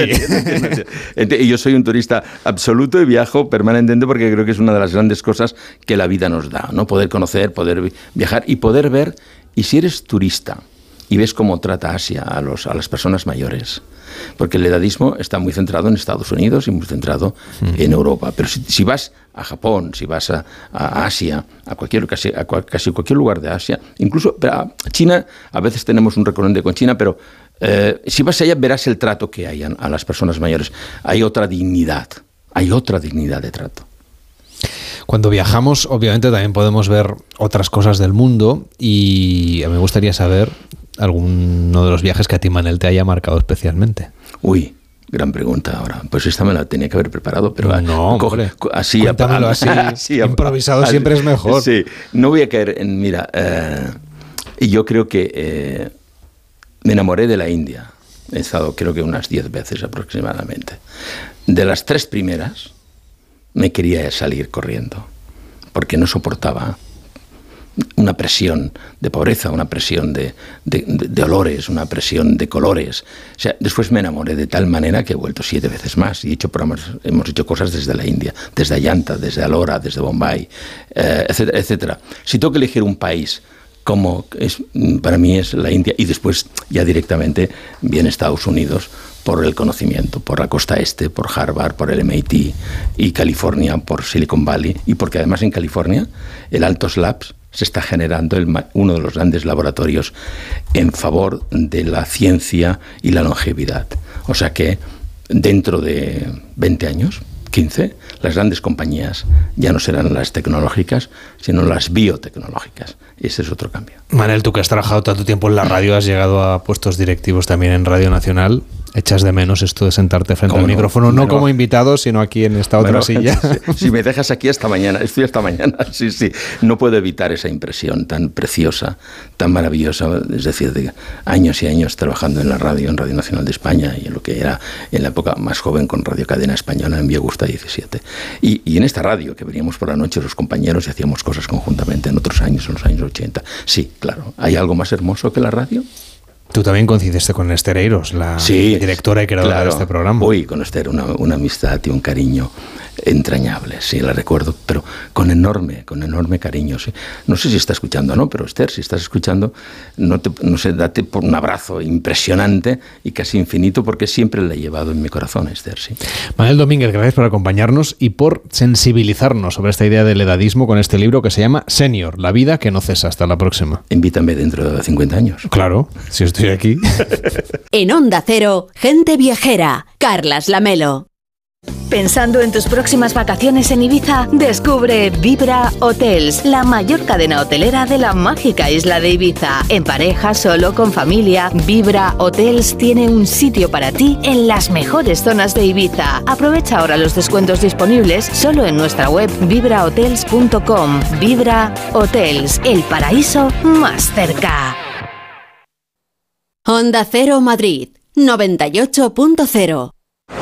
y yo soy un turista absoluto y viajo permanentemente porque creo que es una de las grandes cosas que la vida nos da, ¿no? Poder conocer, poder viajar y poder ver. Y si eres turista y ves cómo trata Asia a, los, a las personas mayores, porque el edadismo está muy centrado en Estados Unidos y muy centrado en Europa. Pero si, vas a Japón, si vas a, Asia, a cualquier, casi, a casi cualquier lugar de Asia, incluso a China, a veces tenemos un recorrido con China, pero eh, si vas allá verás el trato que hay a las personas mayores. Hay otra dignidad, hay otra dignidad de trato. Cuando viajamos, obviamente también podemos ver otras cosas del mundo y me gustaría saber alguno de los viajes que a ti, Manel, te haya marcado especialmente. Uy, Gran pregunta ahora. Pues esta me la tenía que haber preparado, pero no, así, así, *laughs* improvisado siempre es mejor. Sí, no voy a caer en, mira, eh, yo creo que eh, me enamoré de la India. He estado creo que unas 10 veces aproximadamente. De las tres primeras, me quería salir corriendo, porque no soportaba una presión de pobreza, una presión de, olores, una presión de colores. O sea, después me enamoré de tal manera que he vuelto siete veces más y hecho hemos hecho cosas desde la India, desde Ayanta, desde Alora, desde Bombay, eh, etcétera, etcétera. Si tengo que elegir un país como es, para mí es la India y después ya directamente viene Estados Unidos por el conocimiento, por la costa este, por Harvard, por el MIT y California, por Silicon Valley y porque además en California el Altos Labs se está generando uno de los grandes laboratorios en favor de la ciencia y la longevidad. O sea que dentro de 20 años, 15, las grandes compañías ya no serán las tecnológicas, sino las biotecnológicas. Y ese es otro cambio. Manel, tú que has trabajado tanto tiempo en la radio, has llegado a puestos directivos también en Radio Nacional. ¿Echas de menos esto de sentarte frente al micrófono? No como invitado, sino aquí en esta otra silla. *laughs* Si, me dejas aquí hasta mañana, estoy hasta mañana, *laughs* sí, sí. No puedo evitar esa impresión tan preciosa, tan maravillosa, es decir, de años y años trabajando en la radio, en Radio Nacional de España y en lo que era en la época más joven con Radio Cadena Española en Vía Gusta 17. Y, y en esta radio, que veníamos por la noche los compañeros y hacíamos cosas conjuntamente en otros años, en los años 80. Sí, claro. ¿Hay algo más hermoso que la radio? Tú también coincidiste con Esther Eiros, la directora y creadora de este programa. Uy, con Esther una, una amistad y un cariño entrañable, sí, la recuerdo, pero con enorme, con enorme cariño. Sí. No sé si está escuchando o no, pero Esther, si estás escuchando, no, te, no sé, date por un abrazo impresionante y casi infinito, porque siempre la he llevado en mi corazón, Esther, sí. Manuel Domínguez, gracias por acompañarnos y por sensibilizarnos sobre esta idea del edadismo con este libro que se llama Senior, la vida que no cesa. Hasta la próxima. Invítame dentro de 50 años. Claro, si estoy aquí. *laughs* en Onda Cero, gente viajera, Carlas Lamelo. Pensando en tus próximas vacaciones en Ibiza, descubre Vibra Hotels, la mayor cadena hotelera de la mágica isla de Ibiza. En pareja, solo, con familia, Vibra Hotels tiene un sitio para ti en las mejores zonas de Ibiza. Aprovecha ahora los descuentos disponibles solo en nuestra web vibrahotels.com. Vibra Hotels, el paraíso más cerca. Honda Cero Madrid, 98.0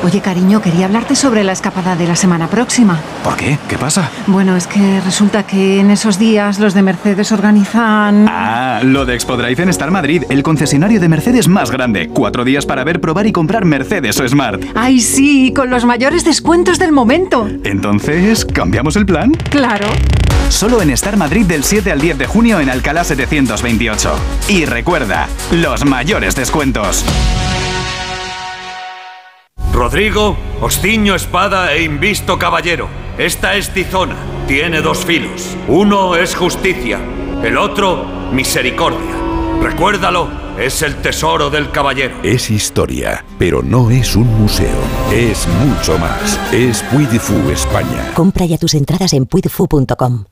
Oye, cariño, quería hablarte sobre la escapada de la semana próxima. ¿Por qué? ¿Qué pasa? Bueno, es que resulta que en esos días los de Mercedes organizan... Ah, lo de Expo Drive en Star Madrid, el concesionario de Mercedes más grande. Cuatro días para ver, probar y comprar Mercedes o Smart. ¡Ay, sí! Con los mayores descuentos del momento. Entonces, ¿cambiamos el plan? Claro. Solo en Star Madrid del 7 al 10 de junio en Alcalá 728. Y recuerda, los mayores descuentos. Rodrigo, Osciño espada e invisto caballero. Esta es Tizona. Tiene dos filos. Uno es justicia, el otro misericordia. Recuérdalo, es el tesoro del caballero. Es historia, pero no es un museo. Es mucho más. Es Puy España. Compra ya tus entradas en puidefu.com.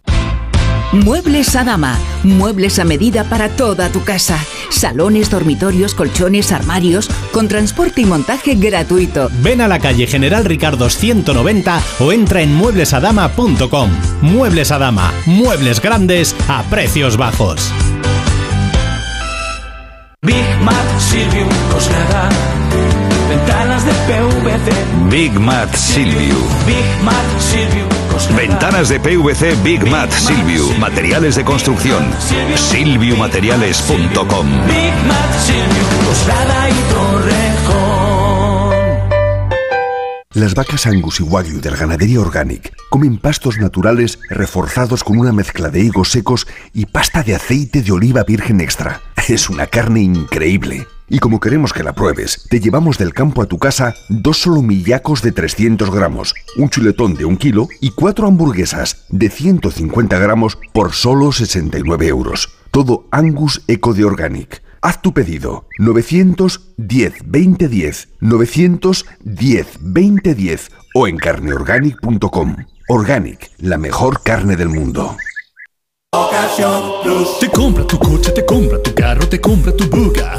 Muebles a dama. Muebles a medida para toda tu casa. Salones, dormitorios, colchones, armarios, con transporte y montaje gratuito. Ven a la calle General Ricardo 190 o entra en mueblesadama.com. Muebles a dama. Muebles grandes a precios bajos. Big Mat Silviu Coslada. Ventanas de PVC. Big Mat Silviu. Big Mat Silviu. Ventanas de PVC Big Mat Silviu. Materiales de construcción. Silviumateriales.com. Big Mat Coslada y Torrejón. Las vacas Angus y Wagyu de la ganadería Organic comen pastos naturales reforzados con una mezcla de higos secos y pasta de aceite de oliva virgen extra. Es una carne increíble. Y como queremos que la pruebes, te llevamos del campo a tu casa dos solomillacos de 300 gramos, un chuletón de un kilo y cuatro hamburguesas de 150 gramos por solo 69 euros. Todo Angus Eco de Organic. Haz tu pedido 910 2010 910 2010 o en carneorganic.com. Organic, la mejor carne del mundo. Te compra tu coche, te compra tu carro, te compra tu buga.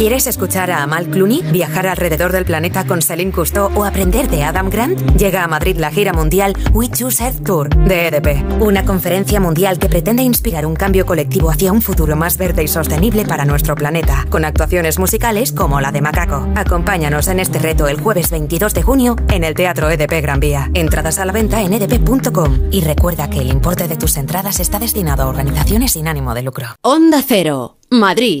¿Quieres escuchar a Amal Clooney, viajar alrededor del planeta con Celine Cousteau o aprender de Adam Grant? Llega a Madrid la gira mundial We Choose Earth Tour de EDP, una conferencia mundial que pretende inspirar un cambio colectivo hacia un futuro más verde y sostenible para nuestro planeta, con actuaciones musicales como la de Macaco. Acompáñanos en este reto el jueves 22 de junio en el Teatro EDP Gran Vía. Entradas a la venta en edp.com y recuerda que el importe de tus entradas está destinado a organizaciones sin ánimo de lucro. Onda Cero, Madrid.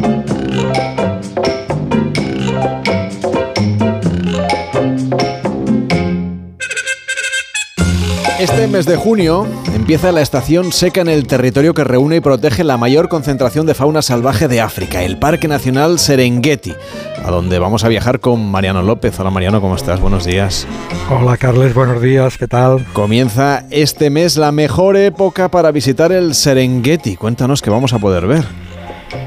Este mes de junio empieza la estación seca en el territorio que reúne y protege la mayor concentración de fauna salvaje de África, el Parque Nacional Serengeti, a donde vamos a viajar con Mariano López. Hola Mariano, ¿cómo estás? Buenos días. Hola Carles, buenos días, ¿qué tal? Comienza este mes la mejor época para visitar el Serengeti. Cuéntanos qué vamos a poder ver.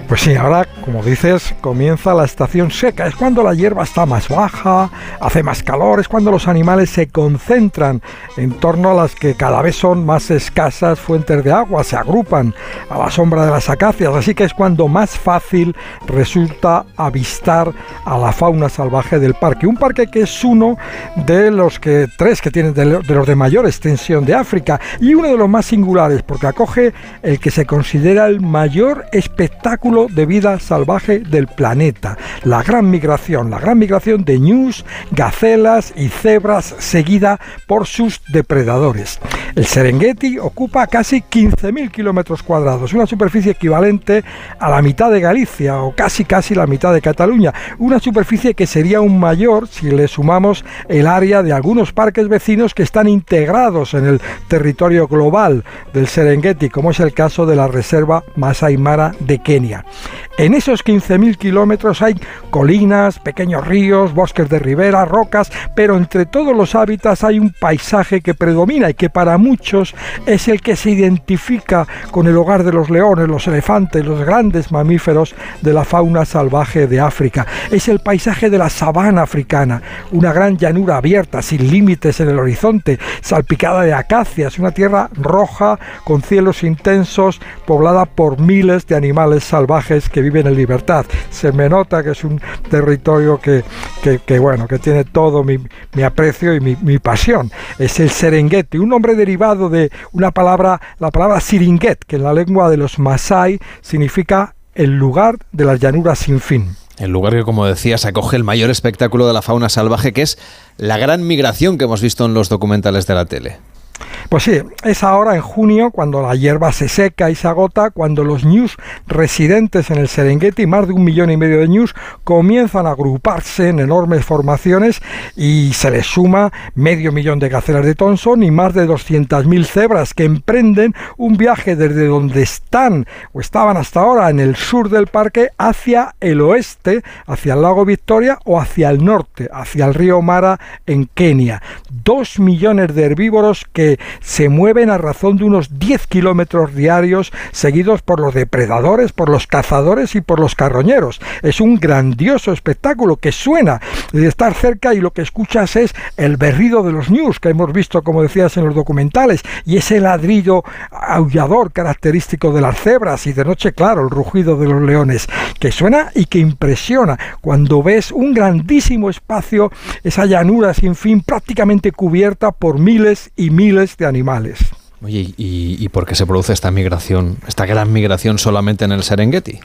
Pues sí, ahora, como dices, comienza la estación seca. Es cuando la hierba está más baja, hace más calor, es cuando los animales se concentran en torno a las que cada vez son más escasas fuentes de agua, se agrupan a la sombra de las acacias. Así que es cuando más fácil resulta avistar a la fauna salvaje del parque. Un parque que es uno de los que tres que tienen de, de los de mayor extensión de África y uno de los más singulares porque acoge el que se considera el mayor espectáculo de vida salvaje del planeta. La gran migración, la gran migración de ñus, gacelas y cebras seguida por sus depredadores. El Serengeti ocupa casi 15.000 kilómetros cuadrados, una superficie equivalente a la mitad de Galicia o casi casi la mitad de Cataluña, una superficie que sería aún mayor si le sumamos el área de algunos parques vecinos que están integrados en el territorio global del Serengeti, como es el caso de la Reserva Masai Mara de Kenia. En esos 15.000 kilómetros hay colinas, pequeños ríos, bosques de ribera, rocas, pero entre todos los hábitats hay un paisaje que predomina y que para muchos es el que se identifica con el hogar de los leones, los elefantes, los grandes mamíferos de la fauna salvaje de África. Es el paisaje de la sabana africana, una gran llanura abierta, sin límites en el horizonte, salpicada de acacias, una tierra roja con cielos intensos, poblada por miles de animales salvajes que viven en libertad. Se me nota que es un territorio que, que, bueno, que tiene todo mi, mi aprecio y mi, mi, pasión. Es el Serengeti, un nombre derivado de una palabra, la palabra Siringet, que en la lengua de los Masai significa el lugar de las llanuras sin fin. El lugar que, como decías, acoge el mayor espectáculo de la fauna salvaje, que es la gran migración que hemos visto en los documentales de la tele. Pues sí, es ahora en junio cuando la hierba se seca y se agota, cuando los ñus residentes en el Serengeti, más de un millón y medio de ñus, comienzan a agruparse en enormes formaciones y se les suma medio millón de gacelas de Thomson y más de 200.000 cebras que emprenden un viaje desde donde están o estaban hasta ahora en el sur del parque hacia el oeste, hacia el lago Victoria o hacia el norte, hacia el río Mara en Kenia. Dos millones de herbívoros que se mueven a razón de unos 10 kilómetros diarios, seguidos por los depredadores, por los cazadores y por los carroñeros. Es un grandioso espectáculo que suena de estar cerca y lo que escuchas es el berrido de los news que hemos visto, como decías, en los documentales, y ese ladrillo aullador característico de las cebras y de noche, claro, el rugido de los leones, que suena y que impresiona cuando ves un grandísimo espacio, esa llanura sin fin prácticamente cubierta por miles y miles de animales. Oye, ¿y, por qué se produce esta migración, esta gran migración solamente en el Serengeti?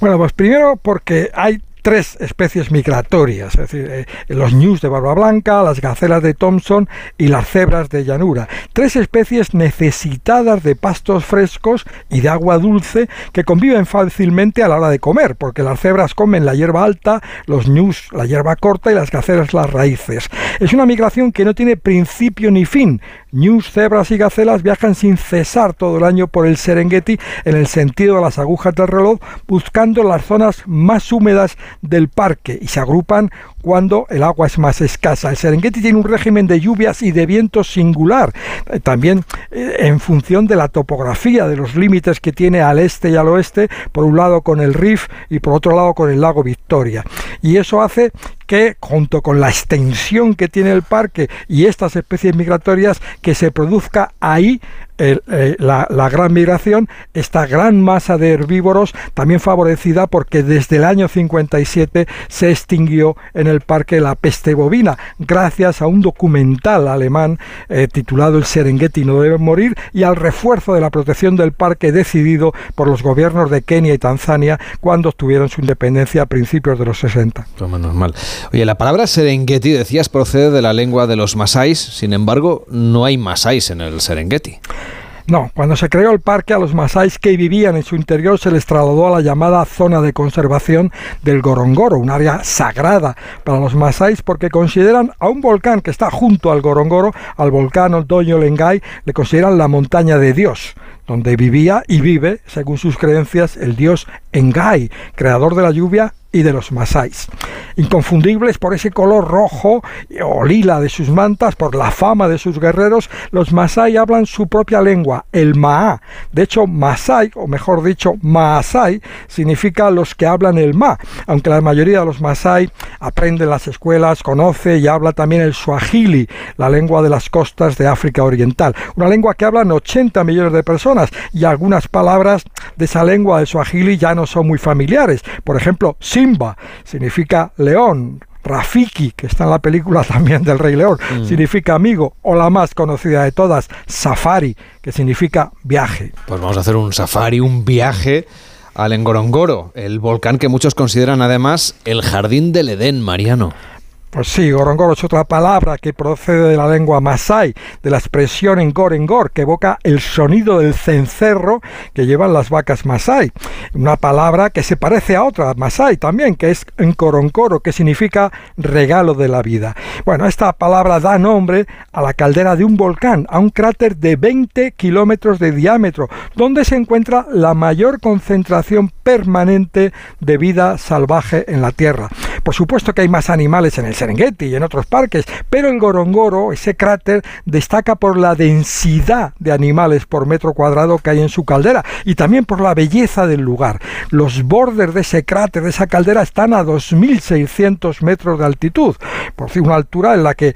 Bueno, pues primero porque hay tres especies migratorias, es decir, eh, los ñus de barba blanca, las gacelas de Thompson y las cebras de llanura. Tres especies necesitadas de pastos frescos y de agua dulce que conviven fácilmente a la hora de comer, porque las cebras comen la hierba alta, los ñus la hierba corta y las gacelas las raíces. Es una migración que no tiene principio ni fin. Ñus, cebras y gacelas viajan sin cesar todo el año por el Serengeti en el sentido de las agujas del reloj, buscando las zonas más húmedas del parque y se agrupan cuando el agua es más escasa. El Serengeti tiene un régimen de lluvias y de viento singular, eh, también eh, en función de la topografía, de los límites que tiene al este y al oeste, por un lado con el Rif y por otro lado con el lago Victoria. Y eso hace que, junto con la extensión que tiene el parque y estas especies migratorias, que se produzca ahí eh, la, la, gran migración, esta gran masa de herbívoros, también favorecida porque desde el año 57 se extinguió en el parque la peste bovina, gracias a un documental alemán eh, titulado El Serengeti no debe morir y al refuerzo de la protección del parque decidido por los gobiernos de Kenia y Tanzania cuando obtuvieron su independencia a principios de los 60. Toma normal. Oye, la palabra Serengeti, decías, procede de la lengua de los masáis, sin embargo, no hay masáis en el Serengeti. No, cuando se creó el parque a los masáis que vivían en su interior se les trasladó a la llamada zona de conservación del Gorongoro, un área sagrada para los masáis porque consideran a un volcán que está junto al Gorongoro, al volcán Doño Lengay, le consideran la montaña de Dios donde vivía y vive, según sus creencias, el dios Engai, creador de la lluvia y de los masáis. Inconfundibles por ese color rojo o lila de sus mantas, por la fama de sus guerreros, los masái hablan su propia lengua, el maa. De hecho, masái, o mejor dicho, maasai, significa los que hablan el ma, aunque la mayoría de los masái aprenden las escuelas, conoce y habla también el swahili, la lengua de las costas de África Oriental, una lengua que hablan 80 millones de personas y algunas palabras de esa lengua de swahili ya no son muy familiares. Por ejemplo, Simba significa león, Rafiki, que está en la película *laughs* también del Rey León, mm. significa amigo, o la más conocida de todas, Safari, que significa viaje. Pues vamos a hacer un safari, un viaje al Engorongoro, el volcán que muchos consideran además el jardín del Edén, Mariano. Pues sí, Gorongoro es otra palabra que procede de la lengua masái, de la expresión engor engor, que evoca el sonido del cencerro que llevan las vacas masái. Una palabra que se parece a otra masái también, que es encoroncoro, que significa regalo de la vida. Bueno, esta palabra da nombre a la caldera de un volcán, a un cráter de 20 kilómetros de diámetro, donde se encuentra la mayor concentración permanente de vida salvaje en la Tierra. Por supuesto que hay más animales en el Serengeti y en otros parques, pero el Gorongoro, ese cráter, destaca por la densidad de animales por metro cuadrado que hay en su caldera y también por la belleza del lugar. Los bordes de ese cráter, de esa caldera, están a 2.600 metros de altitud, por una altura en la que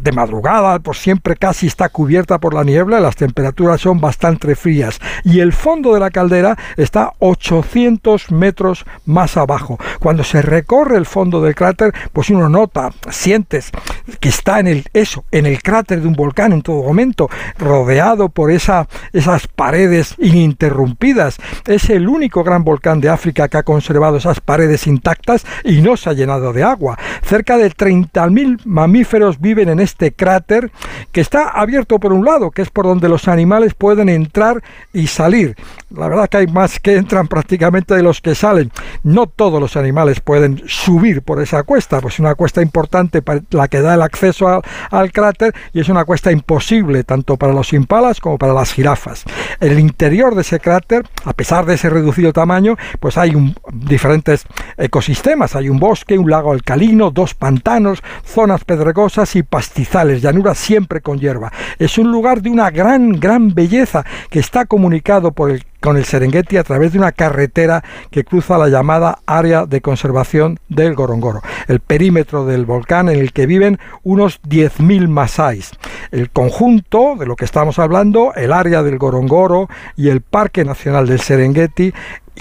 de madrugada por siempre casi está cubierta por la niebla, las temperaturas son bastante frías y el fondo de la caldera está 800 metros más abajo. Cuando se recorre el fondo del cráter, pues uno nota, sientes que está en el eso, en el cráter de un volcán en todo momento, rodeado por esa, esas paredes ininterrumpidas. Es el único gran volcán de África que ha conservado esas paredes intactas y no se ha llenado de agua. Cerca de 30.000 mamíferos viven en este cráter que está abierto por un lado, que es por donde los animales pueden entrar y salir. La verdad que hay más que entran prácticamente de los que salen. No todos los animales pueden subir por esa cuesta, pues una cuesta importante para la que da el acceso al cráter y es una cuesta imposible tanto para los impalas como para las jirafas. El interior de ese cráter, a pesar de ese reducido tamaño, pues hay diferentes ecosistemas. Hay un bosque, un lago alcalino, dos pantanos, zonas pedregosas y pastizales, llanuras siempre con hierba. Es un lugar de una gran, gran belleza que está comunicado por el con el Serengeti a través de una carretera que cruza la llamada área de conservación del Gorongoro, el perímetro del volcán en el que viven unos 10.000 masáis. El conjunto de lo que estamos hablando, el área del Gorongoro y el Parque Nacional del Serengeti,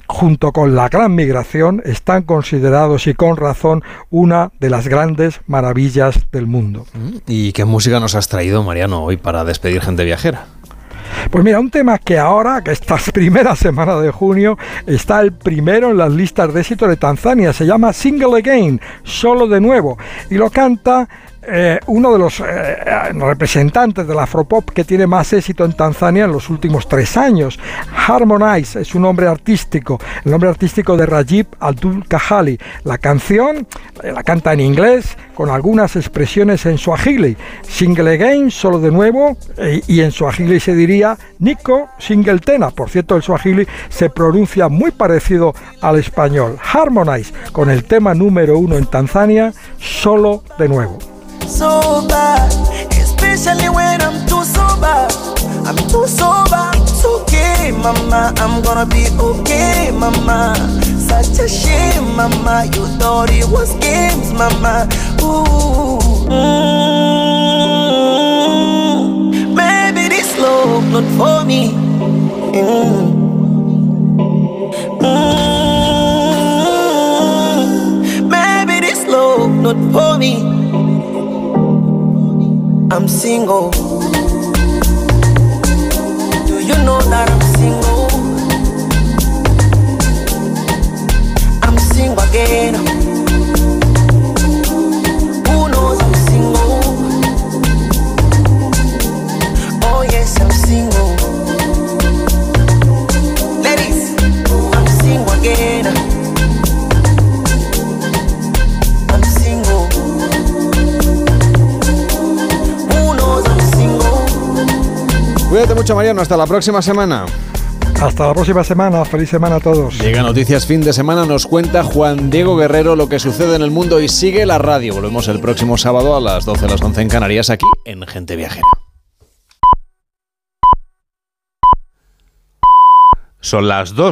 junto con la gran migración, están considerados y con razón una de las grandes maravillas del mundo. ¿Y qué música nos has traído, Mariano, hoy para despedir gente viajera? Pues mira, un tema que ahora, que esta *laughs* primera semana de junio, está el primero en las listas de éxito de Tanzania. Se llama Single Again, solo de nuevo. Y lo canta eh, uno de los eh, representantes del afropop que tiene más éxito en Tanzania en los últimos tres años. Harmonize es un nombre artístico, el nombre artístico de Rajib Abdul Kahali. La canción eh, la canta en inglés con algunas expresiones en suajili. Single again, solo de nuevo, y en suajili se diría Nico Tena. Por cierto, el suajili se pronuncia muy parecido al español. Harmonize con el tema número uno en Tanzania, solo de nuevo. So bad, especially when I'm too sober. I'm too sober. It's okay, mama. I'm gonna be okay, mama. Such a shame, mama. You thought it was games, mama. Ooh. Mm. Maybe this love not for me. Mm. Mm. Maybe this love not for me. I'm single. Do you know that I'm single? I'm single again. Cuídate mucho, Mariano. Hasta la próxima semana. Hasta la próxima semana. Feliz semana a todos. Llega Noticias Fin de Semana, nos cuenta Juan Diego Guerrero lo que sucede en el mundo y sigue la radio. Volvemos el próximo sábado a las 12 a las 11 en Canarias, aquí en Gente Viajera. Son las 2.